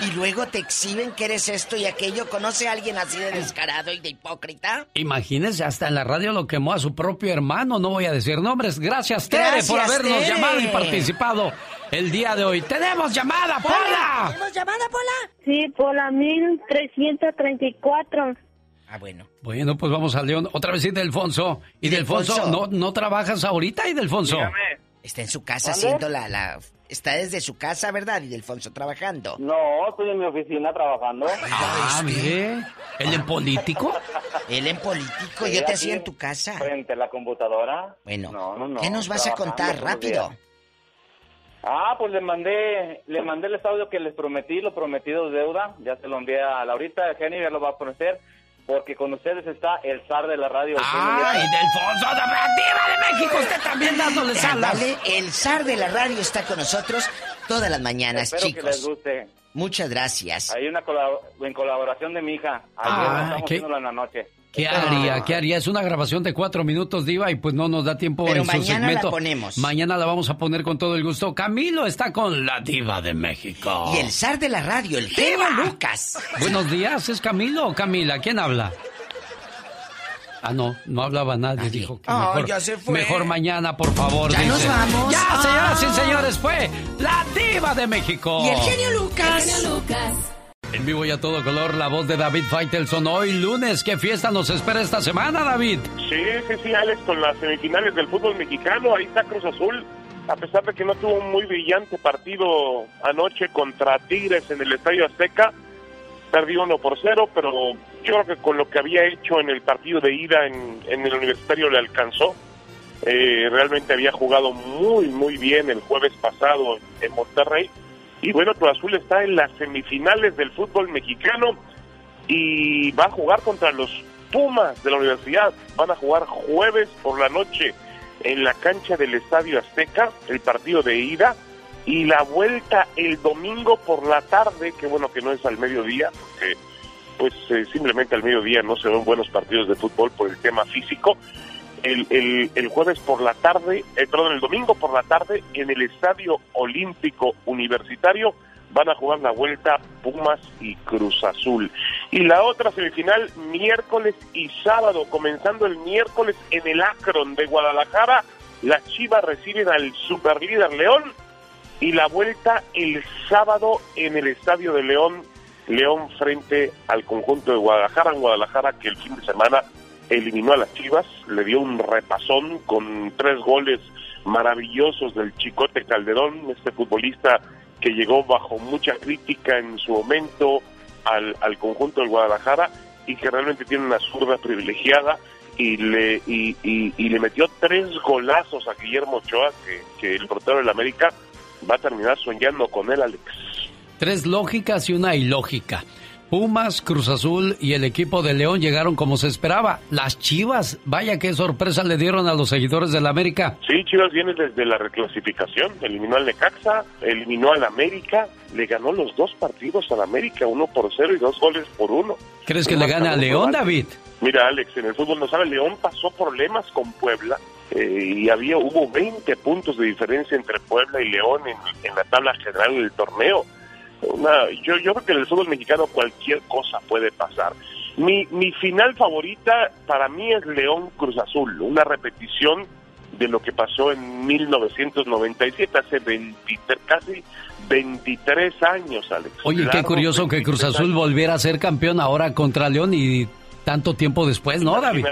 y luego te exhiben que eres esto y aquello. ¿Conoce a alguien así de descarado y de hipócrita? Imagínense, hasta en la radio lo quemó a su propio hermano, no voy a decir nombres. Gracias, Tere, Gracias, por habernos Tere. llamado y participado el día de hoy. ¡Tenemos llamada, Pola! ¿Tenemos llamada, Pola? Sí, por la 1334. Ah, bueno. Bueno, pues vamos al León. Otra vez, Ildefonso. Y Delfonso, Ildefonso. ¿no, ¿no trabajas ahorita, Ildefonso? Está en su casa haciendo la, la... Está desde su casa, ¿verdad? Y Delfonso trabajando. No, estoy en mi oficina trabajando. Ah, mire. ¿El en político? Él en político, yo te hacía en tu casa. Frente a la computadora. Bueno, No, no, no, ¿qué nos vas a contar? Rápido. días. Ah, pues le mandé, le mandé el audio que les prometí, lo prometido es deuda. Ya se lo envié a Laurita, Genio ya lo va a conocer. Porque con ustedes está el zar de la radio. ¡Ay. Delfonso, de Diva de México! Usted también dándole salas. El zar de la radio está con nosotros todas las mañanas, Espero que les chicos. guste. Muchas gracias. Hay una colab- en colaboración de mi hija. Ayer Ah, estamos ¿qué? en la noche. ¿Qué haría? ¿Qué haría? Es una grabación de cuatro minutos, Diva, y pues no nos da tiempo Pero en su mañana la segmento. ponemos. Mañana la vamos a poner con todo el gusto. Camilo está con la Diva de México. Y el zar de la radio, el genio Lucas. Buenos días, ¿es Camilo o Camila? ¿Quién habla? Ah, no, no hablaba nadie, dijo que Ah, mejor, ya se fue. mejor mañana, por favor. Ya nos vamos. Ya, Ah. señoras y señores, fue la Diva de México. Y el genio Lucas. El genio Lucas. En vivo y a todo color, la voz de David Faitelson. Hoy lunes, ¿qué fiesta nos espera esta semana, David? Sí, sí, sí, Alex, con las semifinales del fútbol mexicano, ahí está Cruz Azul a pesar de que no tuvo un muy brillante partido anoche contra Tigres en el Estadio Azteca, perdió 1 por 0, pero yo creo que con lo que había hecho en el partido de ida en, en el Universitario le alcanzó. Eh, realmente había jugado muy, muy bien el jueves pasado en Monterrey. Y bueno, Cruz Azul está en las semifinales del fútbol mexicano y va a jugar contra los Pumas de la universidad. Van a jugar jueves por la noche en la cancha del Estadio Azteca, el partido de ida, y la vuelta el domingo por la tarde, que bueno que no es al mediodía, porque pues eh, simplemente al mediodía no se ven buenos partidos de fútbol por el tema físico. El, el, jueves por la tarde, eh, perdón, el domingo por la tarde en el Estadio Olímpico Universitario van a jugar la vuelta Pumas y Cruz Azul. Y la otra semifinal miércoles y sábado, comenzando el miércoles en el Akron de Guadalajara, las Chivas reciben al superlíder León y la vuelta el sábado en el Estadio de León, León frente al conjunto de Guadalajara, en Guadalajara que el fin de semana eliminó a las Chivas, le dio un repasón con tres goles maravillosos del Chicote Calderón, este futbolista que llegó bajo mucha crítica en su momento al, al conjunto del Guadalajara y que realmente tiene una zurda privilegiada y le y, le metió tres golazos a Guillermo Ochoa que, que el portero del América va a terminar soñando con él Alex Tres lógicas y una ilógica. Pumas, Cruz Azul y el equipo de León llegaron como se esperaba. Las Chivas, vaya qué sorpresa le dieron a los seguidores del América. Sí, Chivas viene desde la reclasificación, eliminó al Necaxa, eliminó al América, le ganó los dos partidos al América, uno por cero y dos goles por uno. ¿Crees que le gane a León. David? Mira, Alex, en el fútbol no sabe, León pasó problemas con Puebla eh, y había hubo 20 puntos de diferencia entre Puebla y León en, en la tabla general del torneo. Una- yo, yo creo que en el fútbol mexicano cualquier cosa puede pasar. Mi, mi final favorita para mí es León Cruz Azul, una repetición de lo que pasó en 1997, hace 23, casi 23 años, Alex. Oye, qué curioso que Cruz 23 Azul volviera a ser campeón ahora contra León y tanto tiempo después, ¿no, David?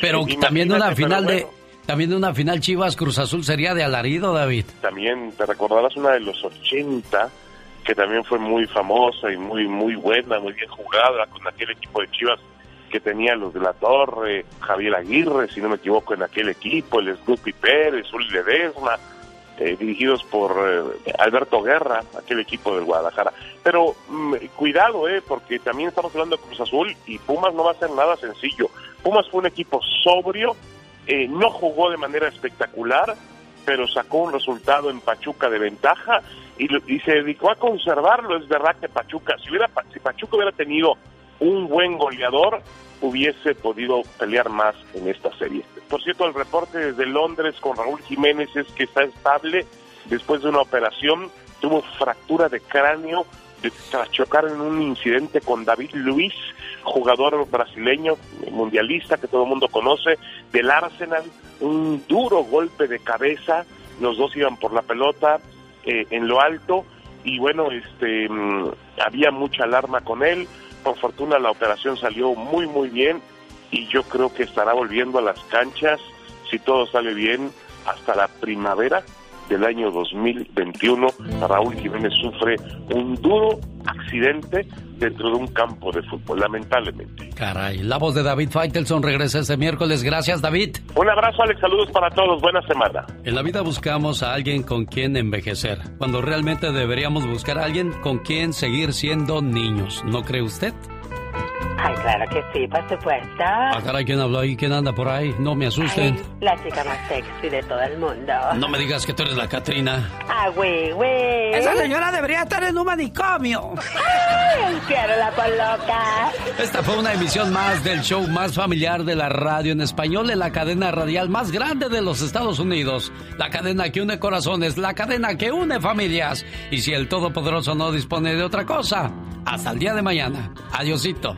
Pero también una final de también una final Chivas Cruz Azul sería de alarido, David. también te recordarás una de los 80 que también fue muy famosa y muy muy buena, muy bien jugada con aquel equipo de Chivas que tenía los de la Torre, Javier Aguirre, si no me equivoco, en aquel equipo, el Snoopy Pérez, Uli Ledesma, eh, dirigidos por eh, Alberto Guerra, aquel equipo del Guadalajara. Pero mm, cuidado, eh, porque también estamos hablando de Cruz Azul y Pumas no va a ser nada sencillo. Pumas fue un equipo sobrio, eh, no jugó de manera espectacular, pero sacó un resultado en Pachuca de ventaja y, y se dedicó a conservarlo. Es verdad que Pachuca, si, hubiera, si Pachuca hubiera tenido un buen goleador, hubiese podido pelear más en esta serie. Por cierto, el reporte desde Londres con Raúl Jiménez es que está estable después de una operación, tuvo fractura de cráneo tras chocar en un incidente con David Luiz, jugador brasileño, mundialista que todo el mundo conoce, del Arsenal, un duro golpe de cabeza, los dos iban por la pelota eh, en lo alto y bueno, este mm, había mucha alarma con él, por fortuna la operación salió muy muy bien y yo creo que estará volviendo a las canchas, si todo sale bien, hasta la primavera del año 2021. Raúl Jiménez sufre un duro accidente dentro de un campo de fútbol, lamentablemente. Caray, la voz de David Faitelson regresa este miércoles. Gracias, David. Un abrazo, Alex, saludos para todos, buena semana. En la vida buscamos a alguien con quien envejecer, cuando realmente deberíamos buscar a alguien con quien seguir siendo niños. ¿No cree usted? Ay, claro que sí, por supuesto. Ah, caray, ¿quién habló ahí? ¿Quién anda por ahí? No me asusten. Ay, la chica más sexy de todo el mundo. No me digas que tú eres la Catrina. Ah, güey, güey. Esa señora debería estar en un manicomio. Ay, quiero la loca. Esta fue una emisión más del show más familiar de la radio en español en la cadena radial más grande de los Estados Unidos. La cadena que une corazones, la cadena que une familias. Y si el Todopoderoso no dispone de otra cosa, hasta el día de mañana. Adiosito.